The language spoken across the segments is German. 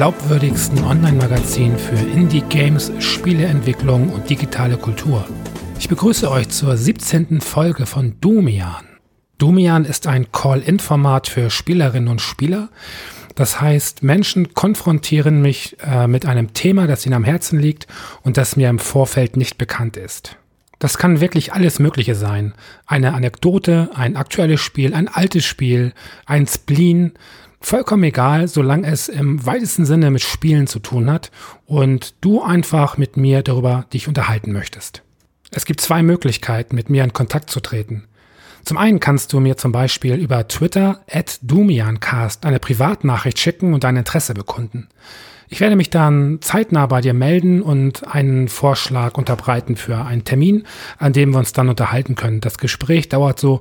glaubwürdigsten Online-Magazin für Indie-Games, Spieleentwicklung und digitale Kultur. Ich begrüße euch zur 17. Folge von Domian. Domian ist ein Call-In-Format für Spielerinnen und Spieler. Das heißt, Menschen konfrontieren mich äh, mit einem Thema, das ihnen am Herzen liegt und das mir im Vorfeld nicht bekannt ist. Das kann wirklich alles Mögliche sein. Eine Anekdote, ein aktuelles Spiel, ein altes Spiel, ein Spleen, vollkommen egal, solange es im weitesten Sinne mit Spielen zu tun hat und du einfach mit mir darüber dich unterhalten möchtest. Es gibt zwei Möglichkeiten, mit mir in Kontakt zu treten. Zum einen kannst du mir zum Beispiel über Twitter at Dumiancast eine Privatnachricht schicken und dein Interesse bekunden. Ich werde mich dann zeitnah bei dir melden und einen Vorschlag unterbreiten für einen Termin, an dem wir uns dann unterhalten können. Das Gespräch dauert so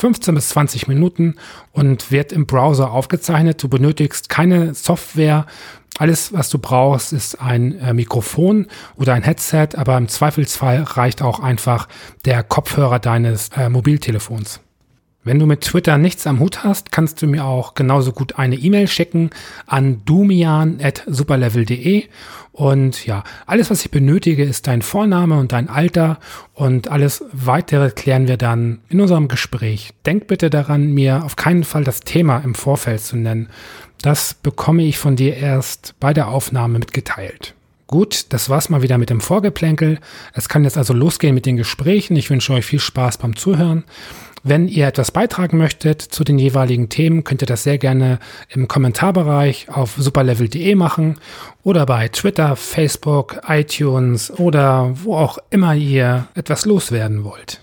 15 bis 20 Minuten und wird im Browser aufgezeichnet. Du benötigst keine Software. Alles, was du brauchst, ist ein äh, Mikrofon oder ein Headset, aber im Zweifelsfall reicht auch einfach der Kopfhörer deines äh, Mobiltelefons. Wenn du mit Twitter nichts am Hut hast, kannst du mir auch genauso gut eine E-Mail schicken an dumian.superlevel.de und ja, alles, was ich benötige, ist dein Vorname und dein Alter und alles weitere klären wir dann in unserem Gespräch. Denk bitte daran, mir auf keinen Fall das Thema im Vorfeld zu nennen. Das bekomme ich von dir erst bei der Aufnahme mitgeteilt. Gut, das war's mal wieder mit dem Vorgeplänkel. Es kann jetzt also losgehen mit den Gesprächen. Ich wünsche euch viel Spaß beim Zuhören. Wenn ihr etwas beitragen möchtet zu den jeweiligen Themen, könnt ihr das sehr gerne im Kommentarbereich auf superlevel.de machen oder bei Twitter, Facebook, iTunes oder wo auch immer ihr etwas loswerden wollt.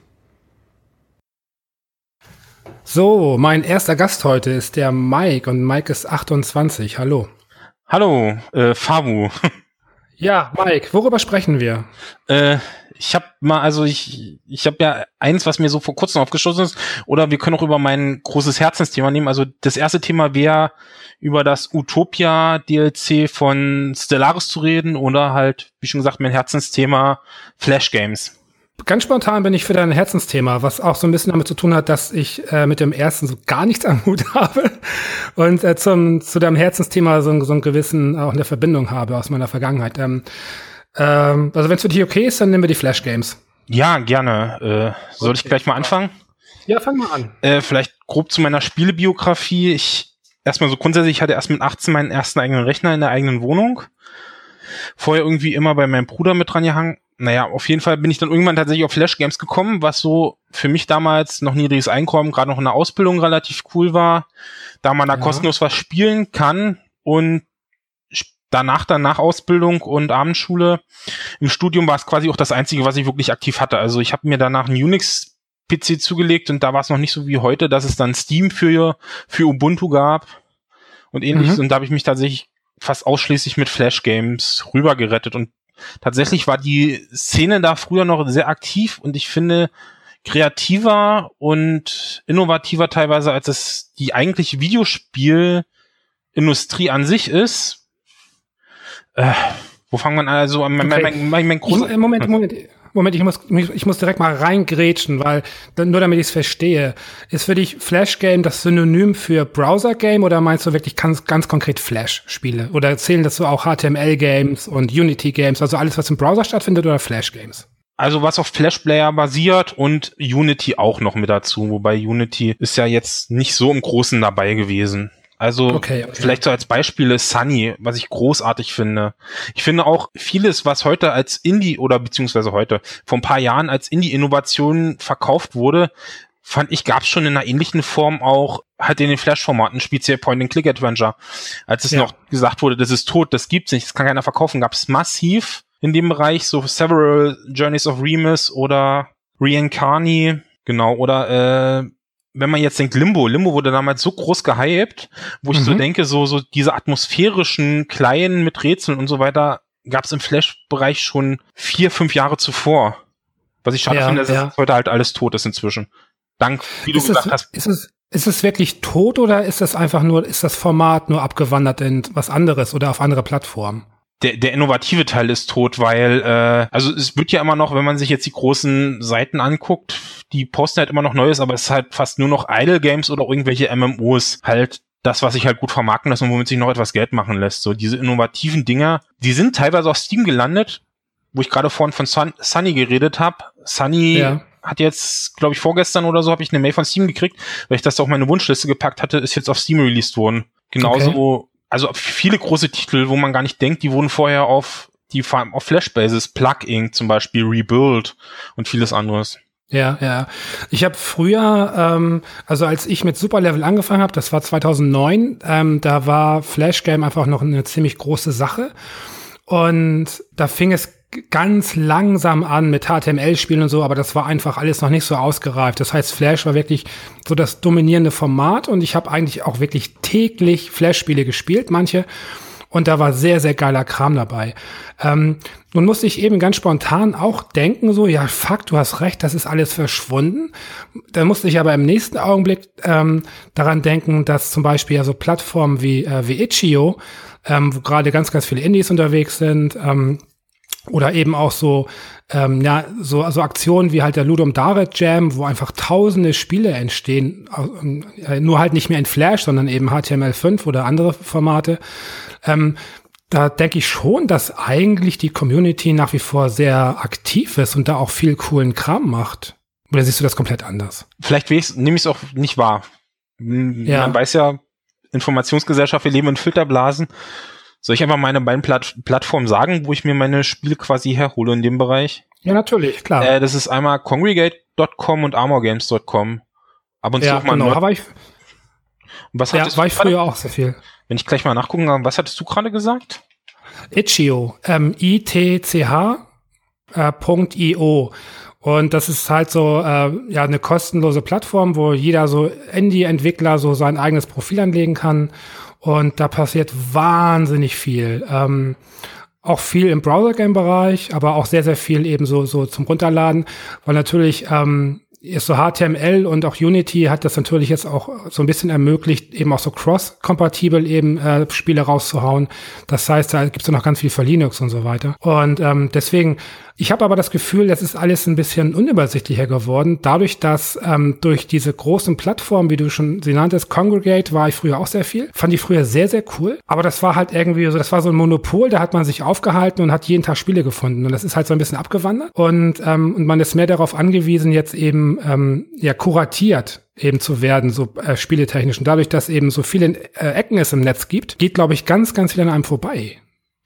So, mein erster Gast heute ist der Mike und Mike ist 28. Hallo. Hallo, äh, Fabu. Ja, Mike, worüber sprechen wir? Äh, ich habe mal, also ich, ich habe ja eins, was mir so vor kurzem aufgestoßen ist, oder wir können auch über mein großes Herzensthema nehmen. Also das erste Thema wäre über das Utopia DLC von Stellaris zu reden oder halt, wie schon gesagt, mein Herzensthema Flash Games. Ganz spontan bin ich für dein Herzensthema, was auch so ein bisschen damit zu tun hat, dass ich äh, mit dem ersten so gar nichts am Hut habe und äh, zum, zu deinem Herzensthema so, so einen gewissen auch eine Verbindung habe aus meiner Vergangenheit. Ähm, ähm, also wenn es für dich okay ist, dann nehmen wir die Flash Games. Ja, gerne. Äh, soll okay. ich gleich mal anfangen? Ja, fang mal an. Äh, vielleicht grob zu meiner Spielebiografie. Ich erstmal so grundsätzlich, ich hatte erst mit 18 meinen ersten eigenen Rechner in der eigenen Wohnung. Vorher irgendwie immer bei meinem Bruder mit dran gehangen. Naja, auf jeden Fall bin ich dann irgendwann tatsächlich auf Flash Games gekommen, was so für mich damals noch niedriges Einkommen, gerade noch in der Ausbildung relativ cool war, da man da ja. kostenlos was spielen kann und danach dann nach Ausbildung und Abendschule im Studium war es quasi auch das einzige, was ich wirklich aktiv hatte. Also ich habe mir danach einen Unix PC zugelegt und da war es noch nicht so wie heute, dass es dann Steam für für Ubuntu gab und ähnliches mhm. und da habe ich mich tatsächlich fast ausschließlich mit Flash Games rübergerettet und tatsächlich war die Szene da früher noch sehr aktiv und ich finde kreativer und innovativer teilweise als es die eigentliche Videospielindustrie an sich ist äh, wo fangen wir an? Also, mein, okay. mein, mein, mein großer, ich, Moment, Moment. Moment, ich muss, ich muss direkt mal reingrätschen, weil nur damit ich es verstehe. Ist für dich Flash Game das Synonym für Browser Game oder meinst du wirklich ganz, ganz konkret Flash Spiele? Oder zählen dazu auch HTML Games und Unity Games, also alles, was im Browser stattfindet oder Flash Games? Also was auf Flash Player basiert und Unity auch noch mit dazu, wobei Unity ist ja jetzt nicht so im Großen dabei gewesen. Also okay, okay. vielleicht so als Beispiele Sunny, was ich großartig finde. Ich finde auch vieles, was heute als Indie oder beziehungsweise heute vor ein paar Jahren als Indie-Innovation verkauft wurde, fand ich, gab es schon in einer ähnlichen Form auch halt in den Flash-Formaten, speziell Point-and-Click-Adventure. Als es ja. noch gesagt wurde, das ist tot, das gibt's nicht, das kann keiner verkaufen, gab es massiv in dem Bereich, so Several Journeys of Remus oder Reincarni, genau, oder äh, wenn man jetzt denkt, Limbo, Limbo wurde damals so groß gehypt, wo ich mhm. so denke, so, so diese atmosphärischen kleinen mit Rätseln und so weiter gab es im Flash-Bereich schon vier, fünf Jahre zuvor. Was ich schade ja, finde, ja. dass heute halt alles tot ist inzwischen. Dank, wie du ist gesagt es, hast. Ist es, ist es wirklich tot oder ist das einfach nur, ist das Format nur abgewandert in was anderes oder auf andere Plattformen? Der, der innovative Teil ist tot, weil äh, also es wird ja immer noch, wenn man sich jetzt die großen Seiten anguckt, die posten halt immer noch Neues, aber es ist halt fast nur noch Idle Games oder irgendwelche MMOs halt das, was sich halt gut vermarkten lässt und womit sich noch etwas Geld machen lässt. So diese innovativen Dinger, die sind teilweise auf Steam gelandet, wo ich gerade vorhin von Sun, Sunny geredet habe. Sunny ja. hat jetzt, glaube ich, vorgestern oder so habe ich eine Mail von Steam gekriegt, weil ich das auf meine Wunschliste gepackt hatte, ist jetzt auf Steam released worden. Genauso okay also viele große Titel, wo man gar nicht denkt, die wurden vorher auf die auf Flash-Basis, Plug-in zum Beispiel, Rebuild und vieles anderes. Ja, ja. Ich habe früher, ähm, also als ich mit Superlevel angefangen habe, das war 2009, ähm, da war Flash Game einfach noch eine ziemlich große Sache. Und da fing es ganz langsam an mit HTML-Spielen und so, aber das war einfach alles noch nicht so ausgereift. Das heißt, Flash war wirklich so das dominierende Format und ich habe eigentlich auch wirklich täglich Flash-Spiele gespielt, manche. Und da war sehr, sehr geiler Kram dabei. Ähm, nun musste ich eben ganz spontan auch denken, so, ja, fuck, du hast recht, das ist alles verschwunden. Da musste ich aber im nächsten Augenblick ähm, daran denken, dass zum Beispiel ja so Plattformen wie, äh, wie Itch.io, ähm, wo gerade ganz, ganz viele Indies unterwegs sind, ähm, oder eben auch so, ähm, ja, so also Aktionen wie halt der Ludum Dare Jam, wo einfach tausende Spiele entstehen, äh, nur halt nicht mehr in Flash, sondern eben HTML5 oder andere Formate. Ähm, da denke ich schon, dass eigentlich die Community nach wie vor sehr aktiv ist und da auch viel coolen Kram macht. Oder siehst du das komplett anders? Vielleicht nehme ich es auch nicht wahr. Ja. Man weiß ja, Informationsgesellschaft, wir leben in Filterblasen. Soll ich einfach meine beiden Platt Plattformen sagen, wo ich mir meine Spiele quasi herhole in dem Bereich? Ja, natürlich, klar. Äh, das ist einmal congregate.com und armorgames.com. Ab und zu ja, auch mal genau, aber ich, was ja, war ich früher auch sehr viel. Wenn ich gleich mal nachgucken kann, was hattest du gerade gesagt? Itch.io, ähm, I-T-C-H, äh, .io. Und das ist halt so äh, ja eine kostenlose Plattform, wo jeder so Indie-Entwickler so sein eigenes Profil anlegen kann und da passiert wahnsinnig viel. Ähm, auch viel im Browser-Game-Bereich, aber auch sehr, sehr viel eben so, so zum Runterladen, weil natürlich ähm, ist so HTML und auch Unity hat das natürlich jetzt auch so ein bisschen ermöglicht, eben auch so cross-kompatibel eben äh, Spiele rauszuhauen. Das heißt, da gibt es noch ganz viel für Linux und so weiter. Und ähm, deswegen ich habe aber das Gefühl, das ist alles ein bisschen unübersichtlicher geworden, dadurch, dass ähm, durch diese großen Plattformen, wie du schon sie nanntest, Congregate war ich früher auch sehr viel, fand ich früher sehr, sehr cool. Aber das war halt irgendwie so, das war so ein Monopol, da hat man sich aufgehalten und hat jeden Tag Spiele gefunden. Und das ist halt so ein bisschen abgewandert. Und, ähm, und man ist mehr darauf angewiesen, jetzt eben ähm, ja kuratiert eben zu werden, so äh, spieletechnisch. Und dadurch, dass eben so viele äh, Ecken es im Netz gibt, geht, glaube ich, ganz, ganz viel an einem vorbei.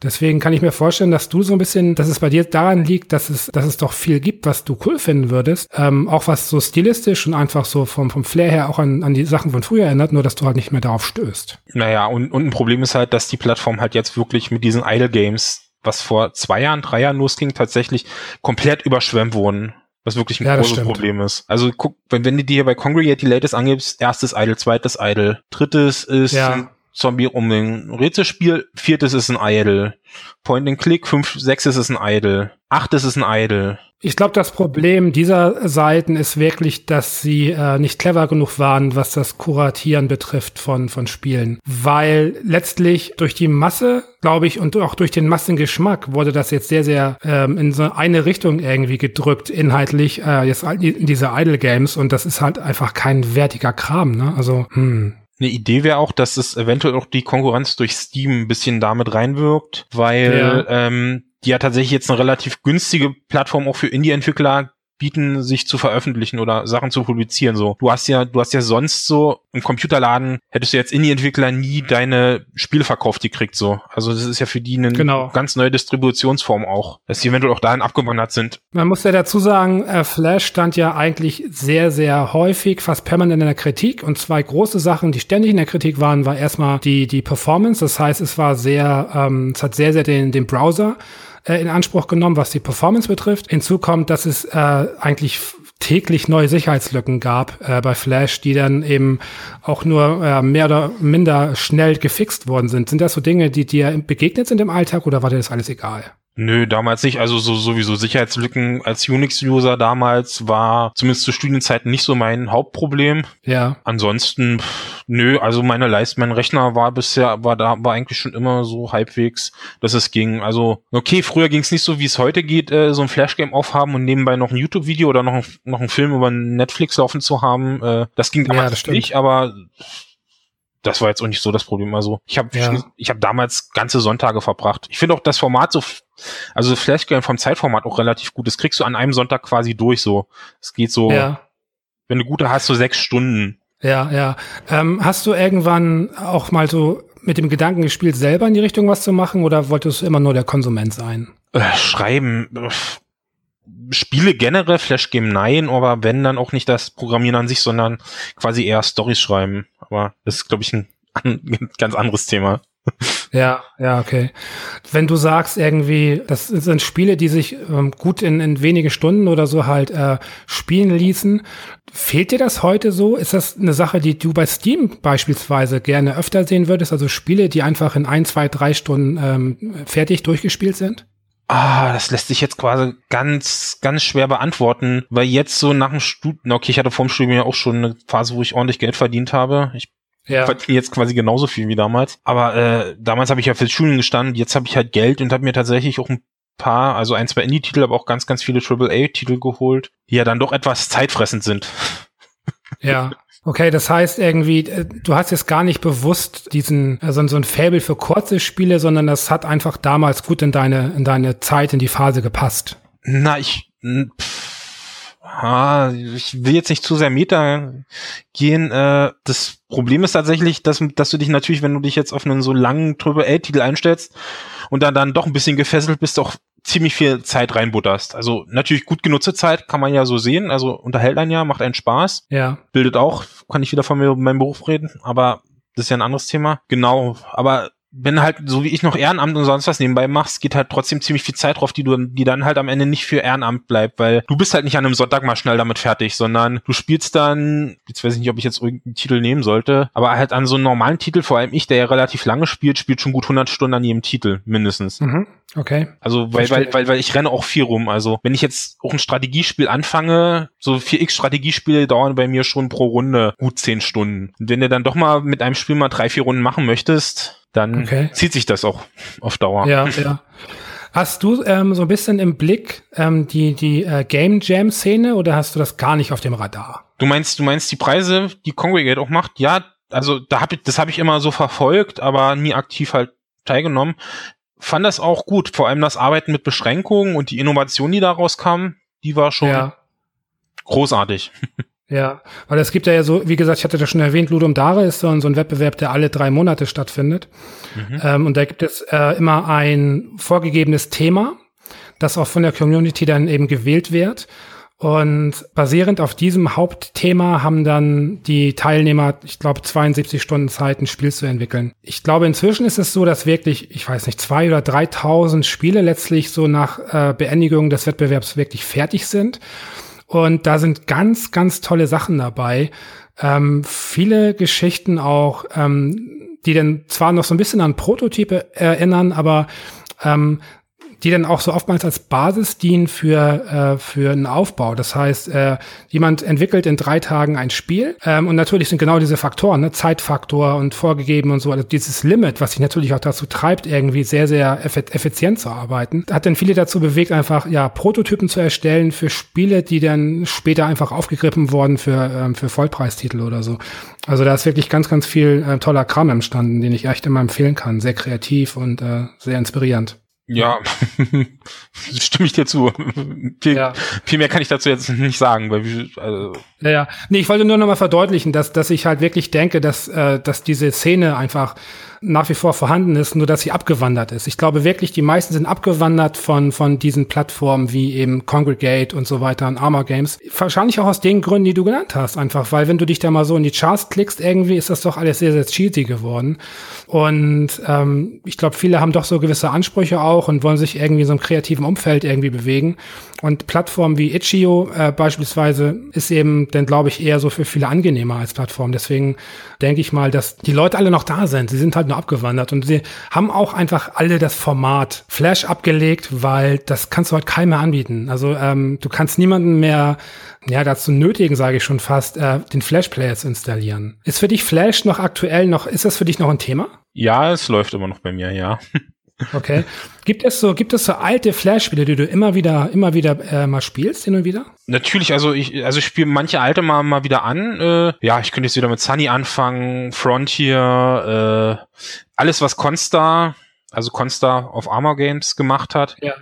Deswegen kann ich mir vorstellen, dass du so ein bisschen, dass es bei dir daran liegt, dass es, dass es doch viel gibt, was du cool finden würdest. Ähm, auch was so stilistisch und einfach so vom, vom Flair her auch an, an die Sachen von früher erinnert, nur dass du halt nicht mehr darauf stößt. Naja, und, und ein Problem ist halt, dass die Plattform halt jetzt wirklich mit diesen Idle Games, was vor zwei Jahren, drei Jahren losging, tatsächlich komplett überschwemmt wurden. Was wirklich ein ja, großes Problem ist. Also guck, wenn, wenn du dir bei Congregate die Latest angibst, erstes Idle, zweites Idle, drittes ist ja Zombie um den Rätselspiel, viertes ist ein Idle. Point and Click, fünf, sechstes ist ein Idle. Achtes ist ein Idle. Ich glaube, das Problem dieser Seiten ist wirklich, dass sie äh, nicht clever genug waren, was das Kuratieren betrifft von, von Spielen. Weil letztlich durch die Masse, glaube ich, und auch durch den Massengeschmack wurde das jetzt sehr, sehr ähm, in so eine Richtung irgendwie gedrückt, inhaltlich, äh, jetzt in diese Idle Games. Und das ist halt einfach kein wertiger Kram, ne? Also, hm. Eine Idee wäre auch, dass es eventuell auch die Konkurrenz durch Steam ein bisschen damit reinwirkt, weil ja. ähm, die ja tatsächlich jetzt eine relativ günstige Plattform auch für Indie-Entwickler bieten, sich zu veröffentlichen oder Sachen zu publizieren. So, du hast ja, du hast ja sonst so im Computerladen hättest du jetzt Indie-Entwickler nie deine Spiele verkauft gekriegt. So, also das ist ja für die eine genau. ganz neue Distributionsform auch, dass die eventuell auch dahin abgewandert sind. Man muss ja dazu sagen, äh, Flash stand ja eigentlich sehr, sehr häufig, fast permanent in der Kritik und zwei große Sachen, die ständig in der Kritik waren, war erstmal die die Performance. Das heißt, es war sehr, ähm, es hat sehr, sehr den den Browser äh, in Anspruch genommen, was die Performance betrifft. Hinzu kommt, dass es äh, eigentlich täglich neue Sicherheitslücken gab äh, bei Flash, die dann eben auch nur äh, mehr oder minder schnell gefixt worden sind. Sind das so Dinge, die dir begegnet sind im Alltag oder war dir das alles egal? Nö, damals nicht. Also so sowieso Sicherheitslücken als Unix-User damals war zumindest zu Studienzeiten nicht so mein Hauptproblem. Ja. Ansonsten, pff, nö, also meine Leistung, mein Rechner war bisher, war da, war eigentlich schon immer so halbwegs, dass es ging. Also, okay, früher ging es nicht so, wie es heute geht, äh, so ein Flashgame aufhaben und nebenbei noch ein YouTube-Video oder noch, noch einen Film über Netflix laufen zu haben. Äh, das ging damals Ja, das nicht, aber das war jetzt auch nicht so das Problem. Also ich habe Ja. ich habe damals ganze Sonntage verbracht. Ich finde auch das Format so, also Flashgame vom Zeitformat auch relativ gut. Das kriegst du an einem Sonntag quasi durch. So, es geht so, Ja. wenn du gute hast, so sechs Stunden. Ja, ja. Ähm, hast du irgendwann auch mal so mit dem Gedanken gespielt, selber in die Richtung was zu machen oder wolltest du immer nur der Konsument sein? Äh, schreiben, Spiele generell, Flashgame nein, aber wenn dann auch nicht das Programmieren an sich, sondern quasi eher Stories schreiben. Aber das ist, glaube ich, ein, ein ganz anderes Thema. Ja, ja, okay. Wenn du sagst irgendwie, das sind Spiele, die sich ähm, gut in, in wenige Stunden oder so halt äh, spielen ließen, fehlt dir das heute so? Ist das eine Sache, die du bei Steam beispielsweise gerne öfter sehen würdest? Also Spiele, die einfach in ein, zwei, drei Stunden ähm, fertig durchgespielt sind? Ah, das lässt sich jetzt quasi ganz, ganz schwer beantworten, weil jetzt so nach dem Studium, okay, ich hatte vor dem Studium ja auch schon eine Phase, wo ich ordentlich Geld verdient habe. Ich Ja. verdiene jetzt quasi genauso viel wie damals. Aber äh, damals habe ich ja für Schulen gestanden, jetzt habe ich halt Geld und habe mir tatsächlich auch ein paar, also ein, zwei Indie-Titel, aber auch ganz, ganz viele AAA-Titel geholt, die ja dann doch etwas zeitfressend sind. Ja. Okay, das heißt irgendwie, äh, du hast jetzt gar nicht bewusst diesen, also so ein Faible für kurze Spiele, sondern das hat einfach damals gut in deine, in deine Zeit, in die Phase gepasst. Na, ich, pff, ah, ich will jetzt nicht zu sehr Meta gehen. Äh, das Problem ist tatsächlich, dass, dass du dich natürlich, wenn du dich jetzt auf einen so langen AAA-Titel einstellst und dann, dann doch ein bisschen gefesselt bist, auch ziemlich viel Zeit reinbutterst. Also natürlich gut genutzte Zeit, kann man ja so sehen. Also unterhält einen ja, macht einen Spaß, Ja. bildet auch, kann ich wieder von mir, meinem Beruf reden, aber das ist ja ein anderes Thema. Genau, aber wenn halt, so wie ich noch Ehrenamt und sonst was nebenbei machst, geht halt trotzdem ziemlich viel Zeit drauf, die du, die dann halt am Ende nicht für Ehrenamt bleibt, weil du bist halt nicht an einem Sonntag mal schnell damit fertig, sondern du spielst dann, jetzt weiß ich nicht, ob ich jetzt irgendeinen Titel nehmen sollte, aber halt an so einem normalen Titel, vor allem ich, der ja relativ lange spielt, spielt schon gut 100 Stunden an jedem Titel, mindestens. Mhm. Okay. Also, weil, weil, weil, weil ich renne auch viel rum. Also, wenn ich jetzt auch ein Strategiespiel anfange, so 4x-Strategiespiele dauern bei mir schon pro Runde gut 10 Stunden. Und wenn du dann doch mal mit einem Spiel mal drei, vier Runden machen möchtest, dann Okay. zieht sich das auch auf Dauer. Ja, ja. Hast du ähm, so ein bisschen im Blick ähm, die, die äh, Game Jam Szene oder hast du das gar nicht auf dem Radar? Du meinst, du meinst die Preise, die Congregate auch macht? Ja, also da hab ich, das habe ich immer so verfolgt, aber nie aktiv halt teilgenommen. Fand das auch gut, vor allem das Arbeiten mit Beschränkungen und die Innovation, die daraus kam, die war schon Ja. großartig. Ja, weil es gibt ja so, wie gesagt, ich hatte das schon erwähnt, Ludum Dare ist so ein, so ein Wettbewerb, der alle drei Monate stattfindet. Ähm, und da gibt es äh, immer ein vorgegebenes Thema, das auch von der Community dann eben gewählt wird. Und basierend auf diesem Hauptthema haben dann die Teilnehmer, ich glaube, 72 Stunden Zeit, ein Spiel zu entwickeln. Ich glaube, inzwischen ist es so, dass wirklich, ich weiß nicht, zwei oder 3.000 Spiele letztlich so nach äh, Beendigung des Wettbewerbs wirklich fertig sind. Und da sind ganz, ganz tolle Sachen dabei. Ähm, viele Geschichten auch, ähm, die dann zwar noch so ein bisschen an Prototype erinnern, aber ähm, die dann auch so oftmals als Basis dienen für, äh, für einen Aufbau. Das heißt, äh, jemand entwickelt in drei Tagen ein Spiel ähm, und natürlich sind genau diese Faktoren, ne, Zeitfaktor und vorgegeben und so, also dieses Limit, was sich natürlich auch dazu treibt, irgendwie sehr, sehr effi- effizient zu arbeiten, hat dann viele dazu bewegt, einfach ja Prototypen zu erstellen für Spiele, die dann später einfach aufgegriffen wurden für, ähm, für Vollpreistitel oder so. Also da ist wirklich ganz, ganz viel äh, toller Kram entstanden, den ich echt immer empfehlen kann. Sehr kreativ und äh, sehr inspirierend. Ja, stimme ich dir zu. Viel, Ja. viel mehr kann ich dazu jetzt nicht sagen, weil wie- also, Ja. Nee, ich wollte nur noch mal verdeutlichen, dass, dass ich halt wirklich denke, dass, äh, dass diese Szene einfach nach wie vor vorhanden ist, nur dass sie abgewandert ist. Ich glaube wirklich, die meisten sind abgewandert von, von diesen Plattformen wie eben Congregate und so weiter und Armor Games. Wahrscheinlich auch aus den Gründen, die du genannt hast, einfach, weil wenn du dich da mal so in die Charts klickst, irgendwie ist das doch alles sehr, sehr cheesy geworden. Und ähm, ich glaube, viele haben doch so gewisse Ansprüche auch auch und wollen sich irgendwie in so einem kreativen Umfeld irgendwie bewegen. Und Plattformen wie Itch.io äh, beispielsweise ist eben dann, glaube ich, eher so für viele angenehmer als Plattform. Deswegen denke ich mal, dass die Leute alle noch da sind. Sie sind halt nur abgewandert und sie haben auch einfach alle das Format Flash abgelegt, weil das kannst du halt keinem mehr anbieten. Also ähm, du kannst niemanden mehr ja, dazu nötigen, sage ich schon fast, äh, den Flash-Player zu installieren. Ist für dich Flash noch aktuell noch, ist das für dich noch ein Thema? Ja, es läuft immer noch bei mir, ja. Okay. Gibt es so, gibt es so alte Flash-Spiele, die du immer wieder, immer wieder äh, mal spielst, hin und wieder? Natürlich, also ich, also ich spiele manche alte mal, mal wieder an. Äh, ja, ich könnte jetzt wieder mit Sunny anfangen, Frontier, äh, alles was Constar, also Constar auf Armor Games gemacht hat. Ja.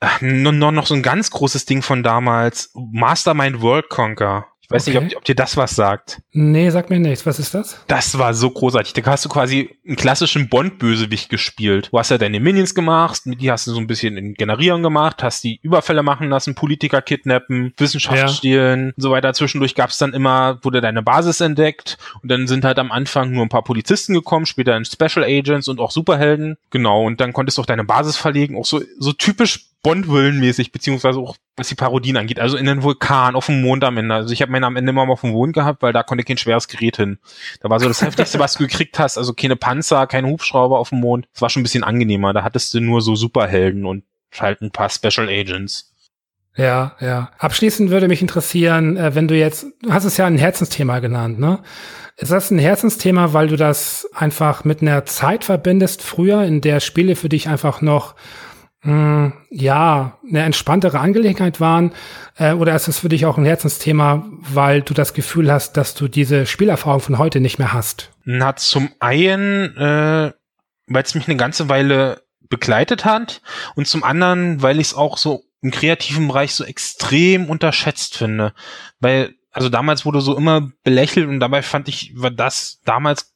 Äh, nur, nur noch so ein ganz großes Ding von damals, Mastermind World Conquer. Ich weiß okay. nicht, ob, ob, dir das was sagt. Nee, sag mir nichts. Was ist das? Das war so großartig. Da hast du quasi einen klassischen Bond-Bösewicht gespielt. Du hast ja deine Minions gemacht, mit die hast du so ein bisschen in Generieren gemacht, hast die Überfälle machen lassen, Politiker kidnappen, Wissenschaft ja. stehlen und so weiter. Zwischendurch gab es dann immer, wurde deine Basis entdeckt und dann sind halt am Anfang nur ein paar Polizisten gekommen, später in Special Agents und auch Superhelden. Genau, und dann konntest du auch deine Basis verlegen, auch so, so typisch Bond-Willen-mäßig, beziehungsweise auch was die Parodien angeht. Also in den Vulkan, auf dem Mond am Ende. Also ich habe meine am Ende immer mal auf dem Mond gehabt, weil da konnte kein schweres Gerät hin. Da war so das Heftigste, was du gekriegt hast. Also keine Panzer, keine Hubschrauber auf dem Mond. Das war schon ein bisschen angenehmer. Da hattest du nur so Superhelden und halt ein paar Special Agents. Ja, ja. Abschließend würde mich interessieren, äh, wenn du jetzt, du hast es ja ein Herzensthema genannt, ne? Ist das ein Herzensthema, weil du das einfach mit einer Zeit verbindest früher, in der Spiele für dich einfach noch mh, hm, ja, eine entspanntere Angelegenheit waren? Äh, oder ist es für dich auch ein Herzensthema, weil du das Gefühl hast, dass du diese Spielerfahrung von heute nicht mehr hast? Na, zum einen, äh, weil es mich eine ganze Weile begleitet hat und zum anderen, weil ich es auch so im kreativen Bereich so extrem unterschätzt finde. Weil, also damals wurde so immer belächelt und dabei fand ich, war das damals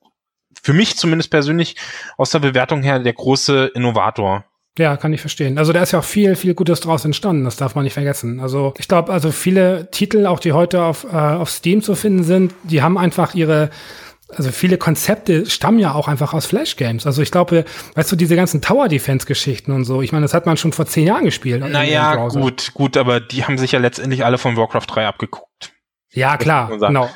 für mich zumindest persönlich aus der Bewertung her der große Innovator. Ja, kann ich verstehen. Also da ist ja auch viel, viel Gutes draus entstanden, das darf man nicht vergessen. Also ich glaube, also viele Titel, auch die heute auf, äh, auf Steam zu finden sind, die haben einfach ihre, also viele Konzepte stammen ja auch einfach aus Flash Games. Also ich glaube, weißt du, diese ganzen Tower Defense Geschichten und so, ich meine, das hat man schon vor zehn Jahren gespielt. Naja, gut, gut, aber die haben sich ja letztendlich alle von Warcraft 3 abgeguckt. Ja, klar, genau.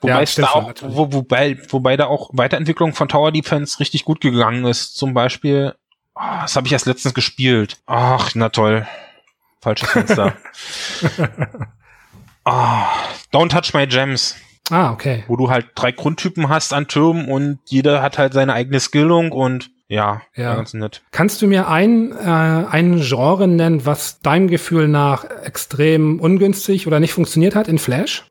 Wobei ja, es da auch, wo, wobei, wobei da auch Weiterentwicklung von Tower Defense richtig gut gegangen ist. Zum Beispiel Oh, das habe ich erst letztens gespielt. Ach, na toll. Falsches Fenster. oh, Don't Touch My Gems. Ah, okay. Wo du halt drei Grundtypen hast an Türmen und jeder hat halt seine eigene Skillung und ja, ja. ganz nett. Kannst du mir ein, äh, ein Genre nennen, was deinem Gefühl nach extrem ungünstig oder nicht funktioniert hat in Flash?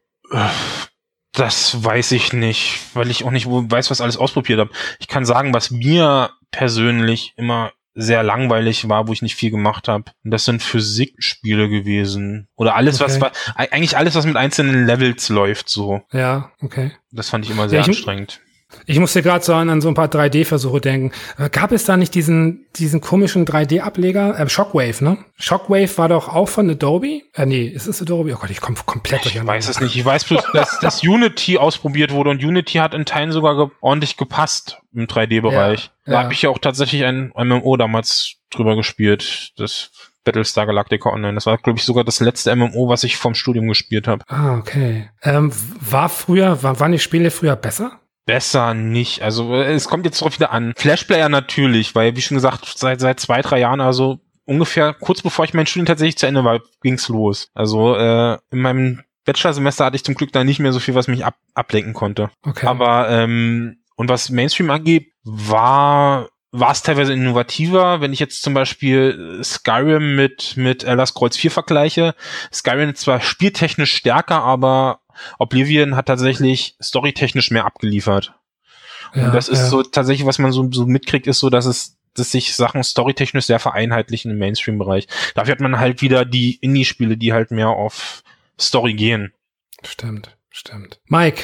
Das weiß ich nicht, weil ich auch nicht weiß, was alles ausprobiert habe. Ich kann sagen, was mir persönlich immer sehr langweilig war, wo ich nicht viel gemacht habe. Und das sind Physikspiele gewesen. Oder alles, okay. was, eigentlich alles, was mit einzelnen Levels läuft, so. Ja, okay. Das fand ich immer sehr ja, ich, anstrengend. Ich musste gerade so an, an so ein paar 3D-Versuche denken. Gab es da nicht diesen, diesen komischen 3D-Ableger? Äh, Shockwave, ne? Shockwave war doch auch von Adobe? Äh, nee, ist es Adobe? Oh Gott, ich komme komplett durch. Ich weiß es nicht. Ich weiß bloß, dass, dass Unity ausprobiert wurde und Unity hat in Teilen sogar ge ordentlich gepasst im 3D-Bereich. Ja, da ja. habe ich ja auch tatsächlich ein MMO damals drüber gespielt. Das Battlestar Galactica Online. Das war, glaube ich, sogar das letzte MMO, was ich vom Studium gespielt habe. Ah, okay. Ähm, war früher, war, waren die Spiele früher besser? Besser nicht. Also es kommt jetzt drauf wieder an. Flashplayer natürlich, weil wie schon gesagt, seit seit zwei, drei Jahren, also ungefähr kurz bevor ich mein Studium tatsächlich zu Ende war, ging's los. Also äh, in meinem Bachelorsemester hatte ich zum Glück da nicht mehr so viel, was mich ab ablenken konnte. Okay. Aber ähm, und was Mainstream angeht, war war es teilweise innovativer, wenn ich jetzt zum Beispiel Skyrim mit mit Elder Scrolls 4 vergleiche. Skyrim ist zwar spieltechnisch stärker, aber Oblivion hat tatsächlich storytechnisch mehr abgeliefert. Ja, und das ist ja. so tatsächlich, was man so, so mitkriegt, ist so, dass es dass sich Sachen storytechnisch sehr vereinheitlichen im Mainstream-Bereich. Dafür hat man halt wieder die Indie-Spiele, die halt mehr auf Story gehen. Stimmt. Stimmt. Mike,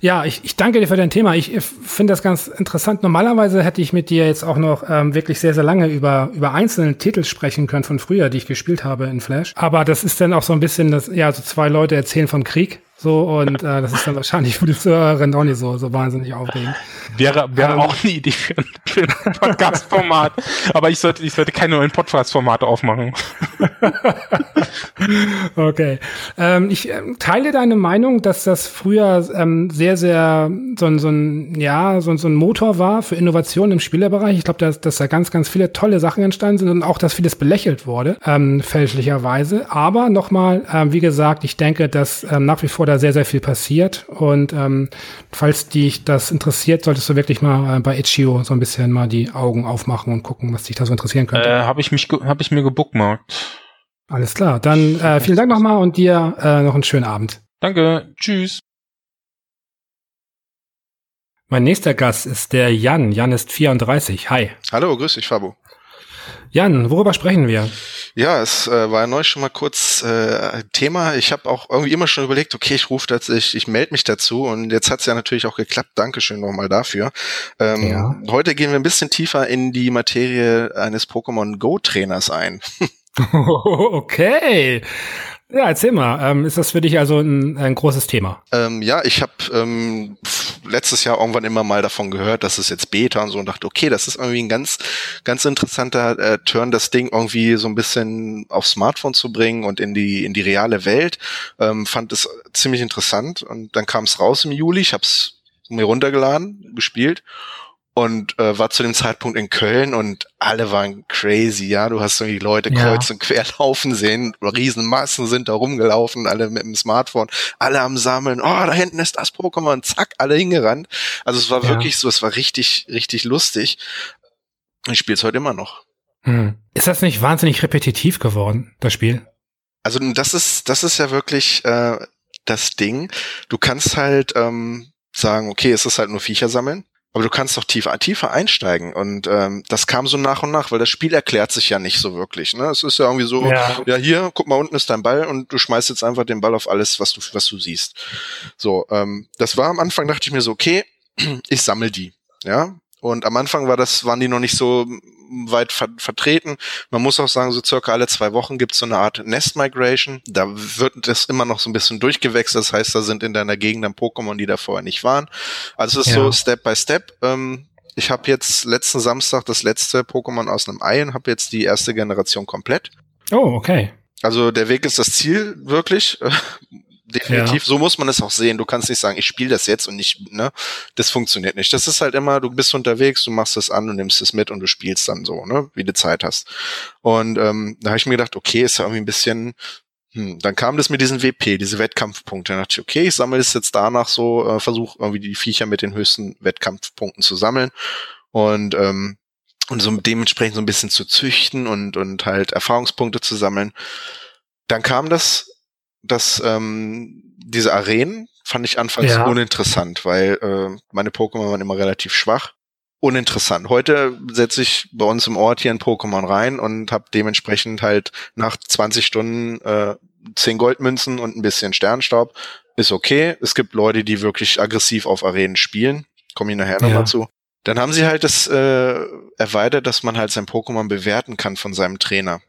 ja, ich, ich danke dir für dein Thema. Ich finde das ganz interessant. Normalerweise hätte ich mit dir jetzt auch noch ähm, wirklich sehr, sehr lange über, über einzelne Titel sprechen können von früher, die ich gespielt habe in Flash. Aber das ist dann auch so ein bisschen, das, ja, so zwei Leute erzählen von Krieg. So, und äh, das ist dann wahrscheinlich für die Zuhörerin auch nicht so, so wahnsinnig aufregend. Wäre, wäre ähm, auch eine Idee für ein, für ein Podcast-Format. Aber ich sollte, ich sollte keine neuen Podcast-Formate aufmachen. okay. Ähm, ich ähm, teile deine Meinung, dass das früher ähm, sehr, sehr so ein, so ein, ja, so, so ein Motor war für Innovation im Spielerbereich. Ich glaube, dass, dass da ganz, ganz viele tolle Sachen entstanden sind und auch, dass vieles belächelt wurde, ähm, fälschlicherweise. Aber nochmal, ähm, wie gesagt, ich denke, dass ähm, nach wie vor der sehr, sehr viel passiert. Und ähm, falls dich das interessiert, solltest du wirklich mal äh, bei Itch.io so ein bisschen mal die Augen aufmachen und gucken, was dich da so interessieren könnte. Äh, habe ich mich, habe ich mir gebookmarkt. Alles klar. Dann äh, vielen Dank nochmal und dir äh, noch einen schönen Abend. Danke. Tschüss. Mein nächster Gast ist der Jan. Jan ist 34. Hi. Hallo, grüß dich, Fabo. Jan, worüber sprechen wir? Ja, es äh, war neu schon mal kurz äh, Thema. Ich habe auch irgendwie immer schon überlegt, okay, ich rufe tatsächlich, ich melde mich dazu und jetzt hat's ja natürlich auch geklappt. Dankeschön nochmal dafür. Ähm, ja. Heute gehen wir ein bisschen tiefer in die Materie eines Pokémon Go Trainers ein. okay. Ja, erzähl mal. Ähm, ist das für dich also ein, ein großes Thema? Ähm, ja, ich habe ähm, letztes Jahr irgendwann immer mal davon gehört, dass es jetzt Beta und so und dachte, okay, das ist irgendwie ein ganz, ganz interessanter äh, Turn, das Ding irgendwie so ein bisschen aufs Smartphone zu bringen und in die in die reale Welt. Ähm, fand es ziemlich interessant und dann kam es raus im Juli. Ich habe es mir runtergeladen, gespielt und äh, war zu dem Zeitpunkt in Köln und alle waren crazy, ja. Du hast irgendwie Leute ja. kreuz und quer laufen sehen, Riesenmassen sind da rumgelaufen, alle mit dem Smartphone, alle am Sammeln, oh, da hinten ist das Pokémon, zack, alle hingerannt. Also es war ja. wirklich so, es war richtig, richtig lustig. Ich spiele es heute immer noch. Hm. Ist das nicht wahnsinnig repetitiv geworden, das Spiel? Also das ist, das ist ja wirklich äh, das Ding. Du kannst halt ähm, sagen, okay, es ist halt nur Viecher sammeln aber du kannst doch tiefer, tiefer einsteigen. Und ähm, das kam so nach und nach, weil das Spiel erklärt sich ja nicht so wirklich. Ne? Es ist ja irgendwie so, ja. ja, hier, guck mal, unten ist dein Ball und du schmeißt jetzt einfach den Ball auf alles, was du, was du siehst. So, ähm, das war am Anfang, dachte ich mir so, okay, ich sammel die. Ja, und am Anfang war das, waren die noch nicht so weit ver vertreten. Man muss auch sagen, so circa alle zwei Wochen gibt es so eine Art Nest Migration. Da wird das immer noch so ein bisschen durchgewechselt. Das heißt, da sind in deiner Gegend dann Pokémon, die da vorher nicht waren. Also es ist ja. so Step by Step. Ähm, ich habe jetzt letzten Samstag das letzte Pokémon aus einem Ei und habe jetzt die erste Generation komplett. Oh, okay. Also der Weg ist das Ziel, wirklich definitiv. Ja. So muss man es auch sehen. Du kannst nicht sagen, ich spiele das jetzt und nicht, ne? Das funktioniert nicht. Das ist halt immer, du bist unterwegs, du machst es an, du nimmst es mit und du spielst dann so, ne? Wie du Zeit hast. Und ähm, da habe ich mir gedacht, okay, ist ja irgendwie ein bisschen hm, dann kam das mit diesen WP, diese Wettkampfpunkte. Dann dachte ich, okay, ich sammle es jetzt danach so, äh, versuche irgendwie die Viecher mit den höchsten Wettkampfpunkten zu sammeln und ähm, und so dementsprechend so ein bisschen zu züchten und und halt Erfahrungspunkte zu sammeln. Dann kam das dass ähm, diese Arenen fand ich anfangs ja. uninteressant, weil äh, meine Pokémon waren immer relativ schwach. Uninteressant. Heute setze ich bei uns im Ort hier ein Pokémon rein und habe dementsprechend halt nach 20 Stunden äh, 10 Goldmünzen und ein bisschen Sternstaub. Ist okay. Es gibt Leute, die wirklich aggressiv auf Arenen spielen. Komme ich nachher ja. nochmal zu. Dann haben sie halt das äh, erweitert, dass man halt sein Pokémon bewerten kann von seinem Trainer.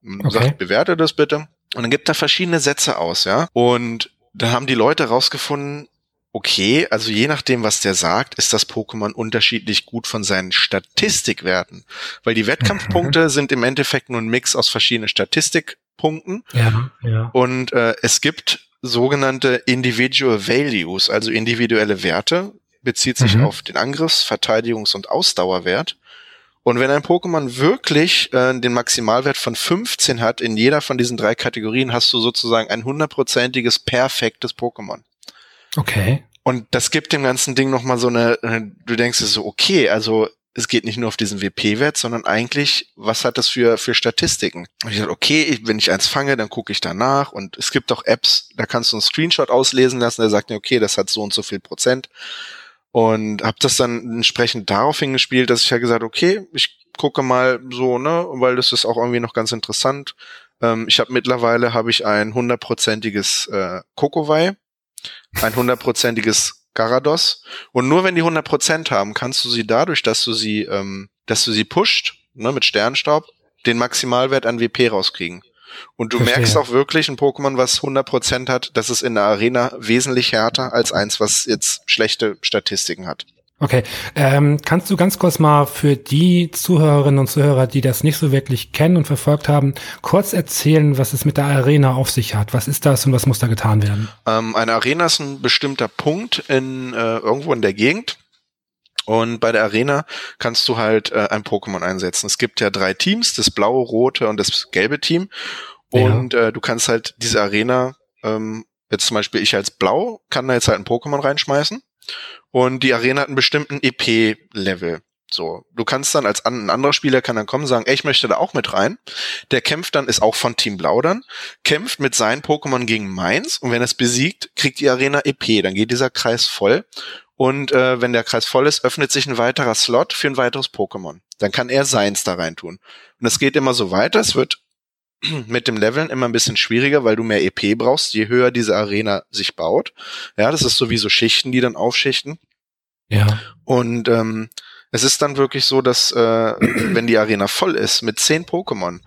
Man okay. sagt, bewerte das bitte. Und dann gibt er verschiedene Sätze aus, ja. Und dann haben die Leute rausgefunden, okay, also je nachdem, was der sagt, ist das Pokémon unterschiedlich gut von seinen Statistikwerten. Weil die Wettkampfpunkte mhm. sind im Endeffekt nur ein Mix aus verschiedenen Statistikpunkten. Ja, ja. Und äh, es gibt sogenannte Individual Values, also individuelle Werte, bezieht sich mhm. auf den Angriffs-, Verteidigungs- und Ausdauerwert. Und wenn ein Pokémon wirklich äh, den Maximalwert von 15 hat in jeder von diesen drei Kategorien, hast du sozusagen ein hundertprozentiges perfektes Pokémon. Okay. Und das gibt dem ganzen Ding nochmal so eine, äh, du denkst dir so, okay, also es geht nicht nur auf diesen WP-Wert, sondern eigentlich, was hat das für, für Statistiken? Und ich dachte, okay, wenn ich eins fange, dann gucke ich danach. Und es gibt auch Apps, da kannst du einen Screenshot auslesen lassen, der sagt dir, okay, das hat so und so viel Prozent und habe das dann entsprechend darauf hingespielt, dass ich ja gesagt, okay, ich gucke mal so, ne, weil das ist auch irgendwie noch ganz interessant. Ähm, ich habe mittlerweile habe ich ein hundertprozentiges äh, Kokowai, ein hundertprozentiges Garados und nur wenn die 100% haben, kannst du sie dadurch, dass du sie, ähm, dass du sie pusht, ne, mit Sternstaub, den Maximalwert an WP rauskriegen. Und du Verstehe. merkst auch wirklich ein Pokémon, was 100% hat, dass es in der Arena wesentlich härter als eins, was jetzt schlechte Statistiken hat. Okay, ähm, kannst du ganz kurz mal für die Zuhörerinnen und Zuhörer, die das nicht so wirklich kennen und verfolgt haben, kurz erzählen, was es mit der Arena auf sich hat? Was ist das und was muss da getan werden? Ähm, eine Arena ist ein bestimmter Punkt in äh, irgendwo in der Gegend. Und bei der Arena kannst du halt äh, ein Pokémon einsetzen. Es gibt ja drei Teams, das blaue, rote und das gelbe Team. Und ja. äh, du kannst halt diese Arena, ähm, jetzt zum Beispiel ich als Blau, kann da jetzt halt ein Pokémon reinschmeißen. Und die Arena hat einen bestimmten EP-Level. So, du kannst dann als ein anderer Spieler kann dann kommen und sagen, ey, ich möchte da auch mit rein. Der kämpft dann, ist auch von Team Blau dann, kämpft mit seinen Pokémon gegen meins und wenn er es besiegt, kriegt die Arena EP. Dann geht dieser Kreis voll und äh, wenn der Kreis voll ist, öffnet sich ein weiterer Slot für ein weiteres Pokémon. Dann kann er seins da rein tun. Und es geht immer so weiter. Es wird mit dem Leveln immer ein bisschen schwieriger, weil du mehr EP brauchst, je höher diese Arena sich baut. Ja, das ist sowieso Schichten, die dann aufschichten. Ja. Und ähm, es ist dann wirklich so, dass äh, wenn die Arena voll ist mit zehn Pokémon,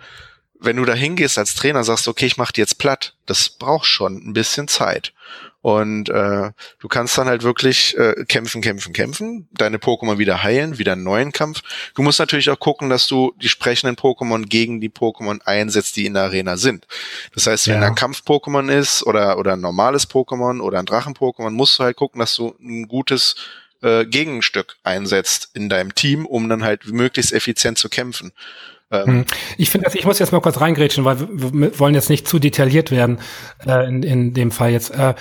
wenn du da hingehst als Trainer, sagst, okay, ich mach die jetzt platt, das braucht schon ein bisschen Zeit. Und äh, du kannst dann halt wirklich äh, kämpfen, kämpfen, kämpfen, deine Pokémon wieder heilen, wieder einen neuen Kampf. Du musst natürlich auch gucken, dass du die sprechenden Pokémon gegen die Pokémon einsetzt, die in der Arena sind. Das heißt, wenn ja. ein Kampf-Pokémon ist oder, oder ein normales Pokémon oder ein Drachen-Pokémon, musst du halt gucken, dass du ein gutes äh, Gegenstück einsetzt in deinem Team, um dann halt möglichst effizient zu kämpfen. Ähm, hm. ich finde, ich muss jetzt mal kurz reingrätschen, weil wir wollen jetzt nicht zu detailliert werden äh, in, in dem Fall jetzt. Äh,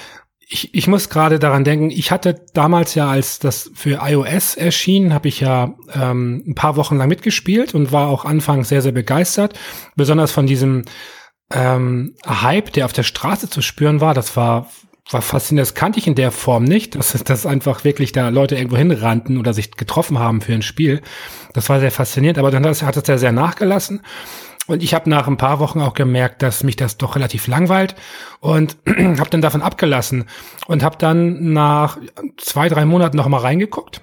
ich, ich muss gerade daran denken, ich hatte damals ja, als das für iOS erschien, habe ich ja ähm, ein paar Wochen lang mitgespielt und war auch anfangs sehr, sehr begeistert. Besonders von diesem ähm, Hype, der auf der Straße zu spüren war. Das war, war faszinierend. Das kannte ich in der Form nicht, dass, dass einfach wirklich da Leute irgendwo hinrannten oder sich getroffen haben für ein Spiel. Das war sehr faszinierend, aber dann hat es ja sehr, sehr nachgelassen. Und ich habe nach ein paar Wochen auch gemerkt, dass mich das doch relativ langweilt und habe dann davon abgelassen und habe dann nach zwei, drei Monaten noch mal reingeguckt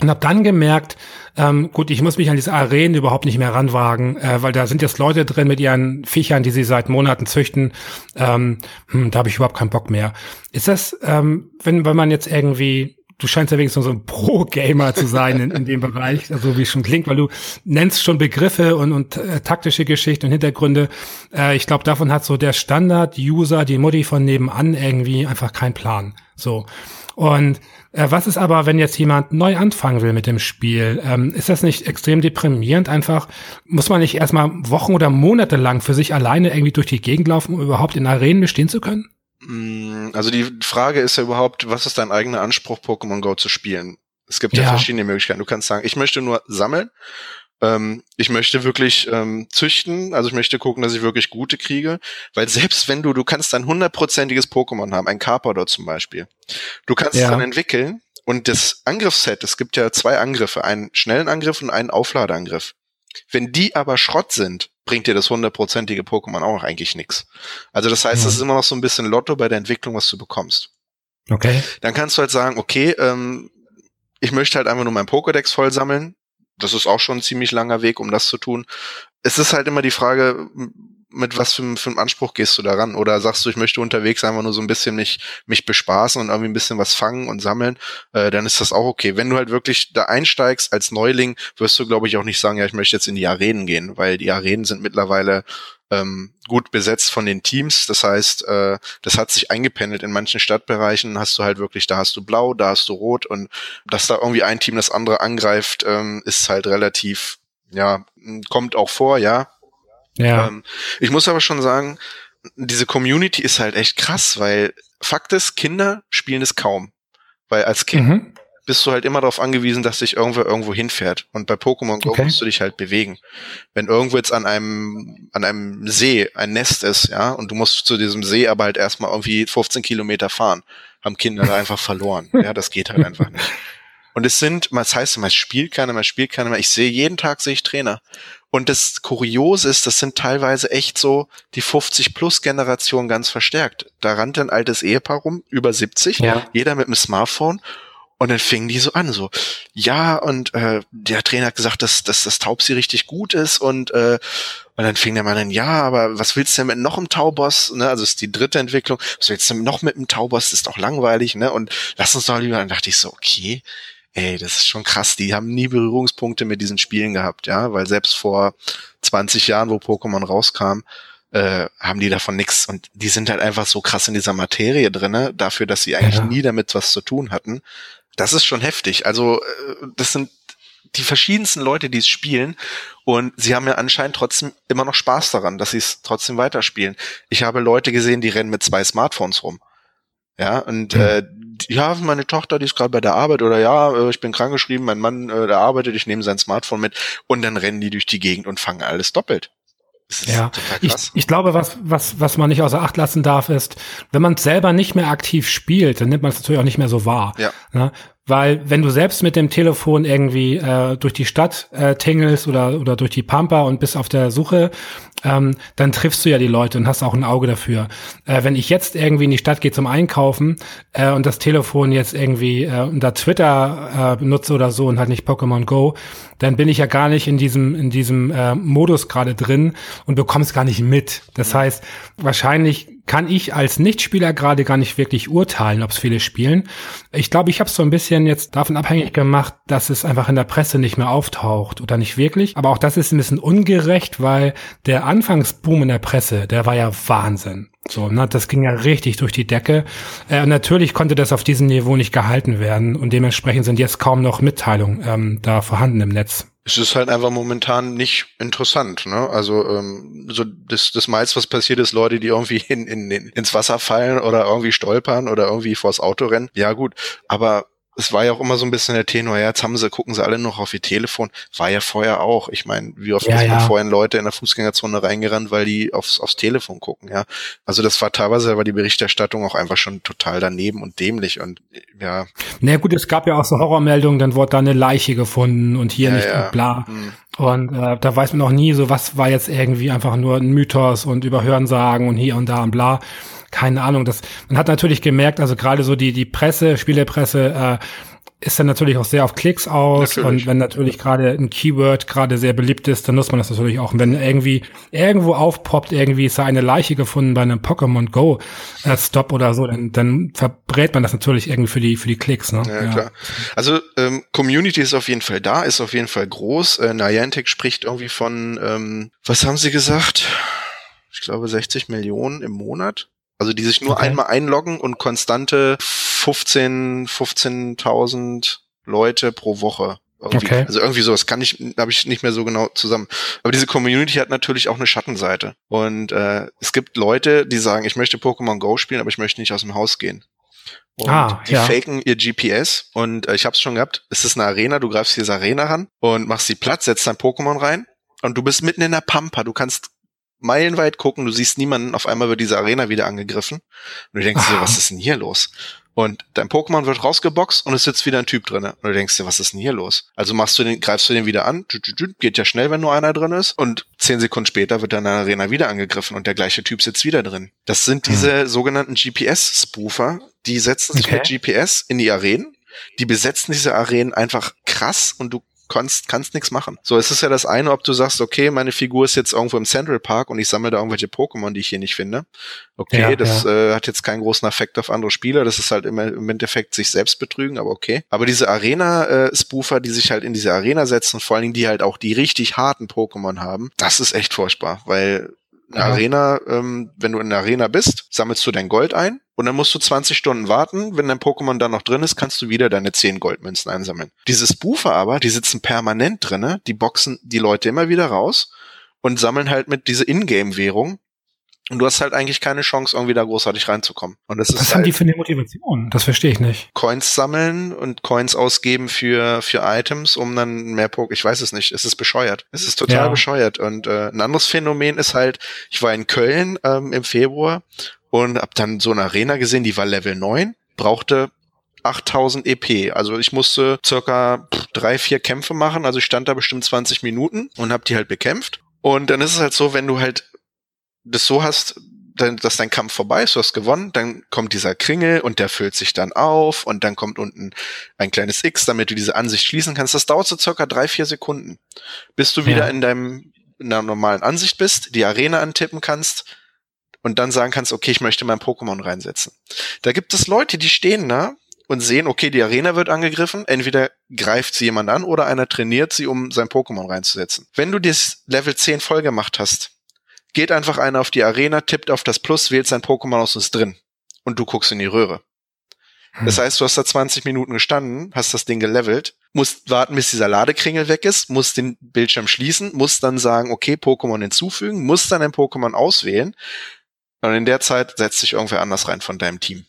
und habe dann gemerkt, ähm, gut, ich muss mich an diese Arenen überhaupt nicht mehr ranwagen, äh, weil da sind jetzt Leute drin mit ihren Viechern, die sie seit Monaten züchten. Ähm, hm, da habe ich überhaupt keinen Bock mehr. Ist das, ähm, wenn, wenn man jetzt irgendwie du scheinst ja wenigstens so ein Pro-Gamer zu sein in, in dem Bereich, also wie es schon klingt, weil du nennst schon Begriffe und, und äh, taktische Geschichten und Hintergründe. Äh, ich glaube, davon hat so der Standard-User, die Mutti von nebenan irgendwie einfach keinen Plan. So. Und äh, was ist aber, wenn jetzt jemand neu anfangen will mit dem Spiel? Ähm, ist das nicht extrem deprimierend? Einfach, muss man nicht erstmal Wochen oder Monate lang für sich alleine irgendwie durch die Gegend laufen, um überhaupt in Arenen bestehen zu können? Mm, also die Frage ist ja überhaupt, was ist dein eigener Anspruch, Pokémon Go zu spielen? Es gibt ja, ja verschiedene Möglichkeiten. Du kannst sagen, ich möchte nur sammeln. Ähm, ich möchte wirklich ähm, züchten, also ich möchte gucken, dass ich wirklich gute kriege, weil selbst wenn du, du kannst ein hundertprozentiges Pokémon haben, ein Carpador zum Beispiel, du kannst ja. es dann entwickeln und das Angriffsset, es gibt ja zwei Angriffe, einen schnellen Angriff und einen Aufladeangriff. Wenn die aber Schrott sind, bringt dir das hundertprozentige Pokémon auch eigentlich nichts. Also das heißt, es mhm. ist immer noch so ein bisschen Lotto bei der Entwicklung, was du bekommst. Okay. Dann kannst du halt sagen, okay, ähm, ich möchte halt einfach nur mein Pokédex voll sammeln. Das ist auch schon ein ziemlich langer Weg, um das zu tun. Es ist halt immer die Frage, mit was für, für einem Anspruch gehst du daran? Oder sagst du, ich möchte unterwegs einfach nur so ein bisschen mich, mich bespaßen und irgendwie ein bisschen was fangen und sammeln, äh, dann ist das auch okay. Wenn du halt wirklich da einsteigst als Neuling, wirst du, glaube ich, auch nicht sagen, ja, ich möchte jetzt in die Arenen gehen, weil die Arenen sind mittlerweile ähm, gut besetzt von den Teams. Das heißt, äh, das hat sich eingependelt. In manchen Stadtbereichen hast du halt wirklich, da hast du blau, da hast du rot und dass da irgendwie ein Team das andere angreift, ähm, ist halt relativ, ja, kommt auch vor, ja, ja. Ähm, ich muss aber schon sagen, diese Community ist halt echt krass, weil Fakt ist, Kinder spielen es kaum. Weil als Kind mhm. bist du halt immer darauf angewiesen, dass dich irgendwer irgendwo hinfährt. Und bei Pokémon Go okay. musst du dich halt bewegen. Wenn irgendwo jetzt an einem, an einem See ein Nest ist, ja, und du musst zu diesem See aber halt erstmal irgendwie 15 Kilometer fahren, haben Kinder da einfach verloren. Ja, das geht halt einfach nicht. Und es sind, das heißt, man spielt keiner, man spielt keiner mehr. Ich sehe jeden Tag sehe ich Trainer. Und das Kuriose ist, das sind teilweise echt so die 50-plus-Generation ganz verstärkt. Da rannte ein altes Ehepaar rum, über 70, ja. jeder mit einem Smartphone. Und dann fingen die so an, so, ja, und äh, der Trainer hat gesagt, dass, dass das Taubsi richtig gut ist und äh, und dann fing der Mann an, ja, aber was willst du denn mit noch einem Tauboss? Ne? Also ist die dritte Entwicklung. Was willst du denn noch mit einem Tauboss? Das ist doch langweilig, ne? Und lass uns doch lieber. Dann dachte ich so, okay, ey, das ist schon krass. Die haben nie Berührungspunkte mit diesen Spielen gehabt, ja, weil selbst vor 20 Jahren, wo Pokémon rauskam, äh, haben die davon nichts und die sind halt einfach so krass in dieser Materie drinne, dafür, dass sie eigentlich ja. nie damit was zu tun hatten. Das ist schon heftig. Also äh, das sind die verschiedensten Leute, die es spielen und sie haben ja anscheinend trotzdem immer noch Spaß daran, dass sie es trotzdem weiterspielen. Ich habe Leute gesehen, die rennen mit zwei Smartphones rum. Ja, und mhm. äh, ja, meine Tochter, die ist gerade bei der Arbeit oder ja, äh, ich bin krankgeschrieben, mein Mann, äh, der arbeitet, ich nehme sein Smartphone mit und dann rennen die durch die Gegend und fangen alles doppelt. ja, ich, ich glaube, was, was, was man nicht außer Acht lassen darf, ist, wenn man selber nicht mehr aktiv spielt, dann nimmt man es natürlich auch nicht mehr so wahr. Ja. Ne? Weil wenn du selbst mit dem Telefon irgendwie äh, durch die Stadt äh, tingelst oder, oder durch die Pampa und bist auf der Suche, ähm, dann triffst du ja die Leute und hast auch ein Auge dafür. Äh, wenn ich jetzt irgendwie in die Stadt gehe zum Einkaufen äh, und das Telefon jetzt irgendwie äh, unter Twitter äh, benutze oder so und halt nicht Pokémon Go, dann bin ich ja gar nicht in diesem, in diesem äh, Modus gerade drin und bekomme es gar nicht mit. Das heißt, wahrscheinlich kann ich als Nichtspieler gerade gar nicht wirklich urteilen, ob es viele spielen. Ich glaube, ich habe es so ein bisschen jetzt davon abhängig gemacht, dass es einfach in der Presse nicht mehr auftaucht oder nicht wirklich. Aber auch das ist ein bisschen ungerecht, weil der Anfangsboom in der Presse, der war ja Wahnsinn. So, ne, das ging ja richtig durch die Decke. Äh, natürlich konnte das auf diesem Niveau nicht gehalten werden und dementsprechend sind jetzt kaum noch Mitteilungen ähm, da vorhanden im Netz es ist halt einfach momentan nicht interessant. Ne? Also ähm, so das, das meiste, was passiert, ist Leute, die irgendwie in, in, ins Wasser fallen oder irgendwie stolpern oder irgendwie vors Auto rennen. Ja gut, aber es war ja auch immer so ein bisschen der Tenor, ja, jetzt haben sie, gucken sie alle noch auf ihr Telefon. War ja vorher auch. Ich meine, wie oft ja, ist man ja. vorhin Leute in der Fußgängerzone reingerannt, weil die aufs, aufs Telefon gucken, ja. Also das war teilweise war die Berichterstattung auch einfach schon total daneben und dämlich und ja. Na naja, gut, es gab ja auch so Horrormeldungen, dann wurde da eine Leiche gefunden und hier ja, nicht und bla. Hm. Und äh, da weiß man auch nie so, was war jetzt irgendwie einfach nur ein Mythos und über Hörensagen und hier und da und bla keine Ahnung. Das, man hat natürlich gemerkt, also gerade so die, die Presse, Spielepresse, äh, ist dann natürlich auch sehr auf Klicks aus natürlich. und wenn natürlich gerade ein Keyword gerade sehr beliebt ist, dann nutzt man das natürlich auch. Und wenn irgendwie irgendwo aufpoppt, irgendwie ist da eine Leiche gefunden bei einem Pokémon Go äh, Stop oder so, dann, dann verbrät man das natürlich irgendwie für die für die Klicks. Ne? Ja, ja. klar. Also ähm, Community ist auf jeden Fall da, ist auf jeden Fall groß. Äh, Niantic spricht irgendwie von, ähm, was haben sie gesagt? Ich glaube 60 Millionen im Monat. Also die sich nur okay. einmal einloggen und konstante 15, 15.000 Leute pro Woche. Irgendwie. Okay. Also irgendwie sowas kann ich, habe ich nicht mehr so genau zusammen. Aber diese Community hat natürlich auch eine Schattenseite. Und äh, es gibt Leute, die sagen, ich möchte Pokémon Go spielen, aber ich möchte nicht aus dem Haus gehen. Und ah, die ja. faken ihr GPS und äh, ich habe es schon gehabt. Es ist eine Arena, du greifst diese Arena ran und machst sie platt, setzt dein Pokémon rein und du bist mitten in der Pampa. Du kannst meilenweit gucken, du siehst niemanden, auf einmal wird diese Arena wieder angegriffen. Und du denkst ah. dir, was ist denn hier los? Und dein Pokémon wird rausgeboxt und es sitzt wieder ein Typ drinne. Und du denkst dir, was ist denn hier los? Also machst du den, greifst du den wieder an, geht ja schnell, wenn nur einer drin ist. Und zehn Sekunden später wird deine Arena wieder angegriffen und der gleiche Typ sitzt wieder drin. Das sind hm. diese hm. sogenannten GPS-Spoofer, die setzen sich okay. mit GPS in die Arenen. Die besetzen diese Arenen einfach krass und du kannst, kannst nichts machen. So, es ist ja das eine, ob du sagst, okay, meine Figur ist jetzt irgendwo im Central Park und ich sammle da irgendwelche Pokémon, die ich hier nicht finde. Okay, ja, das ja. Äh, hat jetzt keinen großen Effekt auf andere Spieler. Das ist halt immer im Endeffekt sich selbst betrügen, aber okay. Aber diese Arena-Spoofer, die sich halt in diese Arena setzen, vor allen Dingen die halt auch die richtig harten Pokémon haben, das ist echt furchtbar, weil eine ja. Arena, ähm, wenn du in der Arena bist, sammelst du dein Gold ein und dann musst du 20 Stunden warten. Wenn dein Pokémon dann noch drin ist, kannst du wieder deine 10 Goldmünzen einsammeln. Diese Spoofer aber, die sitzen permanent drinne, die boxen die Leute immer wieder raus und sammeln halt mit diese Ingame-Währung und du hast halt eigentlich keine Chance, irgendwie da großartig reinzukommen. Und das Was ist haben halt die für eine Motivation? Das verstehe ich nicht. Coins sammeln und Coins ausgeben für, für Items, um dann mehr Poke. Ich weiß es nicht. Es ist bescheuert. Es ist total ja. bescheuert. Und äh, ein anderes Phänomen ist halt, ich war in Köln ähm, im Februar und hab dann so eine Arena gesehen, die war Level 9, brauchte 8000 EP. Also ich musste circa drei, vier Kämpfe machen. Also ich stand da bestimmt 20 Minuten und hab die halt bekämpft. Und dann ist es halt so, wenn du halt das so hast, dass dein Kampf vorbei ist, du hast gewonnen, dann kommt dieser Kringel und der füllt sich dann auf und dann kommt unten ein kleines X, damit du diese Ansicht schließen kannst. Das dauert so circa drei, vier Sekunden, bis du wieder ja. in deinem in einer normalen Ansicht bist, die Arena antippen kannst und dann sagen kannst, okay, ich möchte mein Pokémon reinsetzen. Da gibt es Leute, die stehen da und sehen, okay, die Arena wird angegriffen, entweder greift sie jemand an oder einer trainiert sie, um sein Pokémon reinzusetzen. Wenn du das Level 10 voll gemacht hast, geht einfach einer auf die Arena, tippt auf das Plus, wählt sein Pokémon aus und ist drin. Und du guckst in die Röhre. Das hm. heißt, du hast da 20 Minuten gestanden, hast das Ding gelevelt, musst warten, bis dieser Ladekringel weg ist, musst den Bildschirm schließen, musst dann sagen, okay, Pokémon hinzufügen, musst dann ein Pokémon auswählen. Und in der Zeit setzt sich irgendwer anders rein von deinem Team.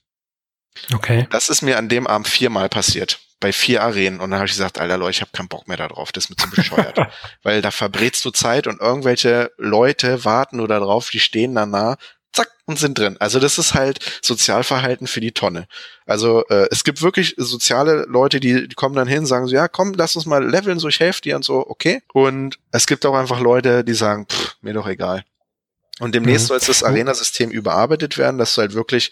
Okay. Das ist mir an dem Abend viermal passiert. Bei vier Arenen. Und dann habe ich gesagt, Alter Leute, ich habe keinen Bock mehr darauf. Das ist mir zu bescheuert. Weil da verbrätst du Zeit und irgendwelche Leute warten nur darauf, die stehen da nah, zack, und sind drin. Also das ist halt Sozialverhalten für die Tonne. Also äh, es gibt wirklich soziale Leute, die, die kommen dann hin, sagen so, ja, komm, lass uns mal leveln, so ich helfe dir und so, okay. Und es gibt auch einfach Leute, die sagen, pff, mir doch egal. Und demnächst mhm. soll das Arena-System überarbeitet werden, dass du halt wirklich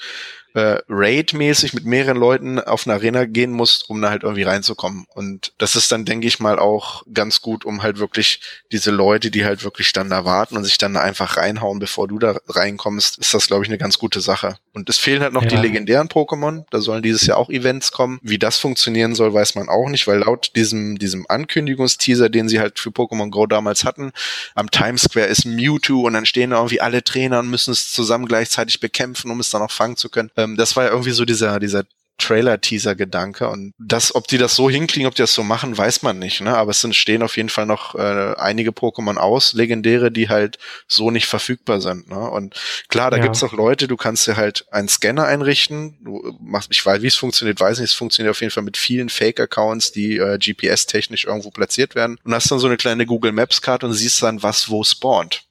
äh, Raid-mäßig mit mehreren Leuten auf eine Arena gehen musst, um da halt irgendwie reinzukommen. Und das ist dann, denke ich mal, auch ganz gut, um halt wirklich diese Leute, die halt wirklich dann da warten und sich dann einfach reinhauen, bevor du da reinkommst, ist das, glaube ich, eine ganz gute Sache. Und es fehlen halt noch ja. die legendären Pokémon. Da sollen dieses Jahr auch Events kommen. Wie das funktionieren soll, weiß man auch nicht, weil laut diesem, diesem Ankündigungsteaser, den sie halt für Pokémon Go damals hatten, am Times Square ist Mewtwo und dann stehen da irgendwie alle Trainer und müssen es zusammen gleichzeitig bekämpfen, um es dann auch fangen zu können. Ähm, das war ja irgendwie so dieser, dieser Trailer-Teaser-Gedanke. Und das, ob die das so hinkriegen, ob die das so machen, weiß man nicht. Ne? Aber es sind, stehen auf jeden Fall noch äh, einige Pokémon aus, legendäre, die halt so nicht verfügbar sind. Ne? Und klar, da ja. gibt's auch Leute, du kannst dir halt einen Scanner einrichten. Du machst, ich weiß, wie es funktioniert, weiß nicht. Es funktioniert auf jeden Fall mit vielen Fake-Accounts, die äh, GPS-technisch irgendwo platziert werden. Und hast dann so eine kleine Google Maps-Karte und siehst dann, was wo spawnt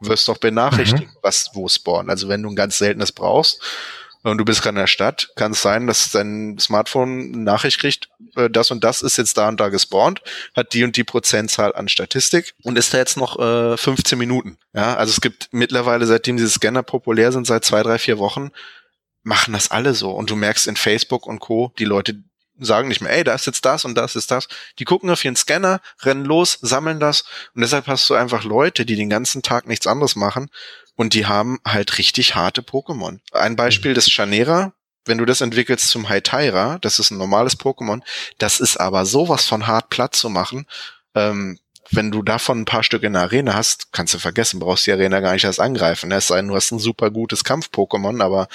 wirst doch benachrichtigt, mhm. was wo spawnt. Also wenn du ein ganz seltenes brauchst, und du bist gerade in der Stadt, kann es sein, dass dein Smartphone eine Nachricht kriegt, äh, das und das ist jetzt da und da gespawnt, hat die und die Prozentzahl an Statistik und ist da jetzt noch äh, 15 Minuten. Ja, also es gibt mittlerweile, seitdem diese Scanner populär sind, seit zwei, drei, vier Wochen, machen das alle so. Und du merkst in Facebook und Co., die Leute sagen nicht mehr, ey, da ist jetzt das und das ist das. Die gucken auf ihren Scanner, rennen los, sammeln das und deshalb hast du einfach Leute, die den ganzen Tag nichts anderes machen und die haben halt richtig harte Pokémon. Ein Beispiel des Chanera, wenn du das entwickelst zum Haitaira, das ist ein normales Pokémon, das ist aber sowas von hart platt zu machen. Ähm, wenn du davon ein paar Stück in der Arena hast, kannst du vergessen, brauchst die Arena gar nicht erst angreifen. Es sei denn, du hast ein super gutes Kampf-Pokémon, aber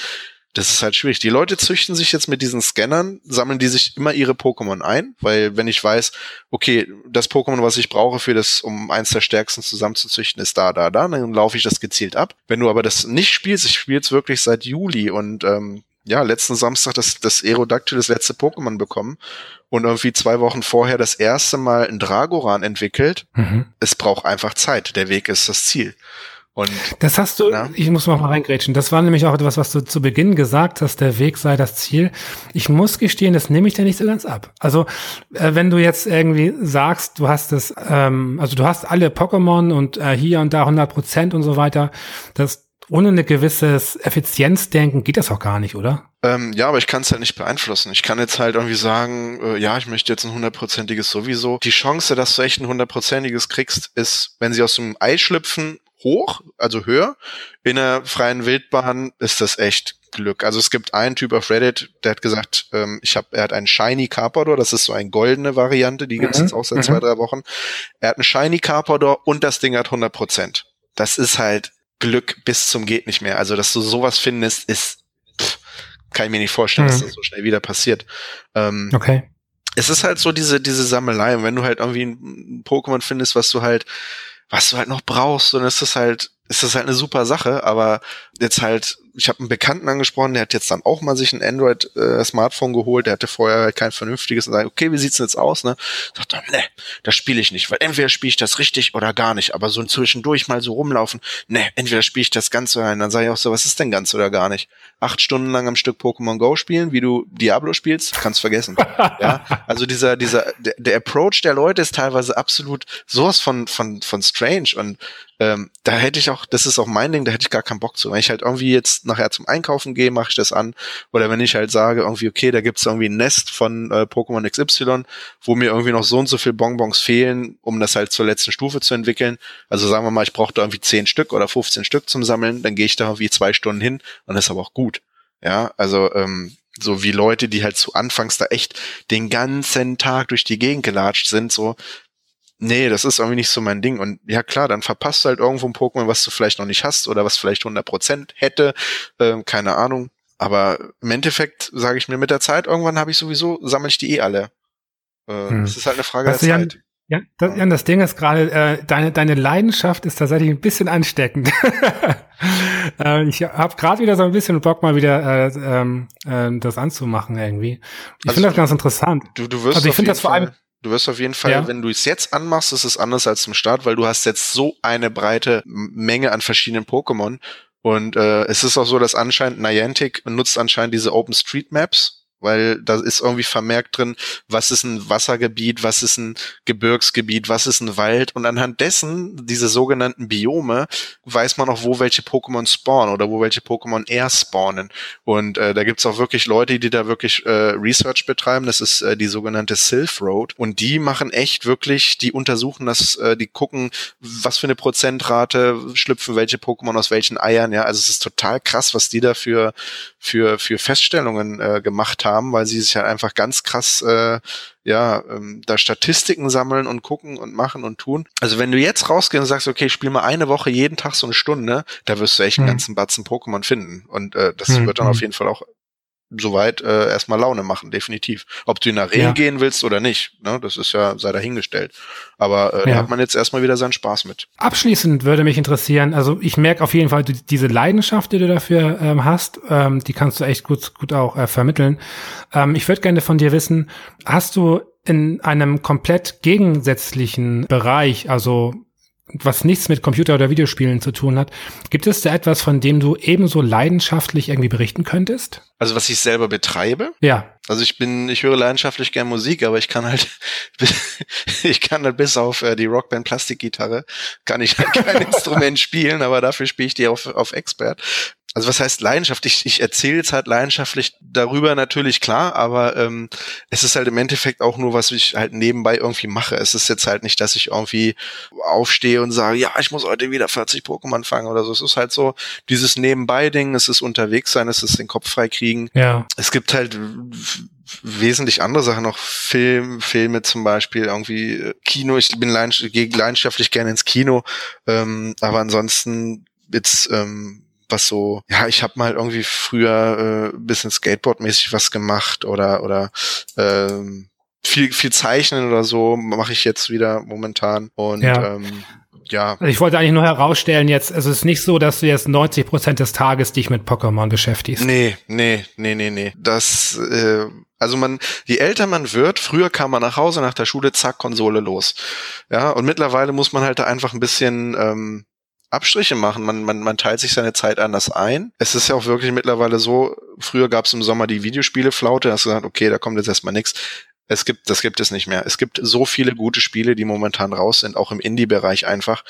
das ist halt schwierig. Die Leute züchten sich jetzt mit diesen Scannern, sammeln die sich immer ihre Pokémon ein, weil wenn ich weiß, okay, das Pokémon, was ich brauche für das, um eins der stärksten zusammenzuzüchten, ist da, da, da, dann laufe ich das gezielt ab. Wenn du aber das nicht spielst, ich spiele es wirklich seit Juli und ähm, ja, letzten Samstag das, das Aerodactyl, das letzte Pokémon bekommen und irgendwie zwei Wochen vorher das erste Mal ein Dragoran entwickelt. Mhm. Es braucht einfach Zeit. Der Weg ist das Ziel. Und, das hast du, na? ich muss mal reingrätschen. Das war nämlich auch etwas, was du zu Beginn gesagt hast, der Weg sei das Ziel. Ich muss gestehen, das nehme ich dir nicht so ganz ab. Also, äh, wenn du jetzt irgendwie sagst, du hast es, ähm, also du hast alle Pokémon und äh, hier und da 100 Prozent und so weiter, das ohne eine gewisses Effizienzdenken geht das auch gar nicht, oder? Ähm, ja, aber ich kann es halt nicht beeinflussen. Ich kann jetzt halt irgendwie sagen, äh, ja, ich möchte jetzt ein hundertprozentiges sowieso. Die Chance, dass du echt ein hundertprozentiges kriegst, ist, wenn sie aus dem Ei schlüpfen hoch, also höher. In der freien Wildbahn ist das echt Glück. Also es gibt einen Typ auf Reddit, der hat gesagt, ähm, ich habe, er hat einen Shiny Carpador, das ist so eine goldene Variante, die gibt's mhm. jetzt auch seit mhm. zwei, drei Wochen. Er hat einen Shiny Carpador und das Ding hat 100 Prozent. Das ist halt Glück bis zum geht nicht mehr. Also dass du sowas findest, ist pff, kann ich mir nicht vorstellen, mhm. dass das so schnell wieder passiert. Ähm, okay. Es ist halt so diese diese Sammelei. Und wenn du halt irgendwie ein Pokémon findest, was du halt was du halt noch brauchst, dann ist das halt, ist das halt eine super Sache, aber jetzt halt ich habe einen Bekannten angesprochen, der hat jetzt dann auch mal sich ein Android-Smartphone äh, geholt, der hatte vorher halt kein vernünftiges und sagt, okay, wie sieht's denn jetzt aus? Ne? Sagt er, ne, das spiele ich nicht, weil entweder spiele ich das richtig oder gar nicht, aber so zwischendurch mal so rumlaufen, ne, entweder spiele ich das ganz oder Dann sage ich auch so, was ist denn ganz oder gar nicht? Acht Stunden lang am Stück Pokémon Go spielen, wie du Diablo spielst, kannst vergessen. ja, also dieser, dieser, der, der Approach der Leute ist teilweise absolut sowas von, von, von strange und ähm, da hätte ich auch, das ist auch mein Ding, da hätte ich gar keinen Bock zu. Ich halt irgendwie jetzt nachher zum Einkaufen gehe, mache ich das an. Oder wenn ich halt sage, irgendwie, okay, da gibt's irgendwie ein Nest von äh, Pokémon XY, wo mir irgendwie noch so und so viel Bonbons fehlen, um das halt zur letzten Stufe zu entwickeln. Also sagen wir mal, ich brauche da irgendwie 10 Stück oder 15 Stück zum Sammeln, dann gehe ich da irgendwie zwei Stunden hin und das ist aber auch gut. Ja, also ähm, so wie Leute, die halt zu Anfangs da echt den ganzen Tag durch die Gegend gelatscht sind, so, nee, das ist irgendwie nicht so mein Ding. Und ja klar, dann verpasst du halt irgendwo ein Pokémon, was du vielleicht noch nicht hast oder was vielleicht 100% hätte, ähm, keine Ahnung. Aber im Endeffekt sage ich mir mit der Zeit, irgendwann habe ich sowieso, sammle ich die eh alle. Äh, hm. Das ist halt eine Frage weißt der Zeit. Ja, das, Jan, das Ding ist gerade, äh, deine, deine Leidenschaft ist tatsächlich ein bisschen ansteckend. äh, ich habe gerade wieder so ein bisschen Bock, mal wieder äh, ähm, äh, das anzumachen irgendwie. Ich also finde das ganz interessant. Du, du wirst also ich finde das vor allem Du wirst auf jeden Fall, ja. wenn du es jetzt anmachst, ist es anders als zum Start, weil du hast jetzt so eine breite Menge an verschiedenen Pokémon. Und äh, es ist auch so, dass anscheinend Niantic nutzt anscheinend diese Open Street Maps weil da ist irgendwie vermerkt drin, was ist ein Wassergebiet, was ist ein Gebirgsgebiet, was ist ein Wald? Und anhand dessen, diese sogenannten Biome, weiß man auch, wo welche Pokémon spawnen oder wo welche Pokémon eher spawnen. Und äh, da gibt's auch wirklich Leute, die da wirklich äh, Research betreiben, das ist äh, die sogenannte Sylph Road. Und die machen echt wirklich, die untersuchen das, äh, die gucken, was für eine Prozentrate schlüpfen welche Pokémon aus welchen Eiern, ja, also es ist total krass, was die da für, für, für Feststellungen äh, gemacht haben haben, weil sie sich halt einfach ganz krass äh, ja, ähm, da Statistiken sammeln und gucken und machen und tun. Also wenn du jetzt rausgehst und sagst, okay, ich spiele mal eine Woche jeden Tag so eine Stunde, da wirst du echt einen mhm. ganzen Batzen Pokémon finden. Und äh, das mhm. wird dann auf hm. jeden Fall auch soweit äh, erstmal Laune machen, definitiv. Ob du in Arenen ja. gehen willst oder nicht, ne, das ist ja sei dahingestellt. Aber äh, ja. da hat man jetzt erstmal wieder seinen Spaß mit. Abschließend würde mich interessieren, also ich merke auf jeden Fall die, diese Leidenschaft, die du dafür ähm, hast, ähm, die kannst du echt gut, gut auch äh, vermitteln. Ähm, ich würde gerne von dir wissen, hast du in einem komplett gegensätzlichen Bereich, also was nichts mit Computer- oder Videospielen zu tun hat. Gibt es da etwas, von dem du ebenso leidenschaftlich irgendwie berichten könntest? Also was ich selber betreibe? Ja. Also ich bin, ich höre leidenschaftlich gern Musik, aber ich kann halt, ich kann halt bis auf äh, die Rockband Plastikgitarre, kann ich halt kein Instrument spielen, aber dafür spiele ich die auf, auf Expert also was heißt Leidenschaft? Ich, ich erzähle jetzt halt leidenschaftlich darüber natürlich klar, aber ähm, es ist halt im Endeffekt auch nur, was ich halt nebenbei irgendwie mache. Es ist jetzt halt nicht, dass ich irgendwie aufstehe und sage, ja, ich muss heute wieder 40 Pokémon fangen oder so. Es ist halt so dieses Nebenbei-Ding, es ist unterwegs sein, es ist den Kopf frei kriegen. Ja. Es gibt halt wesentlich andere Sachen noch. Film, Filme zum Beispiel, irgendwie äh, Kino. Ich bin leidenschaftlich gerne ins Kino, ähm, aber ansonsten jetzt ähm, was so, ja, ich habe mal irgendwie früher äh, bisschen Skateboard-mäßig was gemacht oder oder ähm, viel viel zeichnen oder so mache ich jetzt wieder momentan und ja. ähm, ja. Also ich wollte eigentlich nur herausstellen jetzt, also es ist nicht so, dass du jetzt 90 Prozent des Tages dich mit Pokémon beschäftigst. Nee, nee, nee, nee, nee. Das, äh, also man, je älter man wird, früher kam man nach Hause nach der Schule, zack, Konsole los. Ja, und mittlerweile muss man halt da einfach ein bisschen ähm, Abstriche machen. Man, man, man teilt sich seine Zeit anders ein. Es ist ja auch wirklich mittlerweile so, früher gab es im Sommer die Videospiele-Flaute, da hast du gesagt, okay, da kommt jetzt erstmal nichts. Es gibt, das gibt es nicht mehr. Es gibt so viele gute Spiele, die momentan raus sind, auch im Indie-Bereich einfach.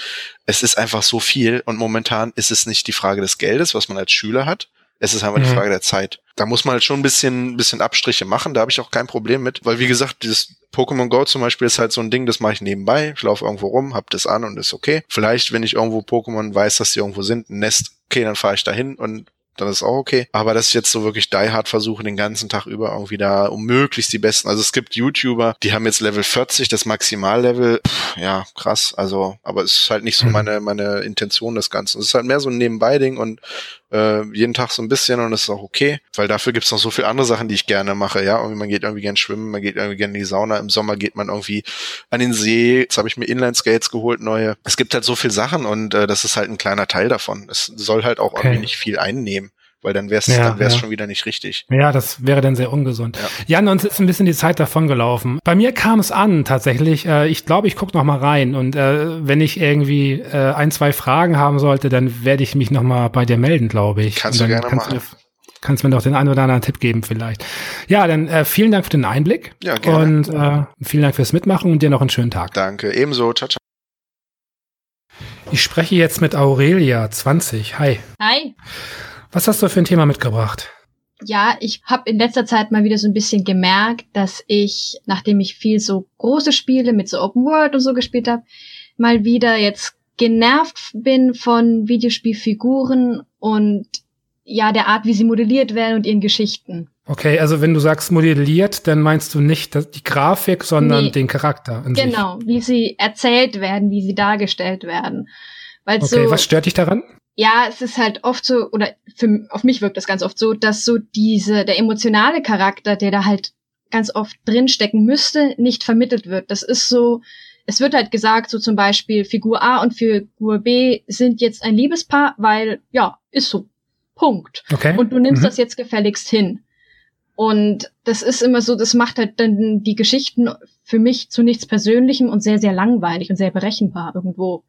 Es ist einfach so viel und momentan ist es nicht die Frage des Geldes, was man als Schüler hat, es ist einfach mhm. die Frage der Zeit. Da muss man halt schon ein bisschen, bisschen Abstriche machen. Da habe ich auch kein Problem mit, weil wie gesagt, dieses Pokémon Go zum Beispiel ist halt so ein Ding, das mache ich nebenbei. Ich laufe irgendwo rum, hab das an und ist okay. Vielleicht, wenn ich irgendwo Pokémon weiß, dass die irgendwo sind, ein Nest, okay, dann fahre ich dahin und dann ist auch okay. Aber dass ich jetzt so wirklich die hard versuche, den ganzen Tag über irgendwie da um möglichst die besten. Also es gibt YouTuber, die haben jetzt Level 40, das Maximallevel. Pff, ja, krass. Also, aber es ist halt nicht so mhm. meine, meine Intention des Ganzen. Es ist halt mehr so ein Nebenbei-Ding und äh, jeden Tag so ein bisschen und das ist auch okay, weil dafür gibt's noch so viele andere Sachen, die ich gerne mache, ja, irgendwie man geht irgendwie gern schwimmen, man geht irgendwie gerne in die Sauna, im Sommer geht man irgendwie an den See, jetzt habe ich mir Inline-Skates geholt, neue. Es gibt halt so viele Sachen und äh, das ist halt ein kleiner Teil davon. Es soll halt auch okay. irgendwie nicht viel einnehmen. Weil dann wär's, ja, dann wär's ja. schon wieder nicht richtig. Ja, das wäre dann sehr ungesund. Ja, ja uns ist ein bisschen die Zeit davon gelaufen. Bei mir kam es an, tatsächlich. Äh, ich glaube, ich gucke noch mal rein und äh, wenn ich irgendwie äh, ein, zwei Fragen haben sollte, dann werde ich mich noch mal bei dir melden, glaube ich. Kannst du gerne kannst machen. Du, kannst mir noch den einen oder anderen Tipp geben vielleicht. Ja, dann äh, vielen Dank für den Einblick. Ja, gerne. Und äh, vielen Dank fürs Mitmachen und dir noch einen schönen Tag. Danke, ebenso. Ciao, ciao. Ich spreche jetzt mit Aurelia, 20. Hi. Hi. Was hast du für ein Thema mitgebracht? Ja, ich habe in letzter Zeit mal wieder so ein bisschen gemerkt, dass ich, nachdem ich viel so große Spiele mit so Open World und so gespielt habe, mal wieder jetzt genervt bin von Videospielfiguren und ja, der Art, wie sie modelliert werden und ihren Geschichten. Okay, also wenn du sagst modelliert, dann meinst du nicht die Grafik, sondern nee, den Charakter. genau, sich. wie sie erzählt werden, wie sie dargestellt werden. Weil okay, so, was stört dich daran? Ja, es ist halt oft so, oder für, auf mich wirkt das ganz oft so, dass so diese, der emotionale Charakter, der da halt ganz oft drinstecken müsste, nicht vermittelt wird. Das ist so, es wird halt gesagt, so zum Beispiel Figur A und Figur B sind jetzt ein Liebespaar, weil, ja, ist so. Punkt. Okay. Und du nimmst mhm. das jetzt gefälligst hin. Und das ist immer so, das macht halt dann die Geschichten für mich zu nichts Persönlichem und sehr, sehr langweilig und sehr berechenbar irgendwo.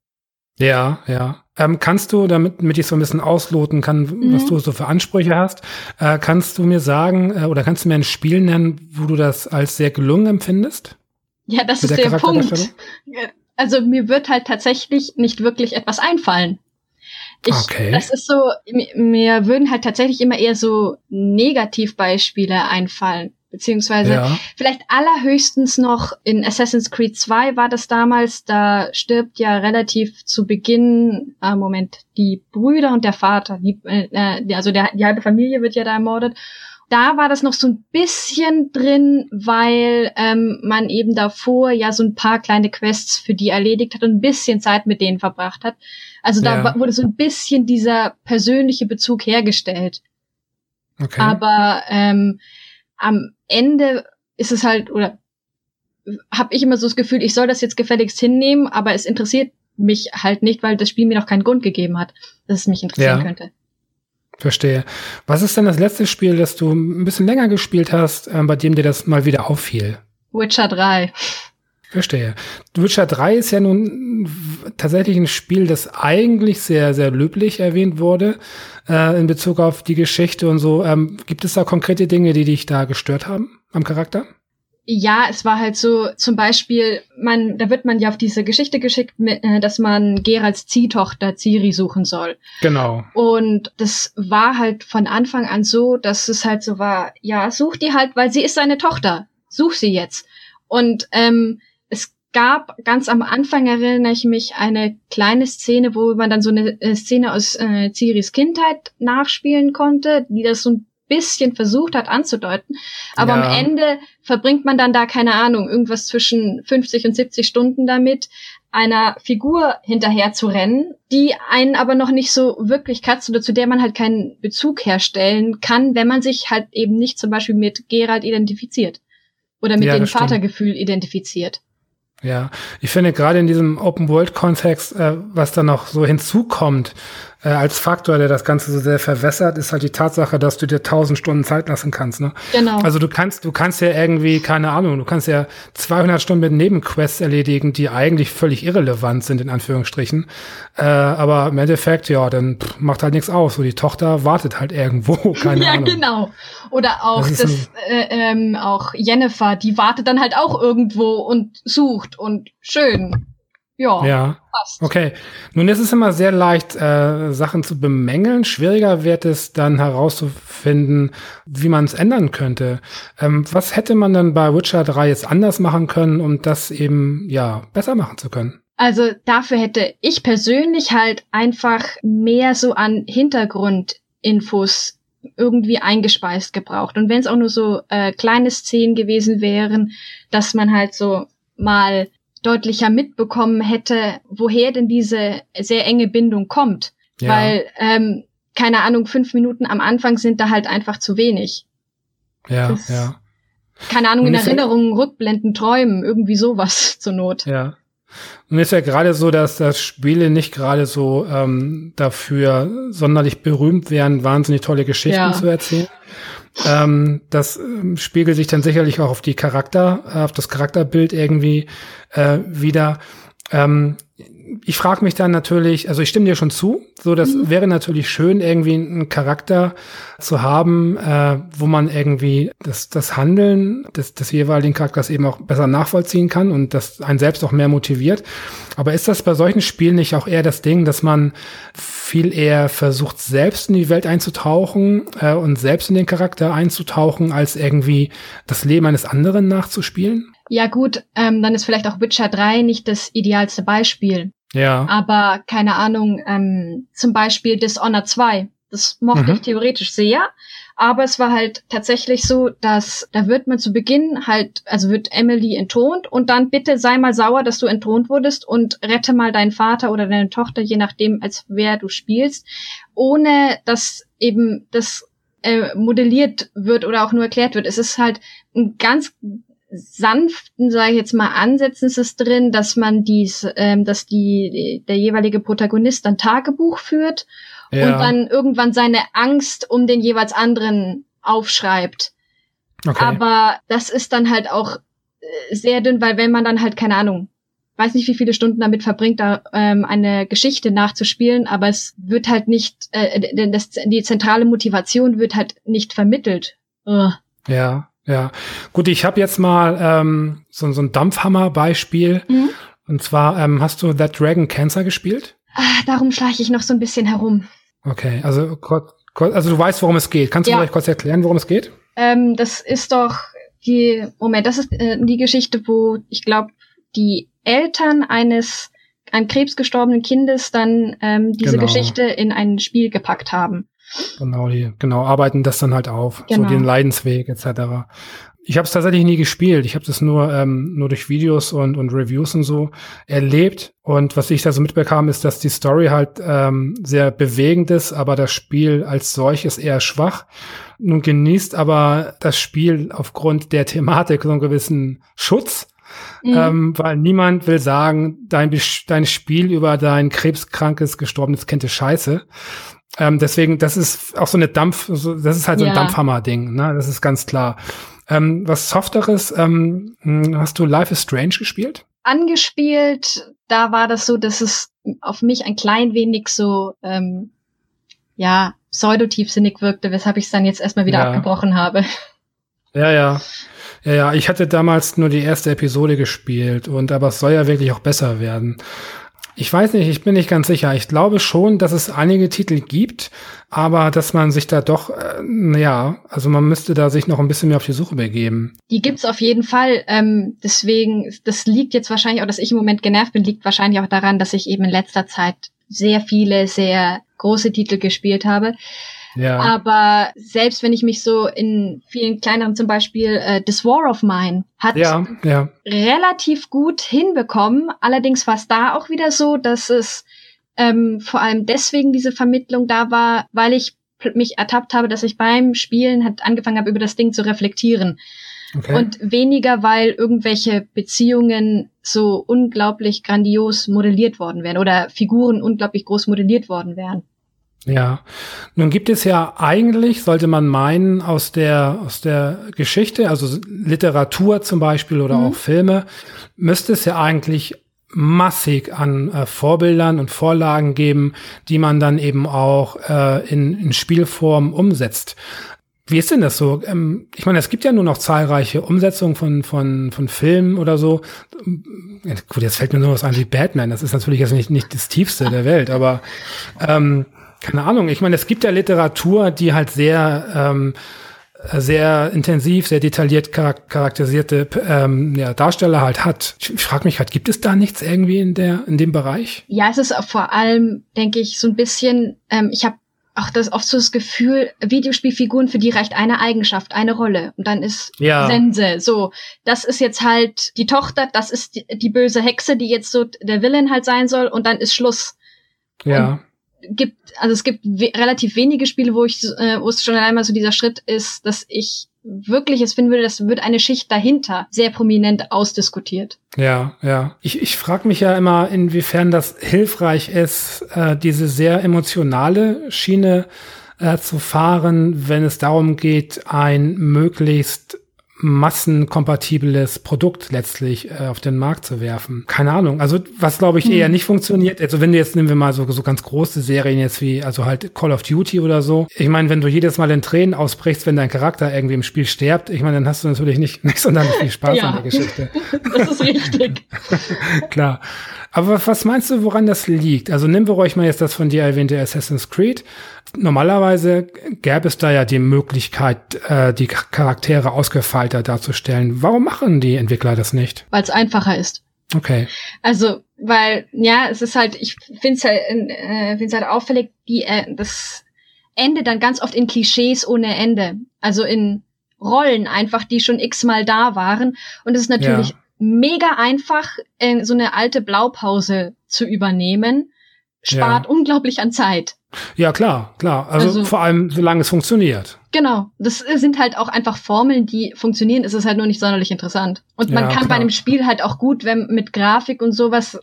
Ja, ja. Ähm, kannst du, damit, damit ich so ein bisschen ausloten kann, mhm. was du so für Ansprüche hast, äh, kannst du mir sagen äh, oder kannst du mir ein Spiel nennen, wo du das als sehr gelungen empfindest? Ja, das ist der, der Punkt. Also mir wird halt tatsächlich nicht wirklich etwas einfallen. Ich, okay. Das ist so, mir würden halt tatsächlich immer eher so Negativbeispiele einfallen. Beziehungsweise ja. vielleicht allerhöchstens noch in Assassin's Creed 2 war das damals, da stirbt ja relativ zu Beginn, äh, Moment, die Brüder und der Vater, die, äh, also der, die halbe Familie wird ja da ermordet da war das noch so ein bisschen drin, weil ähm, man eben davor ja so ein paar kleine Quests für die erledigt hat und ein bisschen Zeit mit denen verbracht hat. Also da ja. wurde so ein bisschen dieser persönliche Bezug hergestellt. Okay. Aber ähm, am Ende ist es halt, oder habe ich immer so das Gefühl, ich soll das jetzt gefälligst hinnehmen, aber es interessiert mich halt nicht, weil das Spiel mir noch keinen Grund gegeben hat, dass es mich interessieren ja. könnte. Verstehe. Was ist denn das letzte Spiel, das du ein bisschen länger gespielt hast, äh, bei dem dir das mal wieder auffiel? Witcher 3. Verstehe. Witcher 3 ist ja nun tatsächlich ein Spiel, das eigentlich sehr, sehr löblich erwähnt wurde äh, in Bezug auf die Geschichte und so. Ähm, gibt es da konkrete Dinge, die dich da gestört haben am Charakter? ja, es war halt so, zum Beispiel, man, da wird man ja auf diese Geschichte geschickt, mit, äh, dass man Geralds Ziehtochter Ciri suchen soll. Genau. Und das war halt von Anfang an so, dass es halt so war, ja, such die halt, weil sie ist seine Tochter. Such sie jetzt. Und ähm, gab ganz am Anfang, erinnere ich mich, eine kleine Szene, wo man dann so eine äh, Szene aus äh, Ciris Kindheit nachspielen konnte, die das so ein bisschen versucht hat anzudeuten. Aber ja. am Ende verbringt man dann da, keine Ahnung, irgendwas zwischen 50 und 70 Stunden damit, einer Figur hinterher zu rennen, die einen aber noch nicht so wirklich kratzt oder zu der man halt keinen Bezug herstellen kann, wenn man sich halt eben nicht zum Beispiel mit Gerald identifiziert oder mit ja, dem Vatergefühl identifiziert. Ja, ich finde gerade in diesem Open-World-Kontext, äh, was da noch so hinzukommt, äh, als Faktor, der das Ganze so sehr verwässert, ist halt die Tatsache, dass du dir tausend Stunden Zeit lassen kannst. Ne? Genau. Also du kannst, du kannst ja irgendwie, keine Ahnung, du kannst ja 200 Stunden mit Nebenquests erledigen, die eigentlich völlig irrelevant sind, in Anführungsstrichen. Äh, aber im Endeffekt, ja, dann pff, macht halt nichts aus. So die Tochter wartet halt irgendwo, keine ja, Ahnung. Ja, genau. Oder auch das, das äh, ähm, auch Jennifer, die wartet dann halt auch irgendwo und sucht und schön. Ja, ja. Passt. Okay. Nun ist es immer sehr leicht, äh, Sachen zu bemängeln. Schwieriger wird es dann herauszufinden, wie man es ändern könnte. Ähm, was hätte man dann bei Witcher 3 jetzt anders machen können, um das eben ja besser machen zu können? Also dafür hätte ich persönlich halt einfach mehr so an Hintergrundinfos irgendwie eingespeist gebraucht. Und wenn es auch nur so äh, kleine Szenen gewesen wären, dass man halt so mal deutlicher mitbekommen hätte, woher denn diese sehr enge Bindung kommt. Ja. Weil, ähm, keine Ahnung, fünf Minuten am Anfang sind da halt einfach zu wenig. Ja, das, ja. Keine Ahnung, in Erinnerungen, Rückblenden, Träumen, irgendwie sowas zur Not. Ja. Und ist ja gerade so, dass das Spiele nicht gerade so ähm, dafür sonderlich berühmt werden, wahnsinnig tolle Geschichten ja. zu erzählen. Ähm, das ähm, spiegelt sich dann sicherlich auch auf die Charakter, auf das Charakterbild irgendwie äh, wieder. Ähm, ich frage mich dann natürlich, also ich stimme dir schon zu, so das mhm. wäre natürlich schön, irgendwie einen Charakter zu haben, äh, wo man irgendwie das, das Handeln des, des jeweiligen Charakters eben auch besser nachvollziehen kann und das einen selbst auch mehr motiviert. Aber ist das bei solchen Spielen nicht auch eher das Ding, dass man viel eher versucht, selbst in die Welt einzutauchen äh, und selbst in den Charakter einzutauchen, als irgendwie das Leben eines anderen nachzuspielen? Ja gut, ähm, dann ist vielleicht auch Witcher 3 nicht das idealste Beispiel. Ja. Aber keine Ahnung, ähm, zum Beispiel Dishonored 2. Das mochte mhm. ich theoretisch sehr. Aber es war halt tatsächlich so, dass da wird man zu Beginn halt, also wird Emily entthront und dann bitte sei mal sauer, dass du entthront wurdest und rette mal deinen Vater oder deine Tochter, je nachdem, als wer du spielst, ohne dass eben das äh, modelliert wird oder auch nur erklärt wird. Es ist halt ein ganz sanften, sage ich jetzt mal, Ansätzen ist es drin, dass man dies, ähm, dass die der jeweilige Protagonist ein Tagebuch führt ja. und dann irgendwann seine Angst um den jeweils anderen aufschreibt. Okay. Aber das ist dann halt auch äh, sehr dünn, weil wenn man dann halt keine Ahnung, weiß nicht, wie viele Stunden damit verbringt, da ähm, eine Geschichte nachzuspielen, aber es wird halt nicht, äh, das, die zentrale Motivation wird halt nicht vermittelt. Ugh. Ja, ja, gut, ich habe jetzt mal ähm, so, so ein Dampfhammer-Beispiel. Mhm. Und zwar ähm, hast du That Dragon Cancer gespielt? Ah, darum schleiche ich noch so ein bisschen herum. Okay, also, also du weißt, worum es geht. Kannst du ja. vielleicht kurz erklären, worum es geht? Ähm, das ist doch die, Moment, das ist äh, die Geschichte, wo ich glaube, die Eltern eines an Krebs gestorbenen Kindes dann ähm, diese genau. Geschichte in ein Spiel gepackt haben. Genau, die genau arbeiten das dann halt auf, genau. so den Leidensweg etc. Ich habe es tatsächlich nie gespielt. Ich habe das nur ähm, nur durch Videos und und Reviews und so erlebt. Und was ich da so mitbekam, ist, dass die Story halt ähm, sehr bewegend ist, aber das Spiel als solches eher schwach. Nun genießt aber das Spiel aufgrund der Thematik so einen gewissen Schutz. Mhm. Ähm, weil niemand will sagen, dein, dein Spiel über dein krebskrankes, gestorbenes Kind ist scheiße. Ähm, deswegen, das ist auch so eine Dampf, so, das ist halt so ein Dampfhammer-Ding, ne? Das ist ganz klar. Ähm, was Softeres, ähm, hm, hast du Life is Strange gespielt? Angespielt, da war das so, dass es auf mich ein klein wenig so, ähm, ja, pseudotiefsinnig wirkte, weshalb ich es dann jetzt erstmal wieder ja. abgebrochen habe. Ja, ja. Ja, ja, ich hatte damals nur die erste Episode gespielt und aber es soll ja wirklich auch besser werden. Ich weiß nicht, ich bin nicht ganz sicher. Ich glaube schon, dass es einige Titel gibt, aber dass man sich da doch, äh, ja, also man müsste da sich noch ein bisschen mehr auf die Suche begeben. Die gibt's auf jeden Fall. Ähm, deswegen, das liegt jetzt wahrscheinlich auch, dass ich im Moment genervt bin, liegt wahrscheinlich auch daran, dass ich eben in letzter Zeit sehr viele, sehr große Titel gespielt habe. Ja. Aber selbst wenn ich mich so in vielen kleineren, zum Beispiel äh, This War of Mine, hat ja, ja. relativ gut hinbekommen. Allerdings war es da auch wieder so, dass es ähm, vor allem deswegen diese Vermittlung da war, weil ich mich ertappt habe, dass ich beim Spielen hat angefangen habe, über das Ding zu reflektieren. Okay. Und weniger, weil irgendwelche Beziehungen so unglaublich grandios modelliert worden wären oder Figuren unglaublich groß modelliert worden wären. Ja, nun gibt es ja eigentlich, sollte man meinen, aus der, aus der Geschichte, also Literatur zum Beispiel oder mhm. auch Filme, müsste es ja eigentlich massig an äh, Vorbildern und Vorlagen geben, die man dann eben auch äh, in, in Spielform umsetzt. Wie ist denn das so? Ähm, ich meine, es gibt ja nur noch zahlreiche Umsetzungen von, von, von Filmen oder so. Gut, jetzt fällt mir nur was an wie Batman. Das ist natürlich jetzt nicht, nicht das Tiefste der Welt, aber ähm, keine Ahnung. Ich meine, es gibt ja Literatur, die halt sehr, ähm, sehr intensiv, sehr detailliert charakterisierte ähm, ja, Darsteller halt hat. Ich, ich frage mich halt, gibt es da nichts irgendwie in der in dem Bereich? Ja, es ist vor allem, denke ich, so ein bisschen. Ähm, ich habe auch das oft so das Gefühl, Videospielfiguren für die reicht eine Eigenschaft, eine Rolle und dann ist ja. Sense. So, das ist jetzt halt die Tochter, das ist die, die böse Hexe, die jetzt so der Villain halt sein soll und dann ist Schluss. Ja. Und gibt, also es gibt we relativ wenige Spiele, wo ich, äh, wo es schon einmal so dieser Schritt ist, dass ich Wirkliches finden würde, das wird eine Schicht dahinter sehr prominent ausdiskutiert. Ja, ja. Ich, ich frage mich ja immer, inwiefern das hilfreich ist, äh, diese sehr emotionale Schiene äh, zu fahren, wenn es darum geht, ein möglichst massenkompatibles Produkt letztlich äh, auf den Markt zu werfen. Keine Ahnung. Also was glaube ich eher hm. nicht funktioniert. Also wenn du jetzt nehmen wir mal so, so ganz große Serien jetzt wie also halt Call of Duty oder so. Ich meine, wenn du jedes Mal in Tränen ausbrichst, wenn dein Charakter irgendwie im Spiel stirbt, ich meine, dann hast du natürlich nicht nicht sonderlich viel Spaß ja. an der Geschichte. das ist richtig. Klar. Aber was meinst du, woran das liegt? Also nehmen wir euch mal jetzt das von dir erwähnte Assassin's Creed. Normalerweise gäbe es da ja die Möglichkeit, äh, die Charaktere ausgefeilter darzustellen. Warum machen die Entwickler das nicht? Weil es einfacher ist. Okay. Also, weil, ja, es ist halt, ich finde es halt, äh, find's halt auffällig, die, äh, das Ende dann ganz oft in Klischees ohne Ende. Also in Rollen einfach, die schon x-mal da waren. Und es ist natürlich ja mega einfach, äh, so eine alte Blaupause zu übernehmen. Spart ja. unglaublich an Zeit. Ja, klar, klar. Also, also, vor allem, solange es funktioniert. Genau. Das sind halt auch einfach Formeln, die funktionieren. Es ist halt nur nicht sonderlich interessant. Und man ja, kann klar. bei einem Spiel halt auch gut, wenn mit Grafik und sowas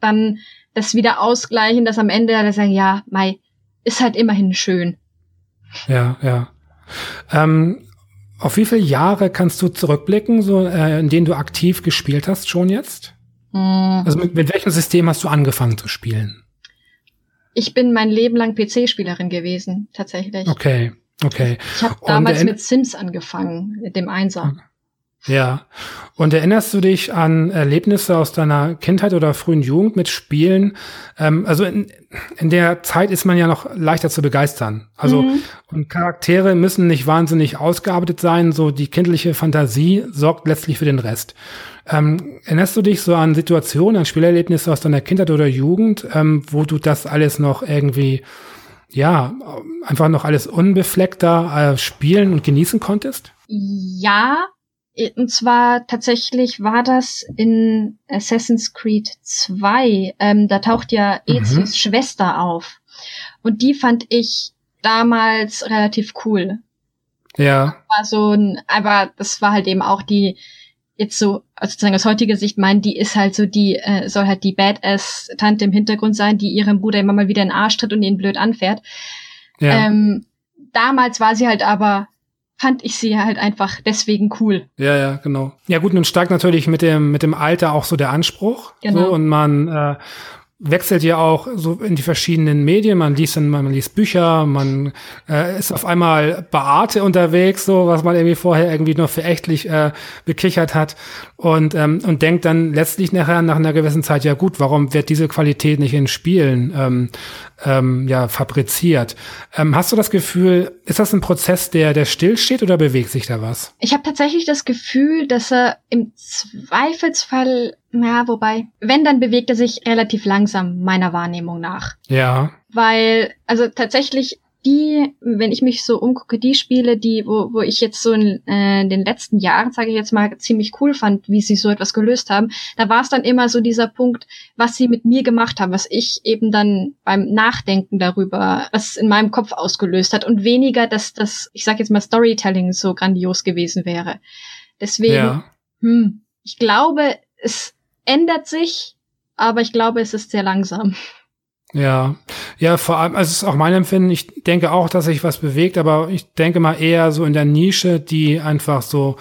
dann das wieder ausgleichen, dass am Ende alle sagen, ja, Mai, ist halt immerhin schön. Ja, ja. Ähm, auf wie viele Jahre kannst du zurückblicken, so äh, in denen du aktiv gespielt hast schon jetzt? Hm. Also mit, mit welchem System hast du angefangen zu spielen? Ich bin mein Leben lang PC-Spielerin gewesen, tatsächlich. Okay, okay. Ich habe damals mit Sims angefangen, mit dem Einser. Ja. Und erinnerst du dich an Erlebnisse aus deiner Kindheit oder frühen Jugend mit Spielen? Ähm, also in, in der Zeit ist man ja noch leichter zu begeistern. Also mhm. und Charaktere müssen nicht wahnsinnig ausgearbeitet sein. So die kindliche Fantasie sorgt letztlich für den Rest. Ähm, erinnerst du dich so an Situationen, an Spielerlebnisse aus deiner Kindheit oder Jugend, ähm, wo du das alles noch irgendwie ja, einfach noch alles unbefleckter äh, spielen und genießen konntest? Ja, und zwar tatsächlich war das in Assassin's Creed 2. Ähm, da taucht ja. Ezios mhm. Schwester auf. Und die fand ich damals relativ cool. Ja. War so ein, aber das war halt eben auch die, jetzt so, also sozusagen aus heutiger Sicht meinen, die ist halt so die, äh, soll halt die Badass-Tante im Hintergrund sein, die ihrem Bruder immer mal wieder in den Arsch tritt und ihn blöd anfährt. Ja. Ähm, damals war sie halt aber fand ich sie halt einfach deswegen cool. Ja, ja, genau. Ja gut, nun steigt natürlich mit dem mit dem Alter auch so der Anspruch. Genau. So, und man äh, wechselt ja auch so in die verschiedenen Medien. Man liest dann, man liest Bücher, man äh, ist auf einmal Beate unterwegs, so was man irgendwie vorher irgendwie nur verächtlich äh, bekichert hat und ähm, und denkt dann letztlich nachher nach einer gewissen Zeit ja gut, warum wird diese Qualität nicht in Spielen ähm, ähm, ja fabriziert? Ähm, hast du das Gefühl, ist das ein Prozess, der der stillsteht oder bewegt sich da was? Ich habe tatsächlich das Gefühl, dass er im Zweifelsfall ja, wobei, wenn, dann bewegt er sich relativ langsam meiner Wahrnehmung nach. Ja. Weil, also tatsächlich die, wenn ich mich so umgucke, die Spiele, die, wo, wo ich jetzt so in, äh, in den letzten Jahren, sage ich jetzt mal, ziemlich cool fand, wie sie so etwas gelöst haben, da war es dann immer so dieser Punkt, was sie mit mir gemacht haben, was ich eben dann beim Nachdenken darüber, was in meinem Kopf ausgelöst hat und weniger, dass das, ich sag jetzt mal, Storytelling so grandios gewesen wäre. Deswegen, ja. hm, ich glaube, es ändert sich, aber ich glaube, es ist sehr langsam. Ja, ja, vor allem, also es ist auch mein Empfinden, ich denke auch, dass sich was bewegt, aber ich denke mal eher so in der Nische, die einfach so,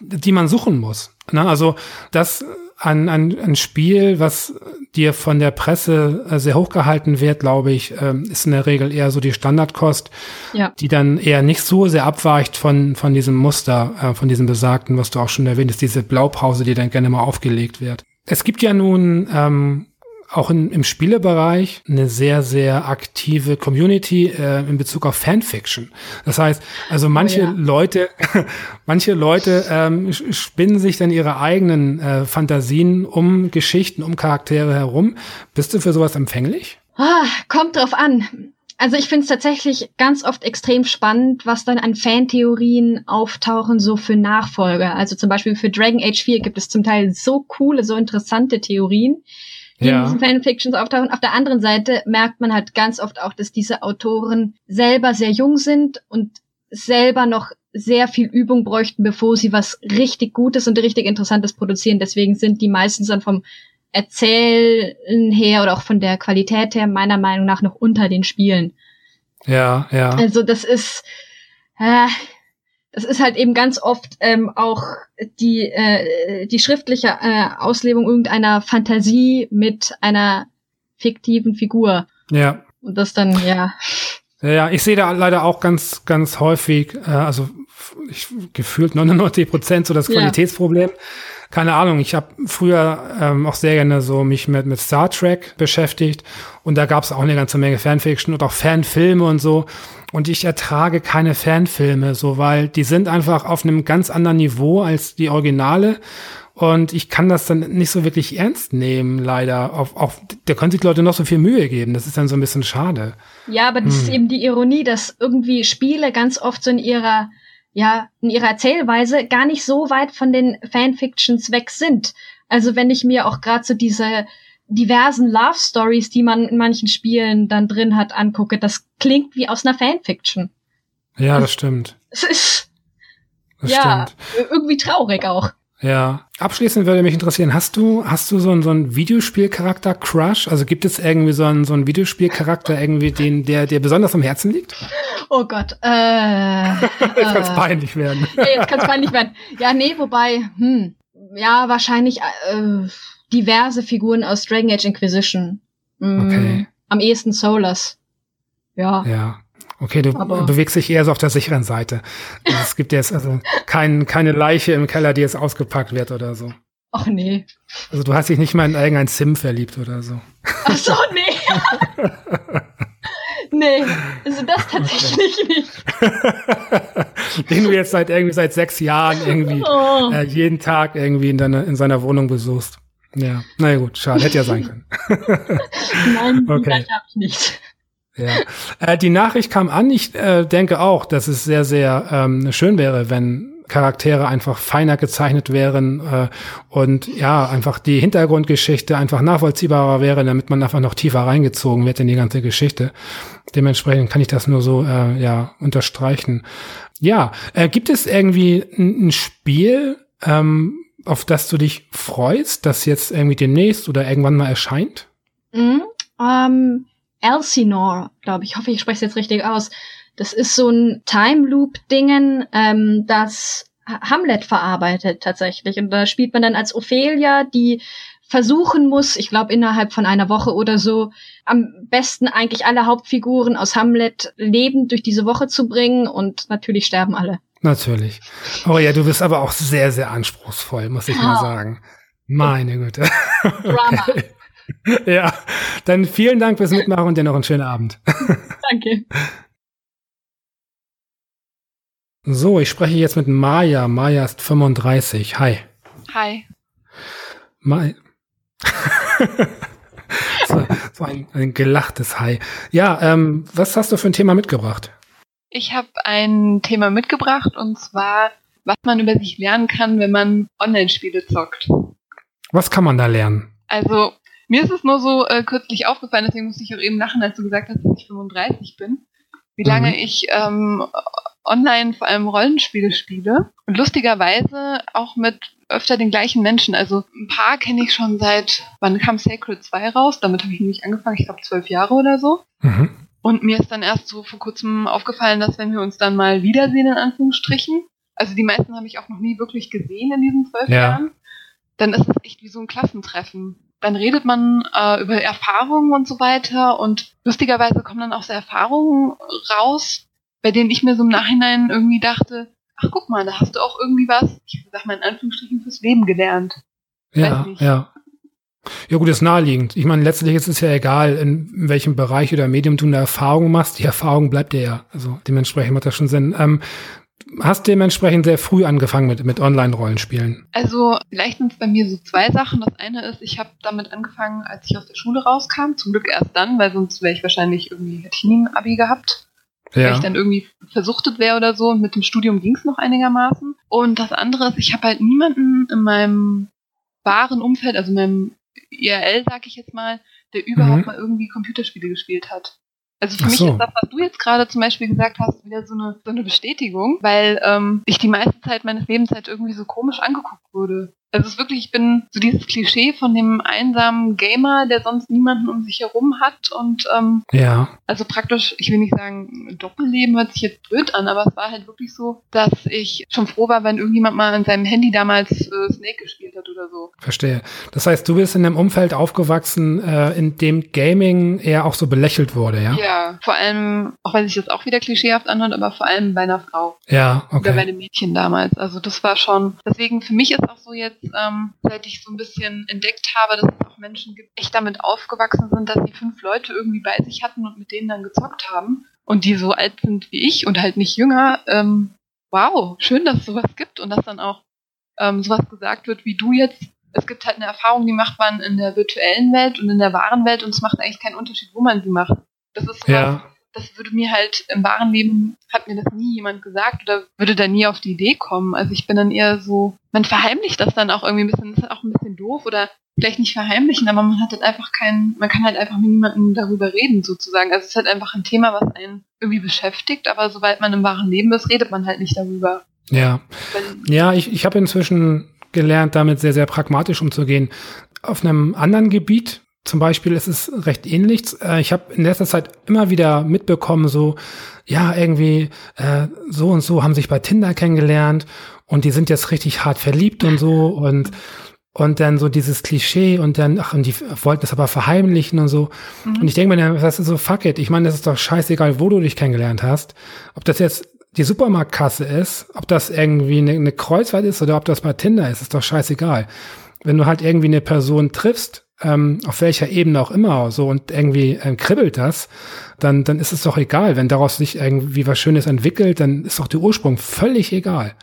die man suchen muss. Ne? Also das ein, ein, ein Spiel, was dir von der Presse äh, sehr hochgehalten wird, glaube ich, ähm, ist in der Regel eher so die Standardkost, ja. die dann eher nicht so sehr abweicht von, von diesem Muster, äh, von diesem Besagten, was du auch schon erwähnt hast, diese Blaupause, die dann gerne mal aufgelegt wird. Es gibt ja nun ähm, auch in, im Spielebereich eine sehr, sehr aktive Community äh, in Bezug auf Fanfiction. Das heißt, also oh manche oh ja. Leute, manche Leute ähm, spinnen sich dann ihre eigenen äh, Fantasien um Geschichten, um Charaktere herum. Bist du für sowas empfänglich? Ah, kommt drauf an. Also ich finde es tatsächlich ganz oft extrem spannend, was dann an Fantheorien auftauchen, so für Nachfolger. Also zum Beispiel für Dragon Age 4 gibt es zum Teil so coole, so interessante Theorien, die ja. in diesen Fanfictions auftauchen. Auf der anderen Seite merkt man halt ganz oft auch, dass diese Autoren selber sehr jung sind und selber noch sehr viel Übung bräuchten, bevor sie was richtig Gutes und richtig Interessantes produzieren. Deswegen sind die meistens dann vom Erzählen her oder auch von der Qualität her meiner Meinung nach noch unter den Spielen. Ja, ja. Also das ist, äh, das ist halt eben ganz oft ähm, auch die, äh, die schriftliche äh, Auslebung irgendeiner Fantasie mit einer fiktiven Figur. Ja. Und das dann, ja. Ja, ich sehe da leider auch ganz, ganz häufig, äh, also ich, gefühlt 99 Prozent so das Qualitätsproblem. Ja. Keine Ahnung, ich habe früher ähm, auch sehr gerne so mich mit, mit Star Trek beschäftigt und da gab es auch eine ganze Menge Fanfiction und auch Fanfilme und so. Und ich ertrage keine Fanfilme, so weil die sind einfach auf einem ganz anderen Niveau als die Originale. Und ich kann das dann nicht so wirklich ernst nehmen, leider. Auf, auf, da können sich Leute noch so viel Mühe geben. Das ist dann so ein bisschen schade. Ja, aber das hm. ist eben die Ironie, dass irgendwie Spiele ganz oft so in ihrer, ja, in ihrer Erzählweise gar nicht so weit von den Fanfictions weg sind. Also wenn ich mir auch gerade so diese diversen Love Stories, die man in manchen Spielen dann drin hat, angucke, das klingt wie aus einer Fanfiction. Ja, das stimmt. Es ist das ja stimmt. irgendwie traurig auch. Ja. Abschließend würde mich interessieren, hast du, hast du so einen, so einen Videospielcharakter Crush? Also gibt es irgendwie so einen, so einen Videospielcharakter irgendwie, den, der dir besonders am Herzen liegt? Oh Gott, äh. jetzt kann es äh, peinlich werden. ja, jetzt kann es peinlich werden. Ja, nee, wobei, hm, ja, wahrscheinlich, äh, diverse Figuren aus Dragon Age Inquisition. Mm, okay. Am ehesten Solus. Ja. Ja. Okay, du Aber bewegst dich eher so auf der sicheren Seite. Also es gibt jetzt also kein, keine Leiche im Keller, die jetzt ausgepackt wird oder so. Ach nee. Also du hast dich nicht mal in irgendein Sim verliebt oder so. Ach so, nee. nee, also das tatsächlich okay. nicht. Den du jetzt seit irgendwie seit sechs Jahren irgendwie oh. äh, jeden Tag irgendwie in, deiner, in seiner Wohnung besuchst. Ja, naja gut, schade, hätte ja sein können. Nein, okay. habe ich nicht. Ja. Äh, die Nachricht kam an. Ich äh, denke auch, dass es sehr, sehr ähm, schön wäre, wenn Charaktere einfach feiner gezeichnet wären äh, und ja, einfach die Hintergrundgeschichte einfach nachvollziehbarer wäre, damit man einfach noch tiefer reingezogen wird in die ganze Geschichte. Dementsprechend kann ich das nur so äh, ja unterstreichen. Ja, äh, gibt es irgendwie ein, Spiel, ähm, auf das du dich freust, das jetzt irgendwie demnächst oder irgendwann mal erscheint? Mhm, ähm, Elsinore, glaube ich. Hoffe, ich spreche es jetzt richtig aus. Das ist so ein Time Loop-Dingen, ähm, das Hamlet verarbeitet tatsächlich. Und da spielt man dann als Ophelia, die versuchen muss, ich glaube innerhalb von einer Woche oder so, am besten eigentlich alle Hauptfiguren aus Hamlet lebend durch diese Woche zu bringen und natürlich sterben alle. Natürlich. Oh ja, du bist aber auch sehr, sehr anspruchsvoll, muss ich oh. mal sagen. Meine Güte. Drama. Okay. Ja, dann vielen Dank fürs Mitmachen und dir noch einen schönen Abend. Danke. So, ich spreche jetzt mit Maya. Maya ist 35. Hi. Hi. Maya. so, so ein, ein, gelachtes Hi. Ja, ähm, was hast du für ein Thema mitgebracht? Ich habe ein Thema mitgebracht und zwar, was man über sich lernen kann, wenn man Online-Spiele zockt. Was kann man da lernen? Also, mir ist es nur so äh, kürzlich aufgefallen, deswegen musste ich auch eben lachen, als du gesagt hast, dass ich 35 bin, wie lange mhm. ich ähm, online vor allem Rollenspiele spiele. Und lustigerweise auch mit öfter den gleichen Menschen. Also ein paar kenne ich schon seit, wann kam Sacred 2 raus? Damit habe ich nämlich angefangen, ich glaube zwölf Jahre oder so. Mhm. Und mir ist dann erst so vor kurzem aufgefallen, dass wenn wir uns dann mal wiedersehen, in Anführungsstrichen, also die meisten habe ich auch noch nie wirklich gesehen in diesen zwölf ja. Jahren, dann ist es echt wie so ein Klassentreffen. Dann redet man äh, über Erfahrungen und so weiter und lustigerweise kommen dann auch so Erfahrungen raus, bei denen ich mir so im Nachhinein irgendwie dachte, ach guck mal, da hast du auch irgendwie was, ich sag mal in Anführungsstrichen, fürs Leben gelernt. Ja, ja. Ja gut, das ist naheliegend. Ich meine, letztlich ist es ja egal, in welchem Bereich oder Medium du eine Erfahrung machst. Die Erfahrung bleibt dir ja. Also dementsprechend macht das schon Sinn. Ähm, hast dementsprechend sehr früh angefangen mit, mit Online-Rollenspielen? Also vielleicht sind es bei mir so zwei Sachen. Das eine ist, ich habe damit angefangen, als ich aus der Schule rauskam. Zum Glück erst dann, weil sonst wäre ich wahrscheinlich irgendwie, hätte ich nie ein Abi gehabt. Ja. Weil ich dann irgendwie versuchtet wäre oder so. Und mit dem Studium ging es noch einigermaßen. Und das andere ist, ich habe halt niemanden in meinem wahren Umfeld, also meinem IRL, sag ich jetzt mal, der überhaupt mhm. mal irgendwie Computerspiele gespielt hat. Also für so. mich ist das, was du jetzt gerade zum Beispiel gesagt hast, wieder so eine, so eine Bestätigung, weil ähm, ich die meiste Zeit meines Lebens halt irgendwie so komisch angeguckt wurde. Also es ist wirklich, ich bin so dieses Klischee von dem einsamen Gamer, der sonst niemanden um sich herum hat und ähm, ja. also praktisch, ich will nicht sagen, Doppelleben hört sich jetzt blöd an, aber es war halt wirklich so, dass ich schon froh war, wenn irgendjemand mal an seinem Handy damals äh, Snake gespielt hat oder so. Verstehe. Das heißt, du bist in einem Umfeld aufgewachsen, äh, in dem Gaming eher auch so belächelt wurde, ja? Ja, vor allem, auch wenn sich das auch wieder klischeehaft anhört, aber vor allem bei einer Frau. Ja, okay. Oder bei einem Mädchen damals. Also das war schon, deswegen für mich ist auch so jetzt ähm, seit ich so ein bisschen entdeckt habe, dass es auch Menschen gibt, echt damit aufgewachsen sind, dass die fünf Leute irgendwie bei sich hatten und mit denen dann gezockt haben und die so alt sind wie ich und halt nicht jünger. Ähm, wow, schön, dass es sowas gibt und dass dann auch ähm, sowas gesagt wird wie du jetzt. Es gibt halt eine Erfahrung, die macht man in der virtuellen Welt und in der wahren Welt und es macht eigentlich keinen Unterschied, wo man sie macht. Das ist sowas, ja das würde mir halt im wahren Leben, hat mir das nie jemand gesagt oder würde da nie auf die Idee kommen. Also ich bin dann eher so, man verheimlicht das dann auch irgendwie ein bisschen, das ist auch ein bisschen doof oder vielleicht nicht verheimlichen, aber man hat halt einfach keinen, man kann halt einfach mit niemandem darüber reden sozusagen. Also es ist halt einfach ein Thema, was einen irgendwie beschäftigt, aber sobald man im wahren Leben ist, redet man halt nicht darüber. Ja. Ja, ich, ich habe inzwischen gelernt, damit sehr, sehr pragmatisch umzugehen. Auf einem anderen Gebiet, zum Beispiel ist es recht ähnlich. Äh, ich habe in letzter Zeit immer wieder mitbekommen, so, ja, irgendwie, äh, so und so haben sich bei Tinder kennengelernt und die sind jetzt richtig hart verliebt und so und und dann so dieses Klischee und dann, ach, und die wollten es aber verheimlichen und so. Mhm. Und ich denke mir, das ist so, fuck it. Ich meine, das ist doch scheißegal, wo du dich kennengelernt hast. Ob das jetzt die Supermarktkasse ist, ob das irgendwie eine, eine Kreuzfahrt ist oder ob das bei Tinder ist, ist doch scheißegal. Wenn du halt irgendwie eine Person triffst, ähm, auf welcher Ebene auch immer, so und irgendwie ähm, kribbelt das, dann, dann ist es doch egal. Wenn daraus sich irgendwie was Schönes entwickelt, dann ist doch der Ursprung völlig egal.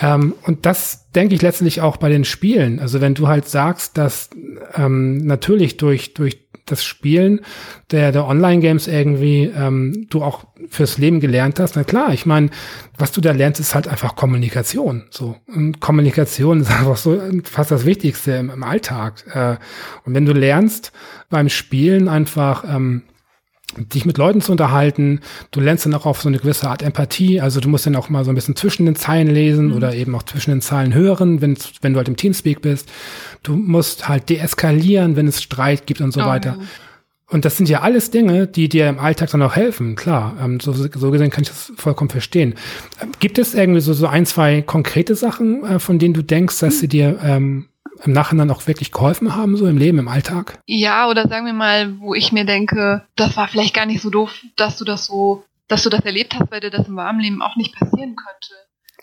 Ähm, und das denke ich letztlich auch bei den Spielen. Also wenn du halt sagst, dass ähm, natürlich durch, durch das Spielen der, der Online-Games irgendwie ähm, du auch fürs Leben gelernt hast, na klar, ich meine, was du da lernst, ist halt einfach Kommunikation. So. Und Kommunikation ist einfach so fast das Wichtigste im, im Alltag. Äh, und wenn du lernst beim Spielen einfach ähm, dich mit Leuten zu unterhalten. Du lernst dann auch auf so eine gewisse Art Empathie. Also du musst dann auch mal so ein bisschen zwischen den Zeilen lesen mhm. oder eben auch zwischen den Zeilen hören, wenn, wenn du halt im Teamspeak bist. Du musst halt deeskalieren, wenn es Streit gibt und so oh, weiter. Ja. Und das sind ja alles Dinge, die dir im Alltag dann auch helfen. Klar, ähm, so, so gesehen kann ich das vollkommen verstehen. Ähm, gibt es irgendwie so, so ein, zwei konkrete Sachen, äh, von denen du denkst, dass sie dir ähm, im Nachhinein auch wirklich geholfen haben, so im Leben, im Alltag? Ja, oder sagen wir mal, wo ich mir denke, das war vielleicht gar nicht so doof, dass du das so, dass du das erlebt hast, weil dir das im warmen Leben auch nicht passieren könnte.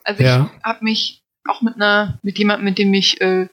Also ja. ich habe mich auch mit einer, mit jemandem, mit dem ich äh,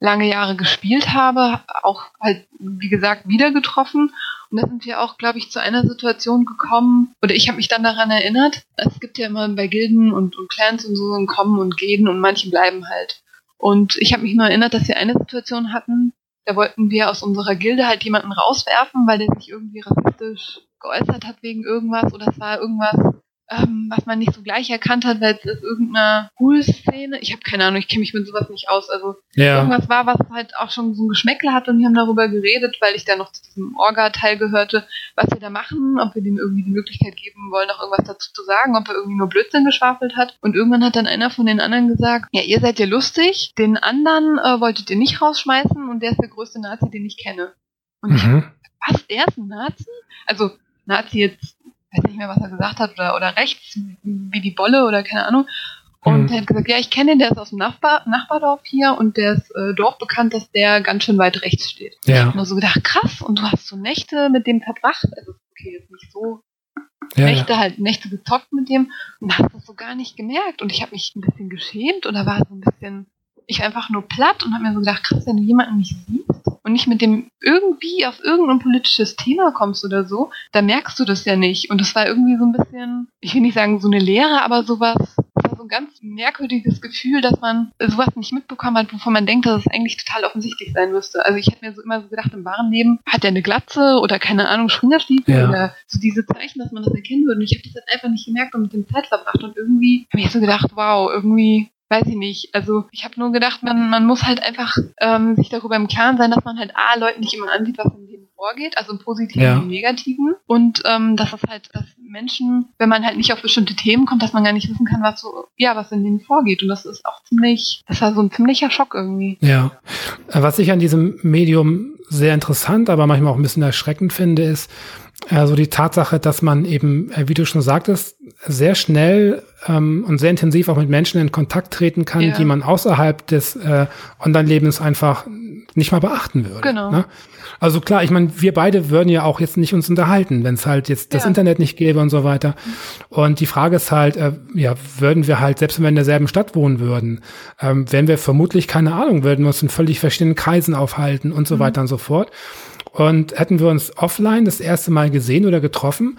lange Jahre gespielt habe, auch halt, wie gesagt, wieder getroffen. Und da sind wir auch, glaube ich, zu einer Situation gekommen, oder ich habe mich dann daran erinnert, es gibt ja immer bei Gilden und, und Clans und so ein Kommen und Gehen und manche bleiben halt. Und ich habe mich nur erinnert, dass wir eine Situation hatten, da wollten wir aus unserer Gilde halt jemanden rauswerfen, weil der sich irgendwie rassistisch geäußert hat wegen irgendwas oder es war irgendwas ähm, was man nicht so gleich erkannt hat, weil es ist irgendeine Pool-Szene. Ich habe keine Ahnung, ich kenne mich mit sowas nicht aus. Also ja. irgendwas war, was halt auch schon so ein Geschmäckle hatte und wir haben darüber geredet, weil ich da noch zu diesem Orga-Teil gehörte, was wir da machen, ob wir dem irgendwie die Möglichkeit geben wollen, noch irgendwas dazu zu sagen, ob er irgendwie nur Blödsinn geschwafelt hat. Und irgendwann hat dann einer von den anderen gesagt, ja, ihr seid ja lustig, den anderen äh, wolltet ihr nicht rausschmeißen und der ist der größte Nazi, den ich kenne. Und mhm. ich, was, der ist ein Nazi? Also Nazi jetzt weiß nicht mehr, was er gesagt hat, oder, oder rechts, wie die Bolle oder keine Ahnung. Und mhm. er hat gesagt, ja, ich kenne den, der ist aus dem Nachbar, Nachbardorf hier und der ist äh, Dorf bekannt, dass der ganz schön weit rechts steht. Ja. Ich habe nur so gedacht, krass, und du hast so Nächte mit dem verbracht. Also, okay, jetzt nicht so ja, Nächte, ja. halt Nächte gezockt mit dem und hast das so gar nicht gemerkt. Und ich habe mich ein bisschen geschämt und da war so ein bisschen, ich einfach nur platt und habe mir so gedacht, krass, wenn du jemanden nicht siehst und nicht mit dem irgendwie auf irgendein politisches Thema kommst oder so, da merkst du das ja nicht. Und das war irgendwie so ein bisschen, ich will nicht sagen so eine Lehre, aber sowas, das war so ein ganz merkwürdiges Gefühl, dass man sowas nicht mitbekommen hat, wovon man denkt, dass es eigentlich total offensichtlich sein müsste. Also ich hätte mir so immer so gedacht, im wahren Leben hat er eine Glatze oder keine Ahnung, Springerstiefel ja. oder so diese Zeichen, dass man das erkennen würde. Und ich habe das halt einfach nicht gemerkt und mit dem Zeit verbracht. Und irgendwie habe ich so gedacht, wow, irgendwie weiß ich nicht. Also ich habe nur gedacht, man, man muss halt einfach ähm, sich darüber im Klaren sein, dass man halt A, Leuten nicht immer ansieht, was im Leben vorgeht, also im Positiven ja. und im Negativen. Und ähm, dass es halt, dass Menschen, wenn man halt nicht auf bestimmte Themen kommt, dass man gar nicht wissen kann, was so, ja, was in denen vorgeht. Und das ist auch ziemlich, das war so ein ziemlicher Schock irgendwie. Ja. Äh, was ich an diesem Medium sehr interessant, aber manchmal auch ein bisschen erschreckend finde, ist, also die Tatsache, dass man eben, äh, wie du schon sagtest, sehr schnell ähm, und sehr intensiv auch mit Menschen in Kontakt treten kann, ja. die man außerhalb des äh, Online-Lebens einfach nicht mal beachten würde. Genau. Ne? Also klar, ich meine, wir beide würden ja auch jetzt nicht uns unterhalten, wenn es halt jetzt das ja. Internet nicht gäbe und so weiter. Und die Frage ist halt, äh, ja, würden wir halt, selbst wenn wir in derselben Stadt wohnen würden, ähm, wären wir vermutlich, keine Ahnung, würden wir uns in völlig verschiedenen Kreisen aufhalten und so mhm. weiter und so fort. Und hätten wir uns offline das erste Mal gesehen oder getroffen,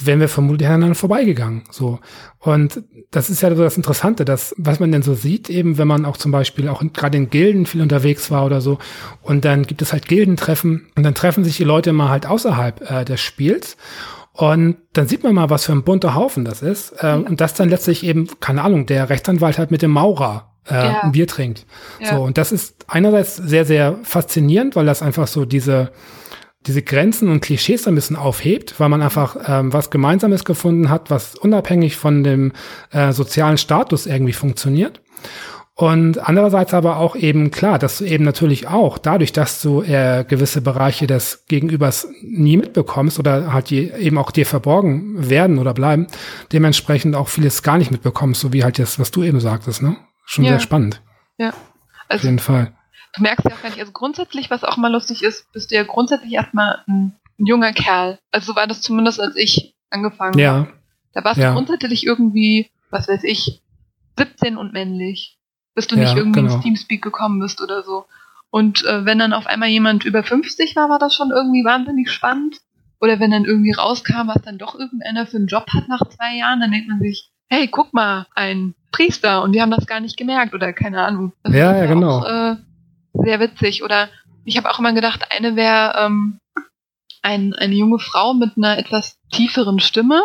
wären wir vermutlich aneinander vorbeigegangen. So. Und das ist ja so das Interessante, dass, was man denn so sieht, eben, wenn man auch zum Beispiel auch gerade in Gilden viel unterwegs war oder so, und dann gibt es halt Gildentreffen und dann treffen sich die Leute mal halt außerhalb äh, des Spiels. Und dann sieht man mal, was für ein bunter Haufen das ist. Äh, und das dann letztlich eben, keine Ahnung, der Rechtsanwalt halt mit dem Maurer äh, ja. ein Bier trinkt. Ja. So, und das ist einerseits sehr, sehr faszinierend, weil das einfach so diese, diese Grenzen und Klischees ein bisschen aufhebt, weil man einfach ähm, was Gemeinsames gefunden hat, was unabhängig von dem äh, sozialen Status irgendwie funktioniert. Und andererseits aber auch eben klar, dass du eben natürlich auch dadurch, dass du äh, gewisse Bereiche des Gegenübers nie mitbekommst oder halt die eben auch dir verborgen werden oder bleiben, dementsprechend auch vieles gar nicht mitbekommst, so wie halt das, was du eben sagtest, ne? Schon ja. sehr spannend. Ja. Also, Auf jeden Fall. Du merkst ja auch gar nicht, also grundsätzlich, was auch mal lustig ist, bist du ja grundsätzlich erstmal ein, ein junger Kerl. Also so war das zumindest, als ich angefangen ja. habe. Da warst ja. du grundsätzlich irgendwie, was weiß ich, 17 und männlich. Bis du ja, nicht irgendwie genau. ins Teamspeak gekommen bist oder so. Und äh, wenn dann auf einmal jemand über 50 war, war das schon irgendwie wahnsinnig spannend. Oder wenn dann irgendwie rauskam, was dann doch irgendeiner für einen Job hat nach zwei Jahren, dann denkt man sich, hey, guck mal, ein Priester und die haben das gar nicht gemerkt oder keine Ahnung. Das ja, ja, genau. Auch, äh, sehr witzig. Oder ich habe auch immer gedacht, eine wäre ähm, ein, eine junge Frau mit einer etwas tieferen Stimme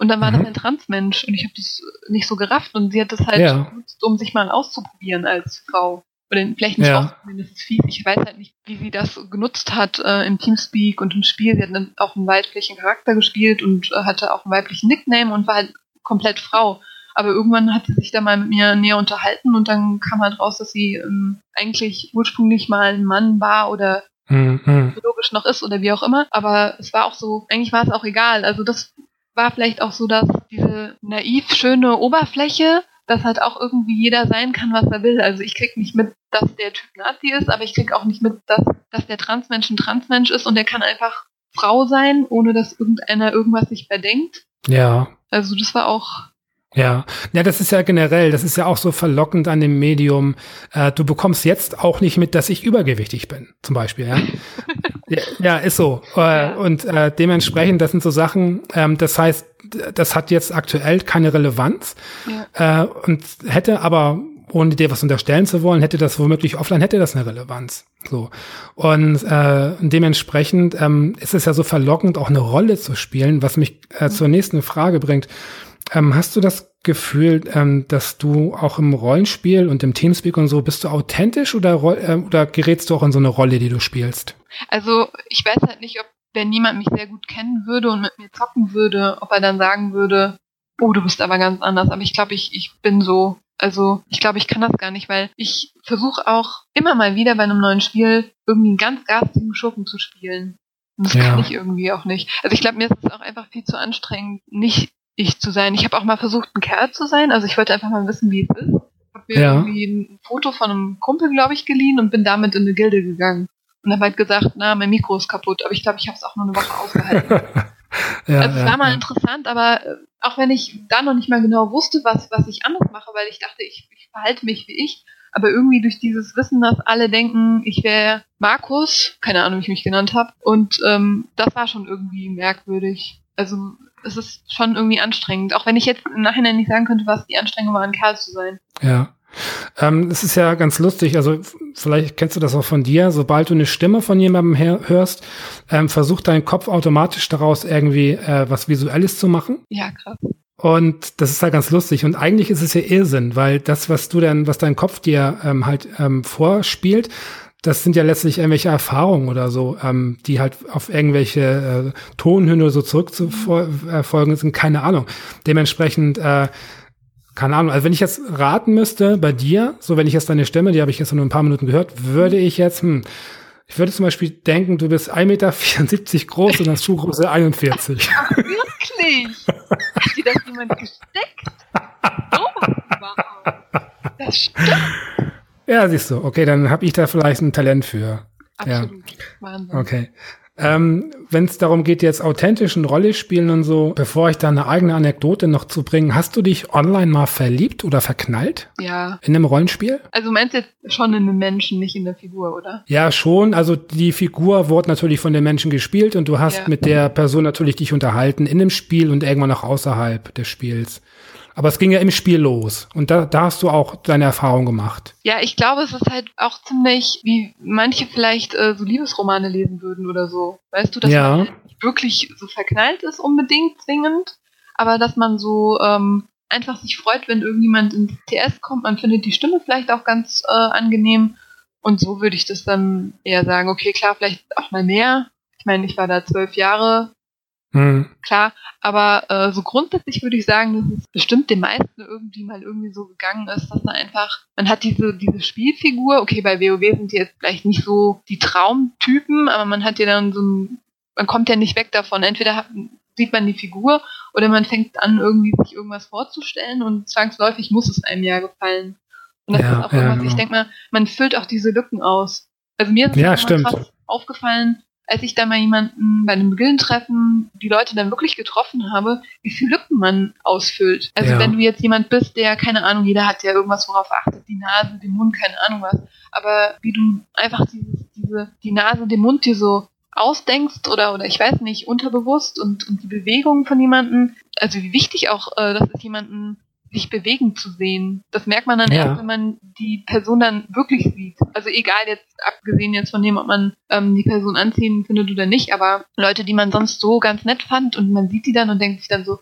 und dann war mhm. das ein Transmensch und ich habe das nicht so gerafft und sie hat das halt ja. genutzt, um sich mal auszuprobieren als Frau. Oder vielleicht nicht ja. ausprobieren, das ist fies. Ich weiß halt nicht, wie sie das genutzt hat äh, im Teamspeak und im Spiel. Sie hat dann auch einen weiblichen Charakter gespielt und äh, hatte auch einen weiblichen Nickname und war halt komplett Frau. Aber irgendwann hat sie sich da mal mit mir näher unterhalten und dann kam halt raus, dass sie ähm, eigentlich ursprünglich mal ein Mann war oder mhm. biologisch noch ist oder wie auch immer. Aber es war auch so, eigentlich war es auch egal. Also das war vielleicht auch so, dass diese naiv schöne Oberfläche, dass halt auch irgendwie jeder sein kann, was er will. Also ich krieg nicht mit, dass der Typ Nazi ist, aber ich krieg auch nicht mit, dass, dass der Transmensch ein Transmensch ist und der kann einfach Frau sein, ohne dass irgendeiner irgendwas sich verdenkt. Ja. Also das war auch ja, ja, das ist ja generell, das ist ja auch so verlockend an dem Medium. Äh, du bekommst jetzt auch nicht mit, dass ich übergewichtig bin, zum Beispiel. Ja, ja, ja, ist so. Äh, und äh, dementsprechend, das sind so Sachen. Ähm, das heißt, das hat jetzt aktuell keine Relevanz ja. äh, und hätte aber ohne dir was unterstellen zu wollen, hätte das womöglich offline, hätte das eine Relevanz. So. Und äh, dementsprechend ähm, ist es ja so verlockend, auch eine Rolle zu spielen, was mich äh, zur nächsten Frage bringt. Ähm, hast du das Gefühl, ähm, dass du auch im Rollenspiel und im Teamspeak und so, bist du authentisch oder, äh, oder gerätst du auch in so eine Rolle, die du spielst? Also ich weiß halt nicht, ob wenn niemand mich sehr gut kennen würde und mit mir zocken würde, ob er dann sagen würde, oh, du bist aber ganz anders. Aber ich glaube, ich, ich bin so. Also ich glaube, ich kann das gar nicht, weil ich versuche auch immer mal wieder bei einem neuen Spiel irgendwie einen ganz garstigen Schurken zu spielen. Und das ja. kann ich irgendwie auch nicht. Also ich glaube, mir ist es auch einfach viel zu anstrengend, nicht ich zu sein. Ich habe auch mal versucht, ein Kerl zu sein. Also ich wollte einfach mal wissen, wie es ist. Ich habe mir ja. irgendwie ein Foto von einem Kumpel, glaube ich, geliehen und bin damit in eine Gilde gegangen. Und habe halt gesagt, na, mein Mikro ist kaputt. Aber ich glaube, ich habe es auch nur eine Woche ausgehalten. ja, also es war mal interessant, aber äh, auch wenn ich da noch nicht mal genau wusste, was, was ich anders mache, weil ich dachte, ich, ich verhalte mich wie ich, aber irgendwie durch dieses Wissen, dass alle denken, ich wäre Markus, keine Ahnung, wie ich mich genannt habe, und ähm, das war schon irgendwie merkwürdig. Also es ist schon irgendwie anstrengend. Auch wenn ich jetzt im Nachhinein nicht sagen könnte, was die Anstrengung war, ein Kerl zu sein. Ja. Ähm, es ist ja ganz lustig, also vielleicht kennst du das auch von dir, sobald du eine Stimme von jemandem hörst, ähm, versucht dein Kopf automatisch daraus irgendwie äh, was Visuelles zu machen. Ja, krass. Und das ist halt ganz lustig. Und eigentlich ist es ja Irrsinn, weil das, was du dann, was dein Kopf dir ähm, halt ähm, vorspielt, das sind ja letztlich irgendwelche Erfahrungen oder so, ähm, die halt auf irgendwelche äh, Tonhöhen oder so zurückzufolgen sind, keine Ahnung. Dementsprechend, äh, keine Ahnung, also wenn ich jetzt raten müsste bei dir, so wenn ich jetzt deine Stimme, die habe ich jetzt nur ein paar Minuten gehört, würde ich jetzt, hm, ich würde zum Beispiel denken, du bist 1,74 Meter groß und hast Schuhgröße 41. Ach, wirklich? Hat dir das jemand gesteckt? Oh, wow. Das stimmt. Ja, siehst du. Okay, dann habe ich da vielleicht ein Talent für. Absolut. Ja. Wahnsinn. Okay. Ähm, Wenn es darum geht, jetzt authentischen Rolle spielen und so, bevor ich da eine eigene Anekdote noch zu bringen, hast du dich online mal verliebt oder verknallt? Ja. In einem Rollenspiel? Also meinst du jetzt schon in einem Menschen, nicht in der Figur, oder? Ja, schon. Also die Figur wurde natürlich von den Menschen gespielt und du hast ja. mit der Person natürlich dich unterhalten in dem Spiel und irgendwann auch außerhalb des Spiels. Aber es ging ja im Spiel los. Und da, da hast du auch deine Erfahrung gemacht. Ja, ich glaube, es ist halt auch ziemlich, wie manche vielleicht äh, so Liebesromane lesen würden oder so. Weißt du, dass ja. man wirklich so verknallt ist unbedingt zwingend, aber dass man so ähm, einfach sich freut, wenn irgendjemand ins TS kommt. Man findet die Stimme vielleicht auch ganz äh, angenehm. Und so würde ich das dann eher sagen, okay, klar, vielleicht auch mal mehr. Ich meine, ich war da zwölf Jahre, Mhm. Klar, aber äh, so grundsätzlich würde ich sagen, dass es bestimmt den meisten irgendwie mal irgendwie so gegangen ist, dass man einfach, man hat diese, diese Spielfigur, okay, bei WoW sind die jetzt vielleicht nicht so die Traumtypen, aber man hat ja dann so ein, man kommt ja nicht weg davon. Entweder hat, sieht man die Figur oder man fängt an, irgendwie sich irgendwas vorzustellen und zwangsläufig muss es einem ja gefallen. Und das ja, ist auch irgendwas, ja, genau. ich denke mal, man füllt auch diese Lücken aus. Also mir ist es ja, krass aufgefallen, als ich da mal jemanden bei einem Gillentreffen die Leute dann wirklich getroffen habe, wie viele Lücken man ausfüllt. Also ja. wenn du jetzt jemand bist, der, keine Ahnung, jeder hat ja irgendwas, worauf achtet, die Nase, den Mund, keine Ahnung was, aber wie du einfach dieses, diese, die Nase, den Mund dir so ausdenkst oder, oder ich weiß nicht, unterbewusst und, und die Bewegungen von jemandem, also wie wichtig auch äh, das ist, jemanden sich bewegen zu sehen. Das merkt man dann ja. erst, wenn man die Person dann wirklich sieht. Also egal jetzt, abgesehen jetzt von dem, ob man ähm, die Person anziehen findet oder nicht, aber Leute, die man sonst so ganz nett fand und man sieht die dann und denkt sich dann so,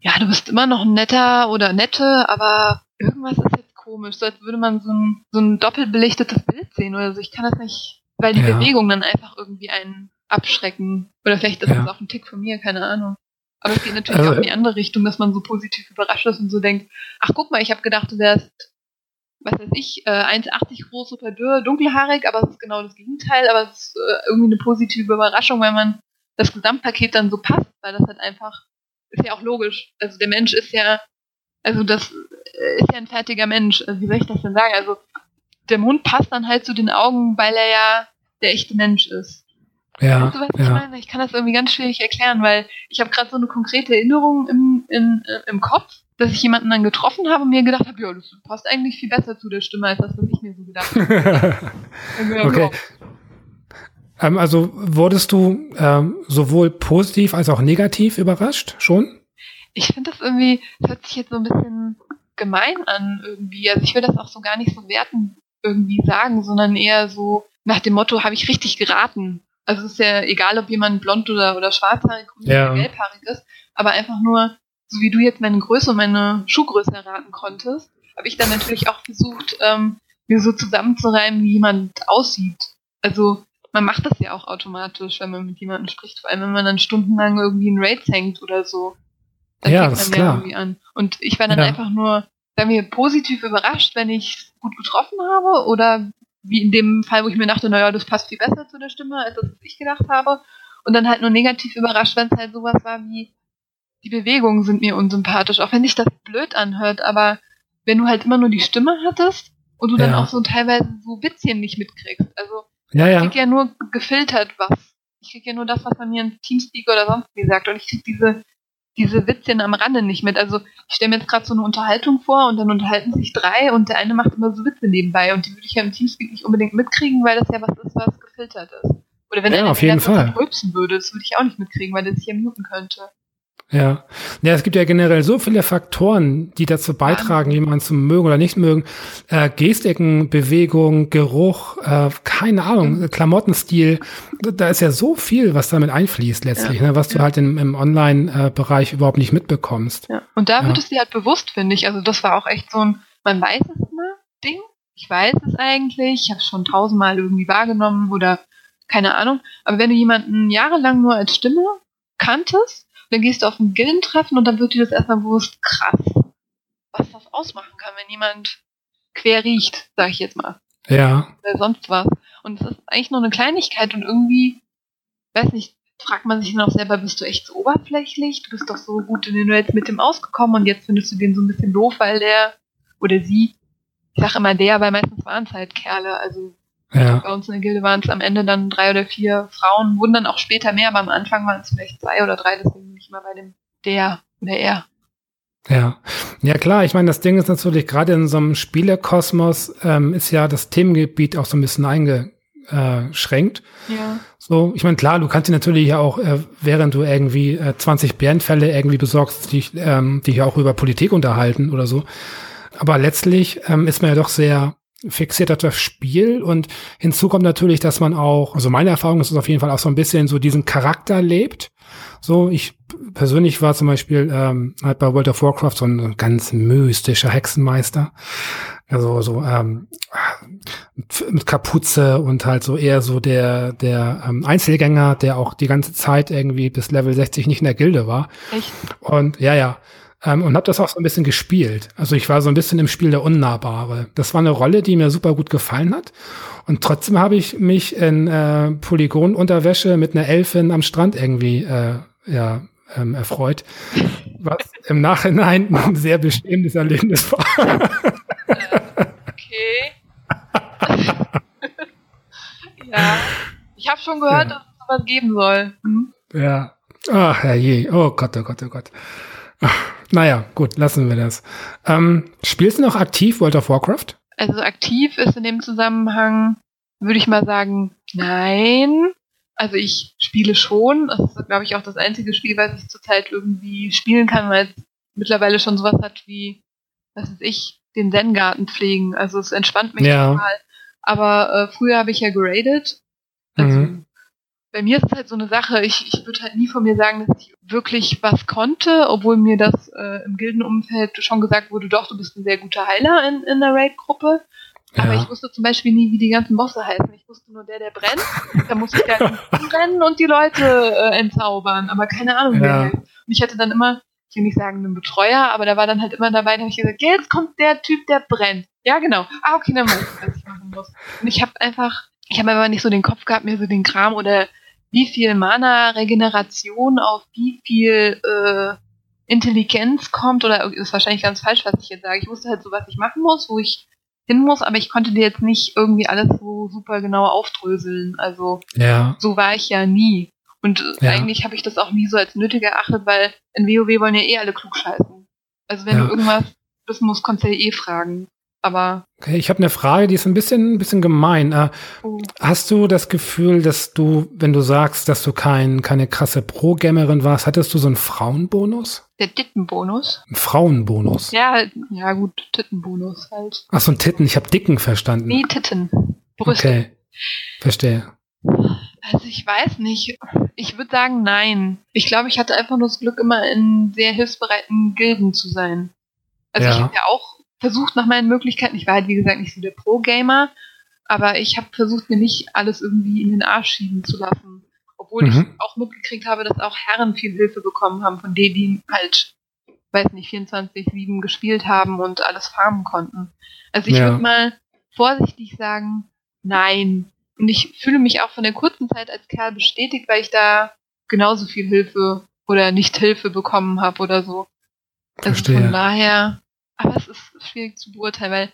ja, du bist immer noch ein netter oder nette, aber irgendwas ist jetzt komisch, so als würde man so ein, so ein doppelbelichtetes Bild sehen oder so. Ich kann das nicht, weil die ja. Bewegung dann einfach irgendwie einen abschrecken. Oder vielleicht ist ja. das auch ein Tick von mir, keine Ahnung. Aber es geht natürlich also, auch in die andere Richtung, dass man so positiv überrascht ist und so denkt, ach guck mal, ich habe gedacht, du wärst, was weiß ich, äh, 1,80 groß, super dürr, dunkelhaarig, aber es ist genau das Gegenteil, aber es ist äh, irgendwie eine positive Überraschung, weil man das Gesamtpaket dann so passt, weil das halt einfach, ist ja auch logisch. Also der Mensch ist ja, also das äh, ist ja ein fertiger Mensch. Also wie soll ich das denn sagen? Also der Mund passt dann halt zu den Augen, weil er ja der echte Mensch ist. Ja, weißt du, was ja. ich meine? Ich kann das irgendwie ganz schwierig erklären, weil ich habe gerade so eine konkrete Erinnerung im, in, äh, im Kopf, dass ich jemanden dann getroffen habe und mir gedacht habe, ja, das passt eigentlich viel besser zu der Stimme, als das, was ich mir so gedacht habe. okay. Ähm, also wurdest du ähm, sowohl positiv als auch negativ überrascht schon? Ich finde das irgendwie, das hört sich jetzt so ein bisschen gemein an irgendwie. Also ich will das auch so gar nicht so werten irgendwie sagen, sondern eher so nach dem Motto, habe ich richtig geraten. Also es ist ja egal, ob jemand blond oder, oder schwarzhaarig ja. oder gelbhaarig ist, aber einfach nur, so wie du jetzt meine Größe und meine Schuhgröße erraten konntest, habe ich dann natürlich auch versucht, ähm, mir so zusammenzureimen, wie jemand aussieht. Also man macht das ja auch automatisch, wenn man mit jemandem spricht, vor allem wenn man dann stundenlang irgendwie in Raids hängt oder so. Dann ja, das ist klar. irgendwie an. Und ich war dann ja. einfach nur, sagen wir, positiv überrascht, wenn ich gut getroffen habe oder wie in dem Fall, wo ich mir dachte, naja, das passt viel besser zu der Stimme, als das, was ich gedacht habe. Und dann halt nur negativ überrascht, wenn es halt sowas war wie, die Bewegungen sind mir unsympathisch, auch wenn sich das blöd anhört, aber wenn du halt immer nur die Stimme hattest und du ja. dann auch so teilweise so Witzchen nicht mitkriegst. Also ja, ja. ich krieg ja nur gefiltert was. Ich krieg ja nur das, was man mir in Teamspeak oder sonst wie sagt. Und ich krieg diese diese Witzchen am Rande nicht mit. Also ich stelle mir jetzt gerade so eine Unterhaltung vor und dann unterhalten sich drei und der eine macht immer so Witze nebenbei und die würde ich ja im Teamspeak nicht unbedingt mitkriegen, weil das ja was ist, was gefiltert ist. Oder wenn ja, auf jeden Fall rülpsen würde, das würde ich auch nicht mitkriegen, weil der sich ja muten könnte. Ja. ja, es gibt ja generell so viele Faktoren, die dazu beitragen, jemanden zu mögen oder nicht mögen. Äh, Gestiken, Bewegung, Geruch, äh, keine Ahnung, mhm. Klamottenstil. Da ist ja so viel, was damit einfließt letztlich, ja. ne, was du halt im, im Online-Bereich überhaupt nicht mitbekommst. Ja. Und da wird ja. es dir halt bewusst, finde ich. Also das war auch echt so ein, man weiß es immer, Ding. ich weiß es eigentlich, ich habe es schon tausendmal irgendwie wahrgenommen oder keine Ahnung. Aber wenn du jemanden jahrelang nur als Stimme kanntest, dann gehst du auf ein Gildentreffen und dann wird dir das erstmal bewusst, krass, was das ausmachen kann, wenn jemand quer riecht, sag ich jetzt mal. Ja. Oder sonst was. Und es ist eigentlich nur eine Kleinigkeit und irgendwie, weiß nicht, fragt man sich dann auch selber, bist du echt so oberflächlich? Du bist doch so gut in den Welt mit dem ausgekommen und jetzt findest du den so ein bisschen doof, weil der oder sie, ich sag immer der, weil meistens waren es halt Kerle, also ja. bei uns in der Gilde waren es am Ende dann drei oder vier Frauen, wurden dann auch später mehr, aber am Anfang waren es vielleicht zwei oder drei, deswegen bin ich immer bei dem der oder er. Ja, ja klar. Ich meine, das Ding ist natürlich gerade in so einem Spielekosmos ähm, ist ja das Themengebiet auch so ein bisschen eingeschränkt. Ja. So, ich meine, klar, du kannst dir natürlich ja auch, äh, während du irgendwie äh, 20 Bärenfälle irgendwie besorgst, dich, ähm, dich auch über Politik unterhalten oder so. Aber letztlich ähm, ist man ja doch sehr fixiert auf das Spiel und hinzu kommt natürlich, dass man auch, also meine Erfahrung ist es auf jeden Fall auch so ein bisschen so diesen Charakter lebt. So, ich persönlich war zum Beispiel ähm, halt bei World of Warcraft so ein ganz mystischer Hexenmeister. Also so ähm, mit Kapuze und halt so eher so der der ähm, Einzelgänger, der auch die ganze Zeit irgendwie bis Level 60 nicht in der Gilde war. Echt? Und ja, ja. Ähm, und habe das auch so ein bisschen gespielt. Also ich war so ein bisschen im Spiel der Unnahbare. Das war eine Rolle, die mir super gut gefallen hat. Und trotzdem habe ich mich in äh, Polygonunterwäsche mit einer Elfin am Strand irgendwie äh, ja, ähm, erfreut. Was im Nachhinein ein sehr bestehendes Erlebnis war. okay. ja. Ich habe schon gehört, ja. dass es sowas geben soll. Hm? Ja. Ach, herrje. Oh Gott, oh Gott, oh Gott. Ach. Naja, gut, lassen wir das. Ähm, spielst du noch aktiv World of Warcraft? Also aktiv ist in dem Zusammenhang, würde ich mal sagen, nein. Also ich spiele schon. Das ist, glaube ich, auch das einzige Spiel, was ich zurzeit irgendwie spielen kann, weil es mittlerweile schon sowas hat wie, was weiß ich, den Zen-Garten pflegen. Also es entspannt mich ja. total. Aber äh, früher habe ich ja geradet. Also mhm bei mir ist es halt so eine Sache, ich, ich würde halt nie von mir sagen, dass ich wirklich was konnte, obwohl mir das äh, im Gildenumfeld schon gesagt wurde, doch, du bist ein sehr guter Heiler in, in der Raid-Gruppe. Ja. Aber ich wusste zum Beispiel nie, wie die ganzen Bosse heißen. Ich wusste nur der, der brennt. Da musste ich dann rennen und die Leute äh, entzaubern. Aber keine Ahnung, ja. wer heißt. Und ich hatte dann immer, ich will nicht sagen einen Betreuer, aber da war dann halt immer dabei, da habe ich gesagt, jetzt kommt der Typ, der brennt. Ja, genau. Ah, okay, dann weiß ich, was ich machen muss. Und ich habe einfach, ich habe einfach nicht so den Kopf gehabt, mir so den Kram oder wie viel Mana-Regeneration auf wie viel äh, Intelligenz kommt, oder ist wahrscheinlich ganz falsch, was ich jetzt sage. Ich wusste halt so, was ich machen muss, wo ich hin muss, aber ich konnte dir jetzt nicht irgendwie alles so super genau aufdröseln. Also ja. so war ich ja nie. Und ja. eigentlich habe ich das auch nie so als nötig erachtet, weil in WoW wollen ja eh alle klug scheißen. Also wenn ja. du irgendwas wissen musst, kannst du ja eh fragen aber. Okay, ich habe eine Frage, die ist ein bisschen, ein bisschen gemein. Äh, oh. Hast du das Gefühl, dass du, wenn du sagst, dass du kein, keine krasse Pro-Gamerin warst, hattest du so einen Frauenbonus? Der Tittenbonus? Ein Frauenbonus? Ja, ja gut, Tittenbonus halt. Ach so, ein Titten, ich habe Dicken verstanden. Nee, Titten. Brüste. Okay, verstehe. Also ich weiß nicht. Ich würde sagen, nein. Ich glaube, ich hatte einfach nur das Glück, immer in sehr hilfsbereiten Gilden zu sein. Also ja. ich habe ja auch versucht nach meinen Möglichkeiten. Ich war halt, wie gesagt, nicht so der Pro-Gamer, aber ich habe versucht, mir nicht alles irgendwie in den Arsch schieben zu lassen. Obwohl mhm. ich auch mitgekriegt habe, dass auch Herren viel Hilfe bekommen haben, von denen, die halt, weiß nicht, 24-7 gespielt haben und alles farmen konnten. Also ich ja. würde mal vorsichtig sagen, nein. Und ich fühle mich auch von der kurzen Zeit als Kerl bestätigt, weil ich da genauso viel Hilfe oder nicht Hilfe bekommen habe oder so. Also Verstehe. von daher, aber es ist schwierig zu beurteilen, weil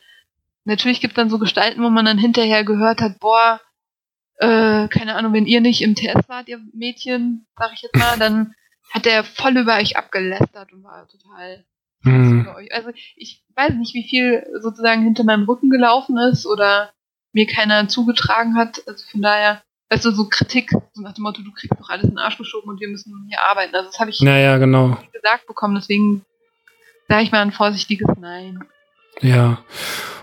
natürlich gibt es dann so Gestalten, wo man dann hinterher gehört hat, boah, äh, keine Ahnung, wenn ihr nicht im TS wart, ihr Mädchen, sag ich jetzt mal, dann hat der voll über euch abgelästert und war total mhm. euch. Also ich weiß nicht, wie viel sozusagen hinter meinem Rücken gelaufen ist oder mir keiner zugetragen hat. Also von daher, also so Kritik, so nach dem Motto, du kriegst doch alles in den Arsch geschoben und wir müssen hier arbeiten. Also das habe ich naja, genau. gesagt bekommen, deswegen sage ich mal ein vorsichtiges Nein. Ja,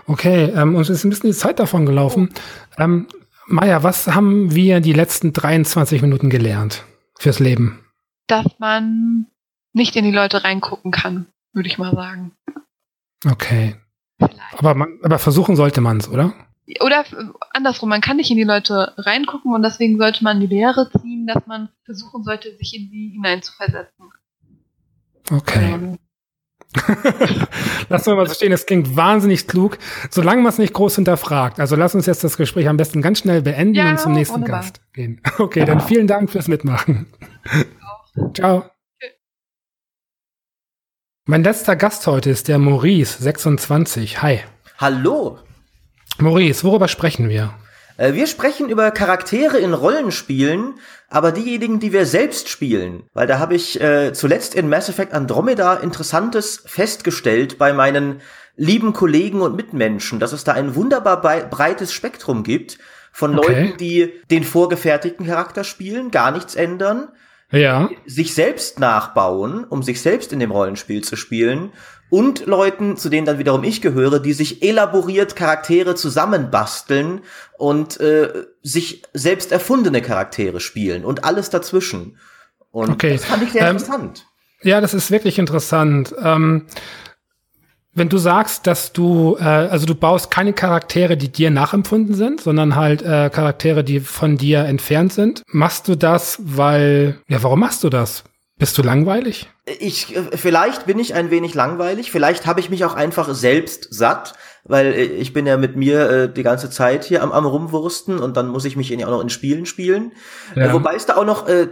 okay. Ähm, uns ist ein bisschen die Zeit davon gelaufen. Oh. Ähm, Maja, was haben wir die letzten 23 Minuten gelernt fürs Leben? Dass man nicht in die Leute reingucken kann, würde ich mal sagen. Okay. Vielleicht. Aber, man, aber versuchen sollte man es, oder? Oder andersrum, man kann nicht in die Leute reingucken und deswegen sollte man die Lehre ziehen, dass man versuchen sollte, sich in die hineinzuversetzen. Okay. Ähm. lass uns mal so stehen, das klingt wahnsinnig klug, solange man es nicht groß hinterfragt. Also lass uns jetzt das Gespräch am besten ganz schnell beenden ja, und zum nächsten wunderbar. Gast gehen. Okay, dann vielen Dank fürs Mitmachen. Ciao. Mein letzter Gast heute ist der Maurice, 26. Hi. Hallo. Maurice, worüber sprechen wir? Äh, wir sprechen über Charaktere in Rollenspielen, aber diejenigen, die wir selbst spielen. Weil da habe ich äh, zuletzt in Mass Effect Andromeda Interessantes festgestellt bei meinen lieben Kollegen und Mitmenschen, dass es da ein wunderbar breites Spektrum gibt von okay. Leuten, die den vorgefertigten Charakter spielen, gar nichts ändern, ja. sich selbst nachbauen, um sich selbst in dem Rollenspiel zu spielen und Leuten, zu denen dann wiederum ich gehöre, die sich elaboriert Charaktere zusammenbasteln und äh, sich selbst erfundene Charaktere spielen und alles dazwischen. Und okay. das fand ich sehr ähm, interessant. Ja, das ist wirklich interessant. Ähm, wenn du sagst, dass du, äh, also du baust keine Charaktere, die dir nachempfunden sind, sondern halt äh, Charaktere, die von dir entfernt sind, machst du das, weil, ja, warum machst du das? Bist du langweilig? Ich, äh, vielleicht bin ich ein wenig langweilig, vielleicht habe ich mich auch einfach selbst satt, weil äh, ich bin ja mit mir äh, die ganze Zeit hier am, am rumwursten und dann muss ich mich auch noch in Spielen spielen. Ja. Äh, wobei es da auch noch äh,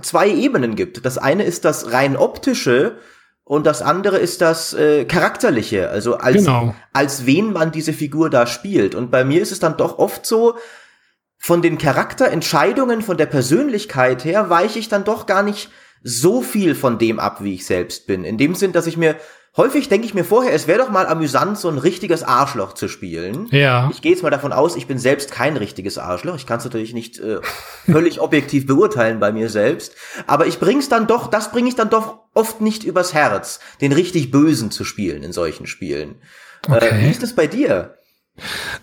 zwei Ebenen gibt. Das eine ist das rein optische, und das andere ist das äh, charakterliche, also als genau. als wen man diese Figur da spielt. Und bei mir ist es dann doch oft so, von den Charakterentscheidungen, von der Persönlichkeit her, weiche ich dann doch gar nicht so viel von dem ab, wie ich selbst bin. In dem Sinn, dass ich mir häufig denke ich mir vorher, es wäre doch mal amüsant, so ein richtiges Arschloch zu spielen. Ja. Ich gehe jetzt mal davon aus, ich bin selbst kein richtiges Arschloch. Ich kann es natürlich nicht äh, völlig objektiv beurteilen bei mir selbst. Aber ich bring's dann doch, das bringe ich dann doch oft nicht übers Herz, den richtig Bösen zu spielen in solchen Spielen. Äh, okay. Äh, wie ist es bei dir?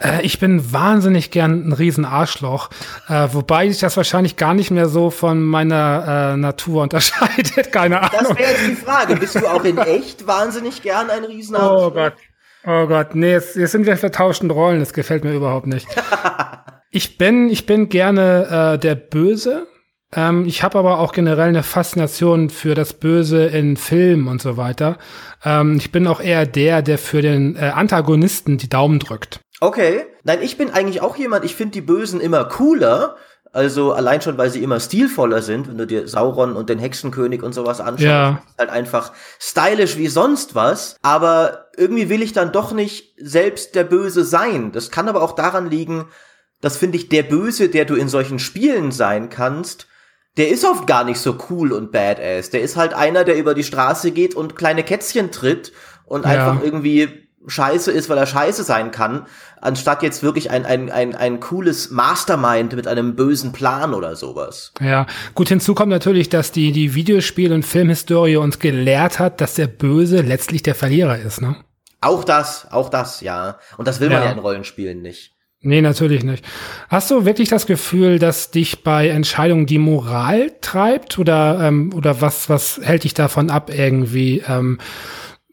Äh, ich bin wahnsinnig gern ein Riesenarschloch, äh, wobei sich das wahrscheinlich gar nicht mehr so von meiner äh, Natur unterscheidet. Keine Ahnung. Das wäre jetzt die Frage. Bist du auch in echt wahnsinnig gern ein Riesenarschloch? Oh Gott. Oh Gott, nee, jetzt, jetzt sind wir vertauschten Rollen. Das gefällt mir überhaupt nicht. ich bin, ich bin gerne äh, der Böse. Ähm, ich habe aber auch generell eine Faszination für das Böse in Filmen und so weiter. Ähm, ich bin auch eher der, der für den äh, Antagonisten die Daumen drückt. Okay. Nein, ich bin eigentlich auch jemand, ich finde die Bösen immer cooler. Also allein schon, weil sie immer stilvoller sind, wenn du dir Sauron und den Hexenkönig und sowas anschaust. Ja. halt einfach stylisch wie sonst was. Aber irgendwie will ich dann doch nicht selbst der Böse sein. Das kann aber auch daran liegen, dass finde ich der Böse, der du in solchen Spielen sein kannst, der ist oft gar nicht so cool und badass. Der ist halt einer, der über die Straße geht und kleine Kätzchen tritt und ja. einfach irgendwie scheiße ist, weil er scheiße sein kann, anstatt jetzt wirklich ein, ein, ein, ein cooles Mastermind mit einem bösen Plan oder sowas. Ja, gut, hinzu kommt natürlich, dass die, die Videospiel- und Filmhistorie uns gelehrt hat, dass der Böse letztlich der Verlierer ist, ne? Auch das, auch das, ja. Und das will man ja in Rollenspielen nicht. Nee, natürlich nicht. Hast du wirklich das Gefühl, dass dich bei Entscheidungen die Moral treibt oder, ähm, oder was, was hält dich davon ab, irgendwie ähm,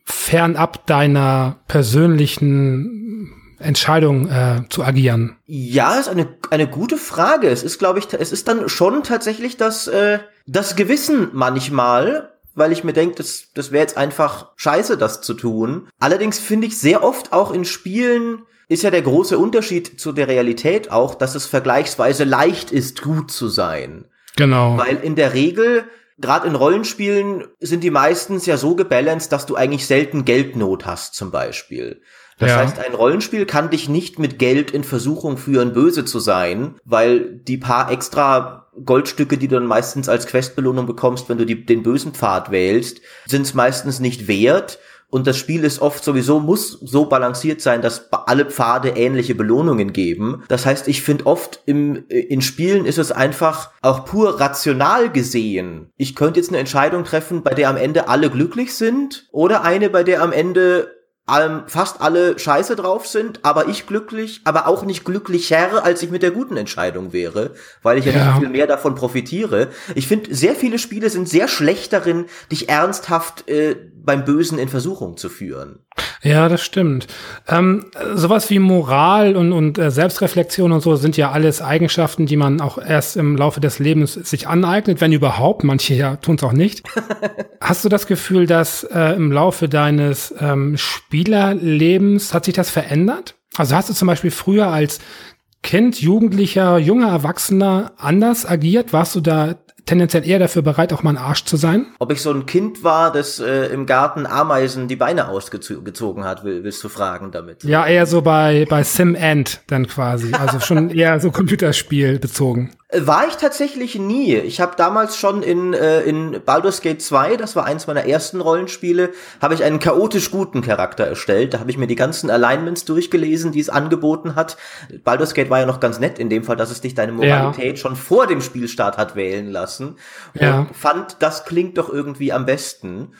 fernab deiner persönlichen Entscheidung äh, zu agieren? Ja, ist eine, eine gute Frage. Es ist, glaube ich, es ist dann schon tatsächlich das, äh, das Gewissen manchmal, weil ich mir denke, das, das wäre jetzt einfach scheiße, das zu tun. Allerdings finde ich sehr oft auch in Spielen, ist ja der große Unterschied zu der Realität auch, dass es vergleichsweise leicht ist, gut zu sein. Genau. Weil in der Regel, gerade in Rollenspielen, sind die meistens ja so gebalanced, dass du eigentlich selten Geldnot hast, zum Beispiel. Das ja. heißt, ein Rollenspiel kann dich nicht mit Geld in Versuchung führen, böse zu sein, weil die paar extra Goldstücke, die du dann meistens als Questbelohnung bekommst, wenn du die, den bösen Pfad wählst, sind es meistens nicht wert und das Spiel ist oft sowieso, muss so balanciert sein, dass alle Pfade ähnliche Belohnungen geben. Das heißt, ich finde oft im, äh, in Spielen ist es einfach auch pur rational gesehen. Ich könnte jetzt eine Entscheidung treffen, bei der am Ende alle glücklich sind oder eine, bei der am Ende ähm, fast alle scheiße drauf sind, aber ich glücklich, aber auch nicht glücklicher, als ich mit der guten Entscheidung wäre, weil ich ja, ja. nicht viel mehr davon profitiere. Ich finde, sehr viele Spiele sind sehr schlecht darin, dich ernsthaft äh, beim Bösen in Versuchung zu führen. Ja, das stimmt. Ähm, sowas wie Moral und, und äh, Selbstreflexion und so sind ja alles Eigenschaften, die man auch erst im Laufe des Lebens sich aneignet, wenn überhaupt. Manche ja tun es auch nicht. Hast du das Gefühl, dass äh, im Laufe deines ähm, Spielerlebens hat sich das verändert? Also hast du zum Beispiel früher als Kind, Jugendlicher, junger Erwachsener anders agiert? Warst du da tendenziell eher dafür bereit, auch mal ein Arsch zu sein? Ob ich so ein Kind war, das äh, im Garten Ameisen die Beine ausgezogen hat, will, willst du fragen damit? Ja, eher so bei, bei Sim End dann quasi. Also schon eher so Computerspiel bezogen. War ich tatsächlich nie. Ich habe damals schon in, äh, in Baldur's Gate 2, das war eins meiner ersten Rollenspiele, habe ich einen chaotisch guten Charakter erstellt. Da habe ich mir die ganzen Alignments durchgelesen, die es angeboten hat. Baldur's Gate war ja noch ganz nett in dem Fall, dass es dich deine Moralität ja. schon vor dem Spielstart hat wählen lassen. Und ja. fand, das klingt doch irgendwie am besten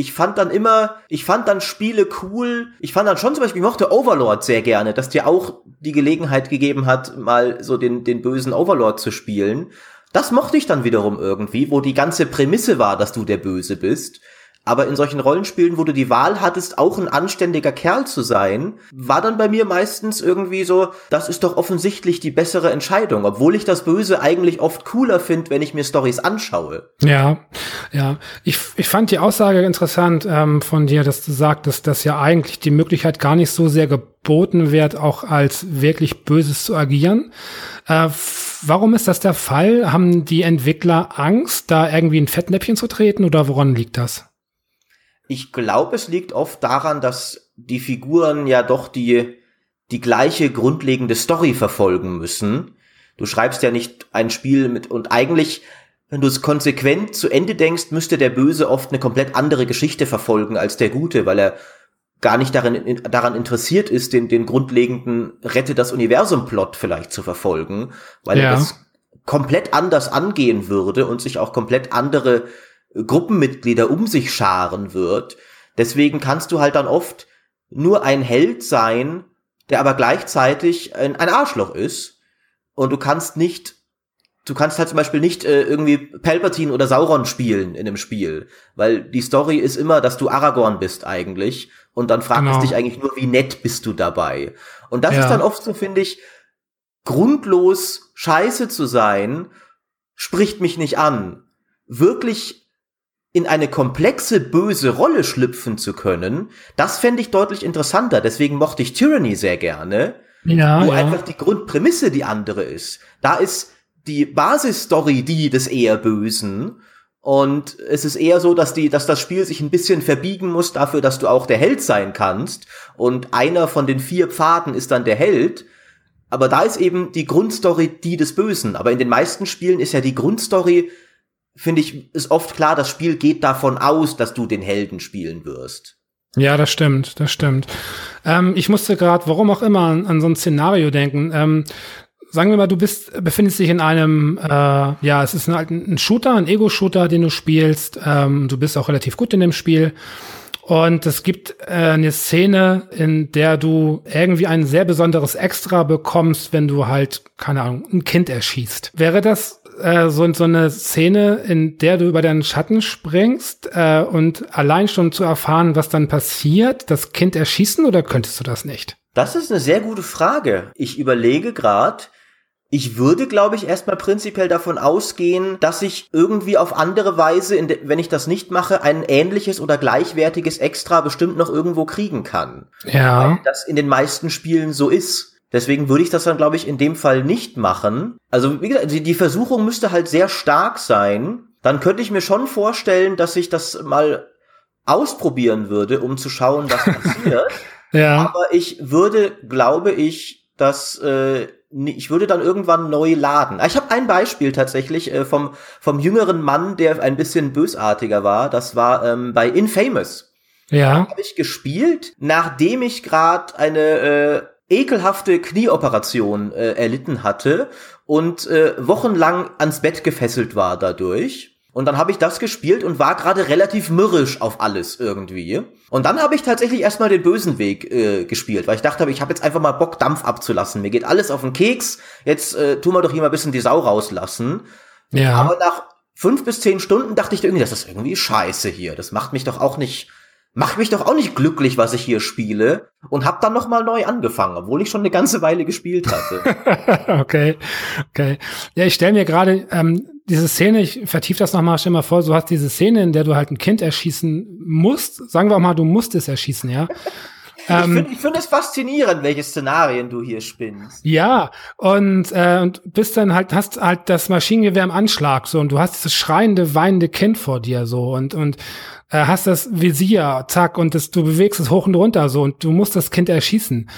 ich fand dann immer, ich fand dann Spiele cool. Ich fand dann schon zum Beispiel, ich mochte Overlord sehr gerne, dass dir auch die Gelegenheit gegeben hat, mal so den, den bösen Overlord zu spielen. Das mochte ich dann wiederum irgendwie, wo die ganze Prämisse war, dass du der Böse bist. Aber in solchen Rollenspielen, wo du die Wahl hattest, auch ein anständiger Kerl zu sein, war dann bei mir meistens irgendwie so, das ist doch offensichtlich die bessere Entscheidung, obwohl ich das Böse eigentlich oft cooler finde, wenn ich mir Stories anschaue. Ja, ja. Ich, ich fand die Aussage interessant ähm, von dir, dass du sagtest, dass ja eigentlich die Möglichkeit gar nicht so sehr geboten wird, auch als wirklich Böses zu agieren. Äh, warum ist das der Fall? Haben die Entwickler Angst, da irgendwie ein Fettnäpfchen zu treten oder woran liegt das? Ich glaube, es liegt oft daran, dass die Figuren ja doch die, die gleiche grundlegende Story verfolgen müssen. Du schreibst ja nicht ein Spiel mit, und eigentlich, wenn du es konsequent zu Ende denkst, müsste der Böse oft eine komplett andere Geschichte verfolgen als der Gute, weil er gar nicht darin, daran interessiert ist, den, den grundlegenden Rette das Universum-Plot vielleicht zu verfolgen, weil ja. er das komplett anders angehen würde und sich auch komplett andere Gruppenmitglieder um sich scharen wird. Deswegen kannst du halt dann oft nur ein Held sein, der aber gleichzeitig ein, ein Arschloch ist. Und du kannst nicht, du kannst halt zum Beispiel nicht äh, irgendwie Palpatine oder Sauron spielen in dem Spiel, weil die Story ist immer, dass du Aragorn bist eigentlich. Und dann fragst genau. dich eigentlich nur, wie nett bist du dabei. Und das ja. ist dann oft so, finde ich, grundlos scheiße zu sein, spricht mich nicht an. Wirklich in eine komplexe böse Rolle schlüpfen zu können, das fände ich deutlich interessanter. Deswegen mochte ich Tyranny sehr gerne, ja, wo ja. einfach die Grundprämisse die andere ist. Da ist die Basisstory die des eher Bösen und es ist eher so, dass die, dass das Spiel sich ein bisschen verbiegen muss dafür, dass du auch der Held sein kannst und einer von den vier Pfaden ist dann der Held. Aber da ist eben die Grundstory die des Bösen. Aber in den meisten Spielen ist ja die Grundstory finde ich, ist oft klar, das Spiel geht davon aus, dass du den Helden spielen wirst. Ja, das stimmt, das stimmt. Ähm, ich musste gerade, warum auch immer, an, an, so ein Szenario denken. Ähm, sagen wir mal, du bist, befindest dich in einem, äh, ja, es ist ein, ein Shooter, ein Ego-Shooter, den du spielst. Ähm, du bist auch relativ gut in dem Spiel. Und es gibt äh, eine Szene, in der du irgendwie ein sehr besonderes Extra bekommst, wenn du halt, keine Ahnung, ein Kind erschießt. Wäre das äh, so, so eine Szene, in der du über deinen Schatten springst äh, und allein schon zu erfahren, was dann passiert, das Kind erschießen oder könntest du das nicht? Das ist eine sehr gute Frage. Ich überlege gerade, ich würde, glaube ich, erstmal prinzipiell davon ausgehen, dass ich irgendwie auf andere Weise, wenn ich das nicht mache, ein ähnliches oder gleichwertiges Extra bestimmt noch irgendwo kriegen kann. Ja. Weil das in den meisten Spielen so ist. Deswegen würde ich das dann, glaube ich, in dem Fall nicht machen. Also, wie gesagt, die Versuchung müsste halt sehr stark sein. Dann könnte ich mir schon vorstellen, dass ich das mal ausprobieren würde, um zu schauen, was passiert. ja. Aber ich würde, glaube ich, dass äh, ich würde dann irgendwann neu laden. Ich habe ein Beispiel tatsächlich äh, vom vom jüngeren Mann, der ein bisschen bösartiger war. Das war ähm, bei Infamous. Ja. Habe ich gespielt, nachdem ich gerade eine äh, ekelhafte Knieoperation äh, erlitten hatte und äh, wochenlang ans Bett gefesselt war dadurch. Und dann habe ich das gespielt und war gerade relativ mürrisch auf alles irgendwie. Und dann habe ich tatsächlich erstmal den bösen Weg äh, gespielt, weil ich dachte, ich habe jetzt einfach mal Bock, Dampf abzulassen. Mir geht alles auf den Keks. Jetzt äh, tun wir doch hier mal ein bisschen die Sau rauslassen. Ja. Aber nach fünf bis zehn Stunden dachte ich irgendwie, das ist irgendwie scheiße hier. Das macht mich doch auch nicht macht mich doch auch nicht glücklich, was ich hier spiele und hab dann noch mal neu angefangen, obwohl ich schon eine ganze Weile gespielt hatte. okay, okay. Ja, ich stelle mir gerade ähm, diese Szene, ich vertief das noch mal, stell mal vor, du hast diese Szene, in der du halt ein Kind erschießen musst. Sagen wir auch mal, du musst es erschießen, ja. Ich finde ähm, find es faszinierend, welche Szenarien du hier spinnst. Ja, und, äh, und bist dann halt, hast halt das Maschinengewehr im Anschlag so und du hast dieses schreiende, weinende Kind vor dir so und, und äh, hast das Visier, zack, und das, du bewegst es hoch und runter so und du musst das Kind erschießen.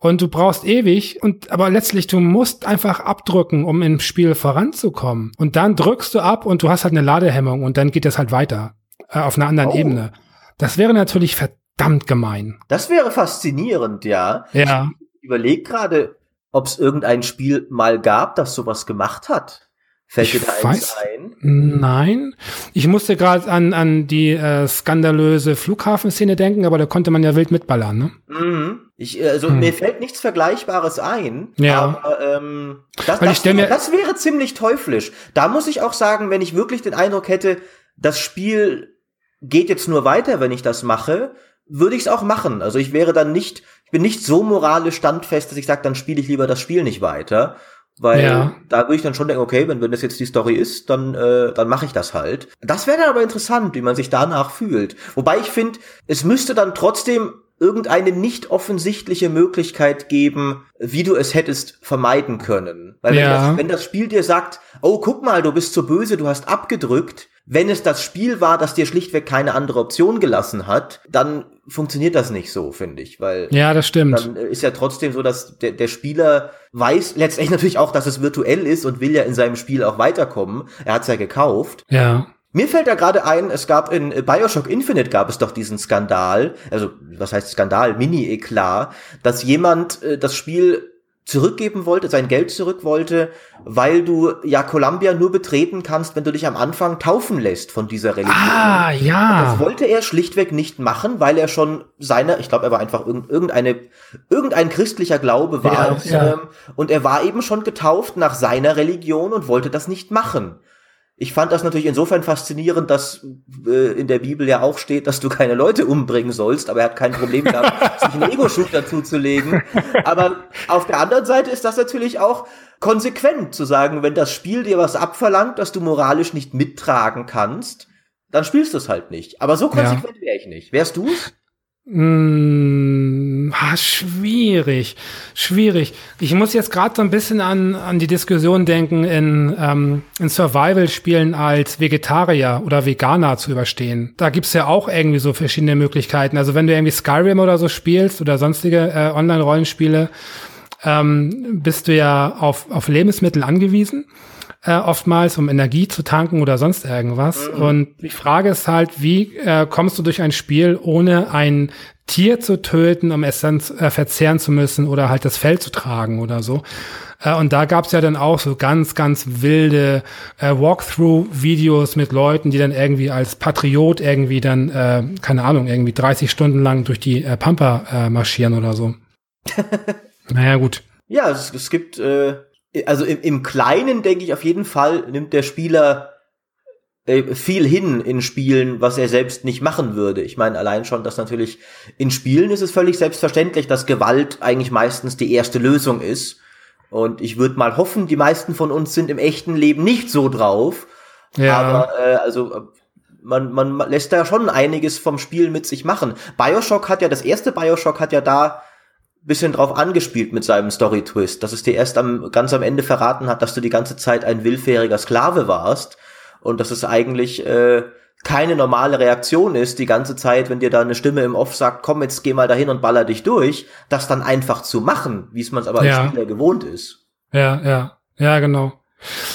Und du brauchst ewig und aber letztlich du musst einfach abdrücken, um im Spiel voranzukommen. Und dann drückst du ab und du hast halt eine Ladehemmung und dann geht es halt weiter äh, auf einer anderen oh. Ebene. Das wäre natürlich verdammt gemein. Das wäre faszinierend, ja. Ja. Ich überleg gerade, ob es irgendein Spiel mal gab, das sowas gemacht hat. Fällt ich dir da weiß, ein? Nein. Ich musste gerade an, an die äh, skandalöse Flughafenszene denken, aber da konnte man ja wild mitballern, ne? Mhm. Ich, also hm. mir fällt nichts Vergleichbares ein. Ja. Aber ähm, das, das, wäre, das wäre ziemlich teuflisch. Da muss ich auch sagen, wenn ich wirklich den Eindruck hätte, das Spiel geht jetzt nur weiter, wenn ich das mache, würde ich es auch machen. Also ich wäre dann nicht, ich bin nicht so moralisch standfest, dass ich sage, dann spiele ich lieber das Spiel nicht weiter. Weil ja. da würde ich dann schon denken, okay, wenn, wenn das jetzt die Story ist, dann, äh, dann mache ich das halt. Das wäre dann aber interessant, wie man sich danach fühlt. Wobei ich finde, es müsste dann trotzdem irgendeine nicht offensichtliche Möglichkeit geben, wie du es hättest vermeiden können. Weil wenn, ja. das, wenn das Spiel dir sagt, oh, guck mal, du bist so böse, du hast abgedrückt, wenn es das Spiel war, das dir schlichtweg keine andere Option gelassen hat, dann funktioniert das nicht so, finde ich, weil ja, das stimmt. Dann ist ja trotzdem so, dass der, der Spieler weiß letztendlich natürlich auch, dass es virtuell ist und will ja in seinem Spiel auch weiterkommen. Er hat's ja gekauft. Ja. Mir fällt da gerade ein, es gab in Bioshock Infinite gab es doch diesen Skandal, also was heißt Skandal, Mini-Eklat, dass jemand äh, das Spiel zurückgeben wollte, sein Geld zurück wollte, weil du ja Columbia nur betreten kannst, wenn du dich am Anfang taufen lässt von dieser Religion. Ah, ja. Das wollte er schlichtweg nicht machen, weil er schon seine, ich glaube, er war einfach irgendeine, irgendein christlicher Glaube war. Ja, ja. Ähm, und er war eben schon getauft nach seiner Religion und wollte das nicht machen. Ich fand das natürlich insofern faszinierend, dass äh, in der Bibel ja auch steht, dass du keine Leute umbringen sollst, aber er hat kein Problem gehabt, sich einen Ego-Shoot zuzulegen. Aber auf der anderen Seite ist das natürlich auch konsequent zu sagen, wenn das Spiel dir was abverlangt, dass du moralisch nicht mittragen kannst, dann spielst du es halt nicht. Aber so konsequent ja. wäre ich nicht. Wärst du's? Hm, ah, schwierig, schwierig. Ich muss jetzt gerade so ein bisschen an, an die Diskussion denken, in, ähm, in Survival-Spielen als Vegetarier oder Veganer zu überstehen. Da gibt's ja auch irgendwie so verschiedene Möglichkeiten. Also wenn du irgendwie Skyrim oder so spielst oder sonstige äh, Online-Rollenspiele, ähm, bist du ja auf, auf Lebensmittel angewiesen äh, oftmals, um Energie zu tanken oder sonst irgendwas. Mhm. Und die Frage ist halt, wie äh, kommst du durch ein Spiel, ohne ein Tier zu töten, um es dann äh, verzehren zu müssen oder halt das Fell zu tragen oder so. Äh, und da gab's ja dann auch so ganz, ganz wilde äh, Walkthrough-Videos mit Leuten, die dann irgendwie als Patriot irgendwie dann, äh, keine Ahnung, irgendwie 30 Stunden lang durch die äh, Pampa äh, marschieren oder so. naja, gut. Ja, es, es gibt äh, also im, im Kleinen denke ich auf jeden Fall nimmt der Spieler äh, viel hin in Spielen, was er selbst nicht machen würde. Ich meine, allein schon, dass natürlich in Spielen ist es völlig selbstverständlich, dass Gewalt eigentlich meistens die erste Lösung ist. Und ich würde mal hoffen, die meisten von uns sind im echten Leben nicht so drauf. Ja. Aber äh, also man, man lässt da schon einiges vom Spiel mit sich machen. Bioshock hat ja, das erste Bioshock hat ja da bisschen drauf angespielt mit seinem Story-Twist, dass es dir erst am, ganz am Ende verraten hat, dass du die ganze Zeit ein willfähriger Sklave warst und dass es eigentlich äh, keine normale Reaktion ist, die ganze Zeit, wenn dir da eine Stimme im Off sagt, komm, jetzt geh mal dahin und baller dich durch, das dann einfach zu machen, wie es man es aber ja. als Spieler gewohnt ist. Ja, ja, ja, genau.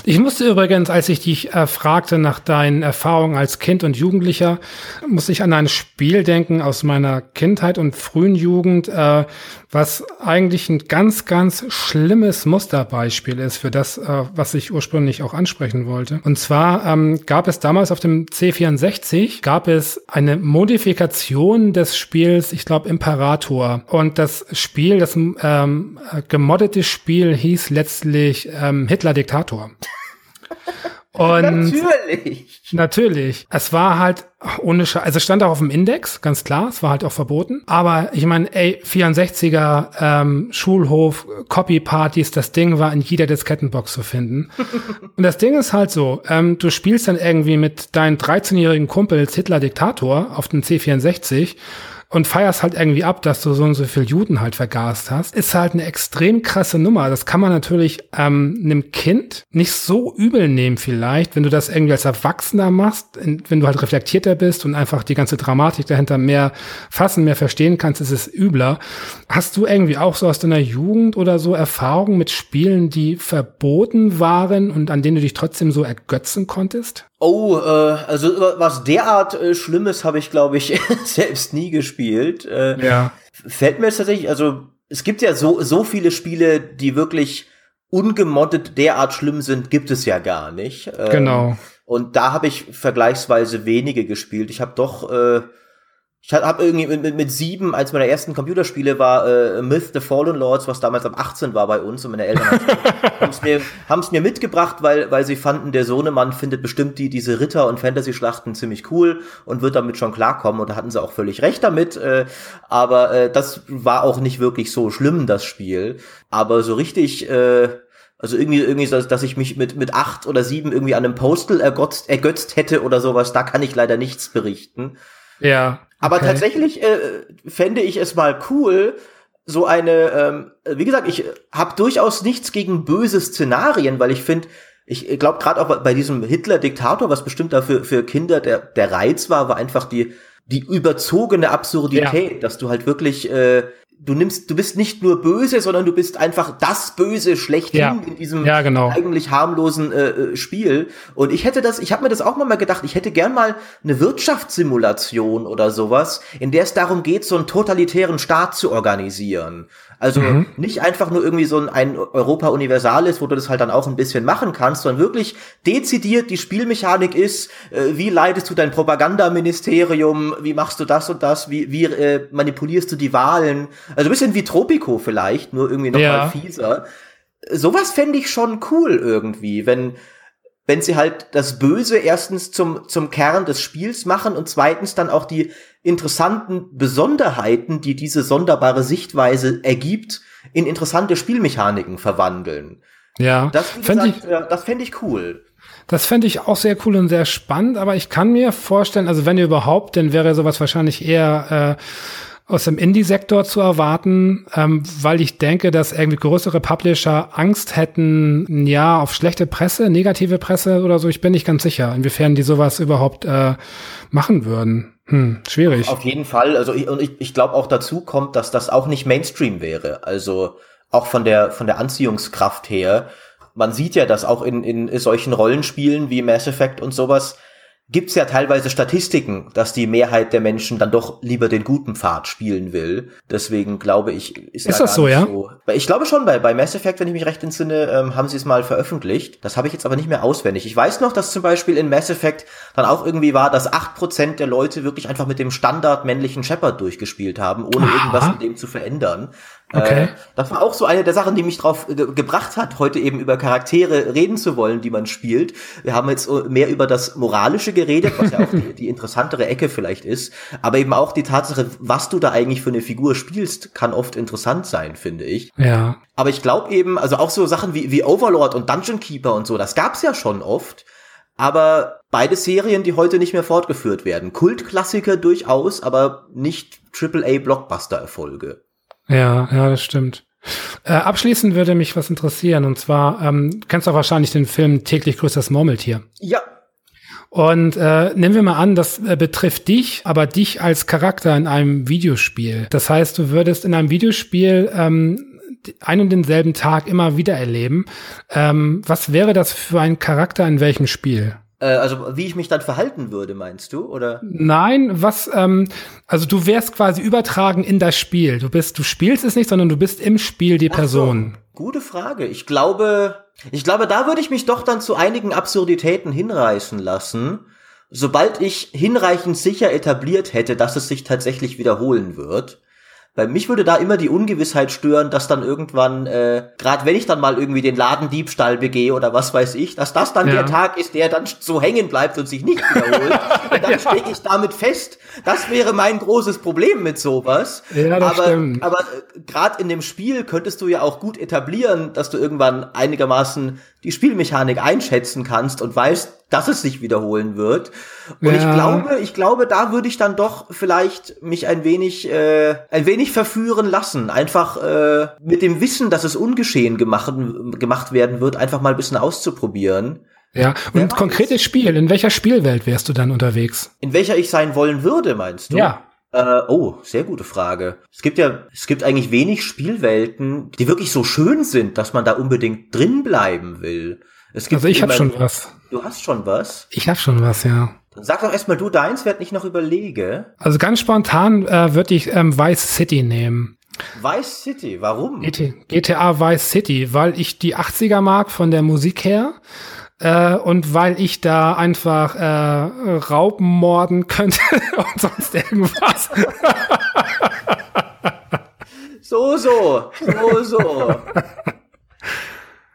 Ich musste übrigens, als ich dich äh, fragte nach deinen Erfahrungen als Kind und Jugendlicher, musste ich an ein Spiel denken aus meiner Kindheit und frühen Jugend, äh, was eigentlich ein ganz, ganz schlimmes Musterbeispiel ist für das, äh, was ich ursprünglich auch ansprechen wollte. Und zwar ähm, gab es damals auf dem C64, gab es eine Modifikation des Spiels, ich glaube Imperator. Und das Spiel, das ähm, gemoddete Spiel hieß letztlich ähm, Hitler Diktator. Und natürlich. Natürlich. Es war halt ohne Sch also stand auch auf dem Index, ganz klar, es war halt auch verboten. Aber ich meine, ey, 64er, ähm, Schulhof, Copy-Partys, das Ding war in jeder Diskettenbox zu finden. Und das Ding ist halt so, ähm, du spielst dann irgendwie mit deinen 13-jährigen Kumpels Hitler Diktator auf dem C64 und feierst halt irgendwie ab, dass du so und so viel Juden halt vergast hast, ist halt eine extrem krasse Nummer. Das kann man natürlich ähm, einem Kind nicht so übel nehmen vielleicht, wenn du das irgendwie als Erwachsener machst, wenn du halt reflektierter bist und einfach die ganze Dramatik dahinter mehr fassen, mehr verstehen kannst, ist es übler. Hast du irgendwie auch so aus deiner Jugend oder so Erfahrungen mit Spielen, die verboten waren und an denen du dich trotzdem so ergötzen konntest? Oh, äh, also was derart äh, Schlimmes habe ich, glaube ich, selbst nie gespielt. Äh, ja. Fällt mir jetzt tatsächlich, also es gibt ja so, so viele Spiele, die wirklich ungemoddet derart schlimm sind, gibt es ja gar nicht. Ähm, genau. Und da habe ich vergleichsweise wenige gespielt. Ich habe doch äh, ich habe irgendwie mit, mit, mit sieben, als meine ersten Computerspiele war äh, Myth the Fallen Lords, was damals am 18 war bei uns und meine Eltern haben es mir, haben's mir mitgebracht, weil, weil sie fanden, der Sohnemann findet bestimmt die, diese Ritter- und Fantasy-Schlachten ziemlich cool und wird damit schon klarkommen und da hatten sie auch völlig recht damit, äh, aber äh, das war auch nicht wirklich so schlimm, das Spiel, aber so richtig, äh, also irgendwie, irgendwie, dass, dass ich mich mit, mit acht oder sieben irgendwie an einem Postal ergötzt, ergötzt hätte oder sowas, da kann ich leider nichts berichten. Ja. Aber okay. tatsächlich äh, fände ich es mal cool, so eine, ähm, wie gesagt, ich habe durchaus nichts gegen böse Szenarien, weil ich finde, ich glaube gerade auch bei diesem Hitler-Diktator, was bestimmt da für, für Kinder der, der Reiz war, war einfach die, die überzogene Absurdität, ja. dass du halt wirklich äh, du nimmst, du bist nicht nur böse, sondern du bist einfach das Böse schlechthin ja. in diesem ja, genau. eigentlich harmlosen äh, äh Spiel. Und ich hätte das, ich habe mir das auch mal gedacht, ich hätte gern mal eine Wirtschaftssimulation oder sowas, in der es darum geht, so einen totalitären Staat zu organisieren. Also mhm. nicht einfach nur irgendwie so ein, Europa Universalis, wo du das halt dann auch ein bisschen machen kannst, sondern wirklich dezidiert die Spielmechanik ist, äh, wie leitest du dein Propagandaministerium, wie machst du das und das, wie, wie äh, manipulierst du die Wahlen. Also ein bisschen wie Tropico vielleicht, nur irgendwie noch ja. fieser. Sowas fände ich schon cool irgendwie, wenn wenn sie halt das Böse erstens zum, zum Kern des Spiels machen und zweitens dann auch die interessanten Besonderheiten, die diese sonderbare Sichtweise ergibt, in interessante Spielmechaniken verwandeln. Ja, das, fände ich, das fände ich cool. Das fände ich auch sehr cool und sehr spannend, aber ich kann mir vorstellen, also wenn überhaupt, dann wäre sowas wahrscheinlich eher äh, aus dem Indie-Sektor zu erwarten, ähm, weil ich denke, dass irgendwie größere Publisher Angst hätten, ja, auf schlechte Presse, negative Presse oder so. Ich bin nicht ganz sicher, inwiefern die sowas überhaupt äh, machen würden. Hm, schwierig. Auf jeden Fall. Also ich, und ich, ich glaube auch dazu kommt, dass das auch nicht Mainstream wäre. Also auch von der von der Anziehungskraft her. Man sieht ja, dass auch in, in solchen Rollenspielen wie Mass Effect und sowas gibt's ja teilweise Statistiken, dass die Mehrheit der Menschen dann doch lieber den guten Pfad spielen will. Deswegen glaube ich, ist, ist da das so, ja? So. Ich glaube schon, bei, bei Mass Effect, wenn ich mich recht entsinne, ähm, haben sie es mal veröffentlicht. Das habe ich jetzt aber nicht mehr auswendig. Ich weiß noch, dass zum Beispiel in Mass Effect dann auch irgendwie war, dass acht Prozent der Leute wirklich einfach mit dem Standard männlichen Shepard durchgespielt haben, ohne Aha. irgendwas mit dem zu verändern. Okay. Äh, das war auch so eine der Sachen, die mich drauf ge gebracht hat, heute eben über Charaktere reden zu wollen, die man spielt. Wir haben jetzt mehr über das Moralische geredet, was ja auch die, die, interessantere Ecke vielleicht ist. Aber eben auch die Tatsache, was du da eigentlich für eine Figur spielst, kann oft interessant sein, finde ich. Ja. Aber ich glaube eben, also auch so Sachen wie, wie Overlord und Dungeon Keeper und so, das gab's ja schon oft. Aber beide Serien, die heute nicht mehr fortgeführt werden. Kultklassiker durchaus, aber nicht AAA-Blockbuster-Erfolge. Ja, ja, das stimmt. Äh, abschließend würde mich was interessieren, und zwar, ähm, kennst du auch wahrscheinlich den Film Täglich grüßt das Murmeltier. Ja. Und äh, nehmen wir mal an, das äh, betrifft dich, aber dich als Charakter in einem Videospiel. Das heißt, du würdest in einem Videospiel ähm, einen und denselben Tag immer wieder erleben. Ähm, was wäre das für ein Charakter in welchem Spiel? Äh, also wie ich mich dann verhalten würde, meinst du? Oder? Nein, was, ähm, also du wärst quasi übertragen in das Spiel. Du bist, du spielst es nicht, sondern du bist im Spiel die Person. So, gute Frage. Ich glaube, ich glaube, da würde ich mich doch dann zu einigen Absurditäten hinreißen lassen, sobald ich hinreichend sicher etabliert hätte, dass es sich tatsächlich wiederholen wird. Bei mich würde da immer die Ungewissheit stören, dass dann irgendwann, äh, gerade wenn ich dann mal irgendwie den Ladendiebstahl begehe oder was weiß ich, dass das dann ja. der Tag ist, der dann so hängen bleibt und sich nicht wiederholt. und dann ja. stecke ich damit fest. Das wäre mein großes Problem mit sowas. Ja, das aber stimmt. aber äh, gerade in dem Spiel könntest du ja auch gut etablieren, dass du irgendwann einigermaßen die Spielmechanik einschätzen kannst und weißt, dass es sich wiederholen wird. Und ja. ich glaube, ich glaube, da würde ich dann doch vielleicht mich ein wenig, äh, ein wenig verführen lassen. Einfach äh, mit dem Wissen, dass es ungeschehen gemacht, gemacht werden wird, einfach mal ein bisschen auszuprobieren. Ja, und konkretes Spiel, in welcher Spielwelt wärst du dann unterwegs? In welcher ich sein wollen würde, meinst du? Ja. Äh, oh, sehr gute Frage. Es gibt ja, es gibt eigentlich wenig Spielwelten, die wirklich so schön sind, dass man da unbedingt drin bleiben will. Es gibt also ich habe schon was. Du hast schon was? Ich habe schon was, ja. Dann sag doch erstmal du deins, werd ich noch überlege. Also ganz spontan äh, würde ich ähm, Vice City nehmen. Vice City, warum? GTA Vice City, weil ich die 80er mag von der Musik her. Äh, und weil ich da einfach äh, Raupen morden könnte und sonst irgendwas. so, so, so, so.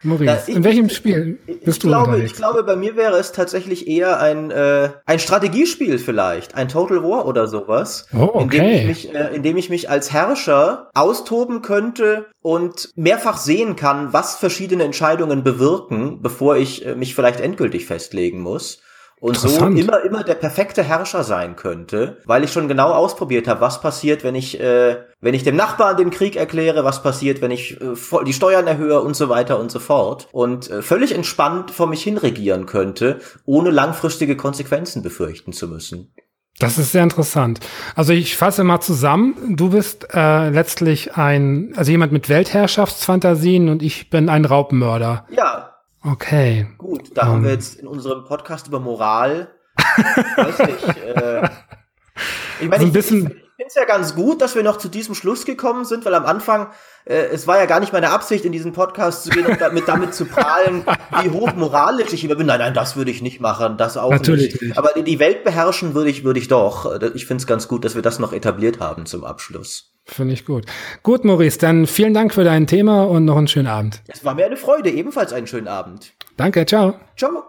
Maurice, ich, in welchem Spiel bist du glaube, unterwegs? Ich glaube, bei mir wäre es tatsächlich eher ein, äh, ein Strategiespiel vielleicht, ein Total War oder sowas, oh, okay. in, dem ich mich, äh, in dem ich mich als Herrscher austoben könnte und mehrfach sehen kann, was verschiedene Entscheidungen bewirken, bevor ich äh, mich vielleicht endgültig festlegen muss und so immer immer der perfekte Herrscher sein könnte, weil ich schon genau ausprobiert habe, was passiert, wenn ich äh, wenn ich dem Nachbarn den Krieg erkläre, was passiert, wenn ich äh, die Steuern erhöhe und so weiter und so fort und äh, völlig entspannt vor mich hin regieren könnte, ohne langfristige Konsequenzen befürchten zu müssen. Das ist sehr interessant. Also ich fasse mal zusammen. Du bist äh, letztlich ein, also jemand mit Weltherrschaftsfantasien und ich bin ein Raubmörder. Ja, Okay. Gut, da um. haben wir ähm. jetzt in unserem Podcast über Moral, weiß nicht, äh, ich meine, also ich, ich, ich finde es ja ganz gut, dass wir noch zu diesem Schluss gekommen sind, weil am Anfang, äh, es war ja gar nicht meine Absicht, in diesen Podcast zu gehen und damit, damit zu prahlen, wie hoch moralisch ich immer bin. Nein, nein, das würde ich nicht machen, das auch Natürlich nicht. nicht. Aber die Welt beherrschen würde ich, würde ich doch. Ich finde es ganz gut, dass wir das noch etabliert haben zum Abschluss. Finde ich gut. Gut, Maurice, dann vielen Dank für dein Thema und noch einen schönen Abend. Es war mir eine Freude, ebenfalls einen schönen Abend. Danke, ciao. Ciao.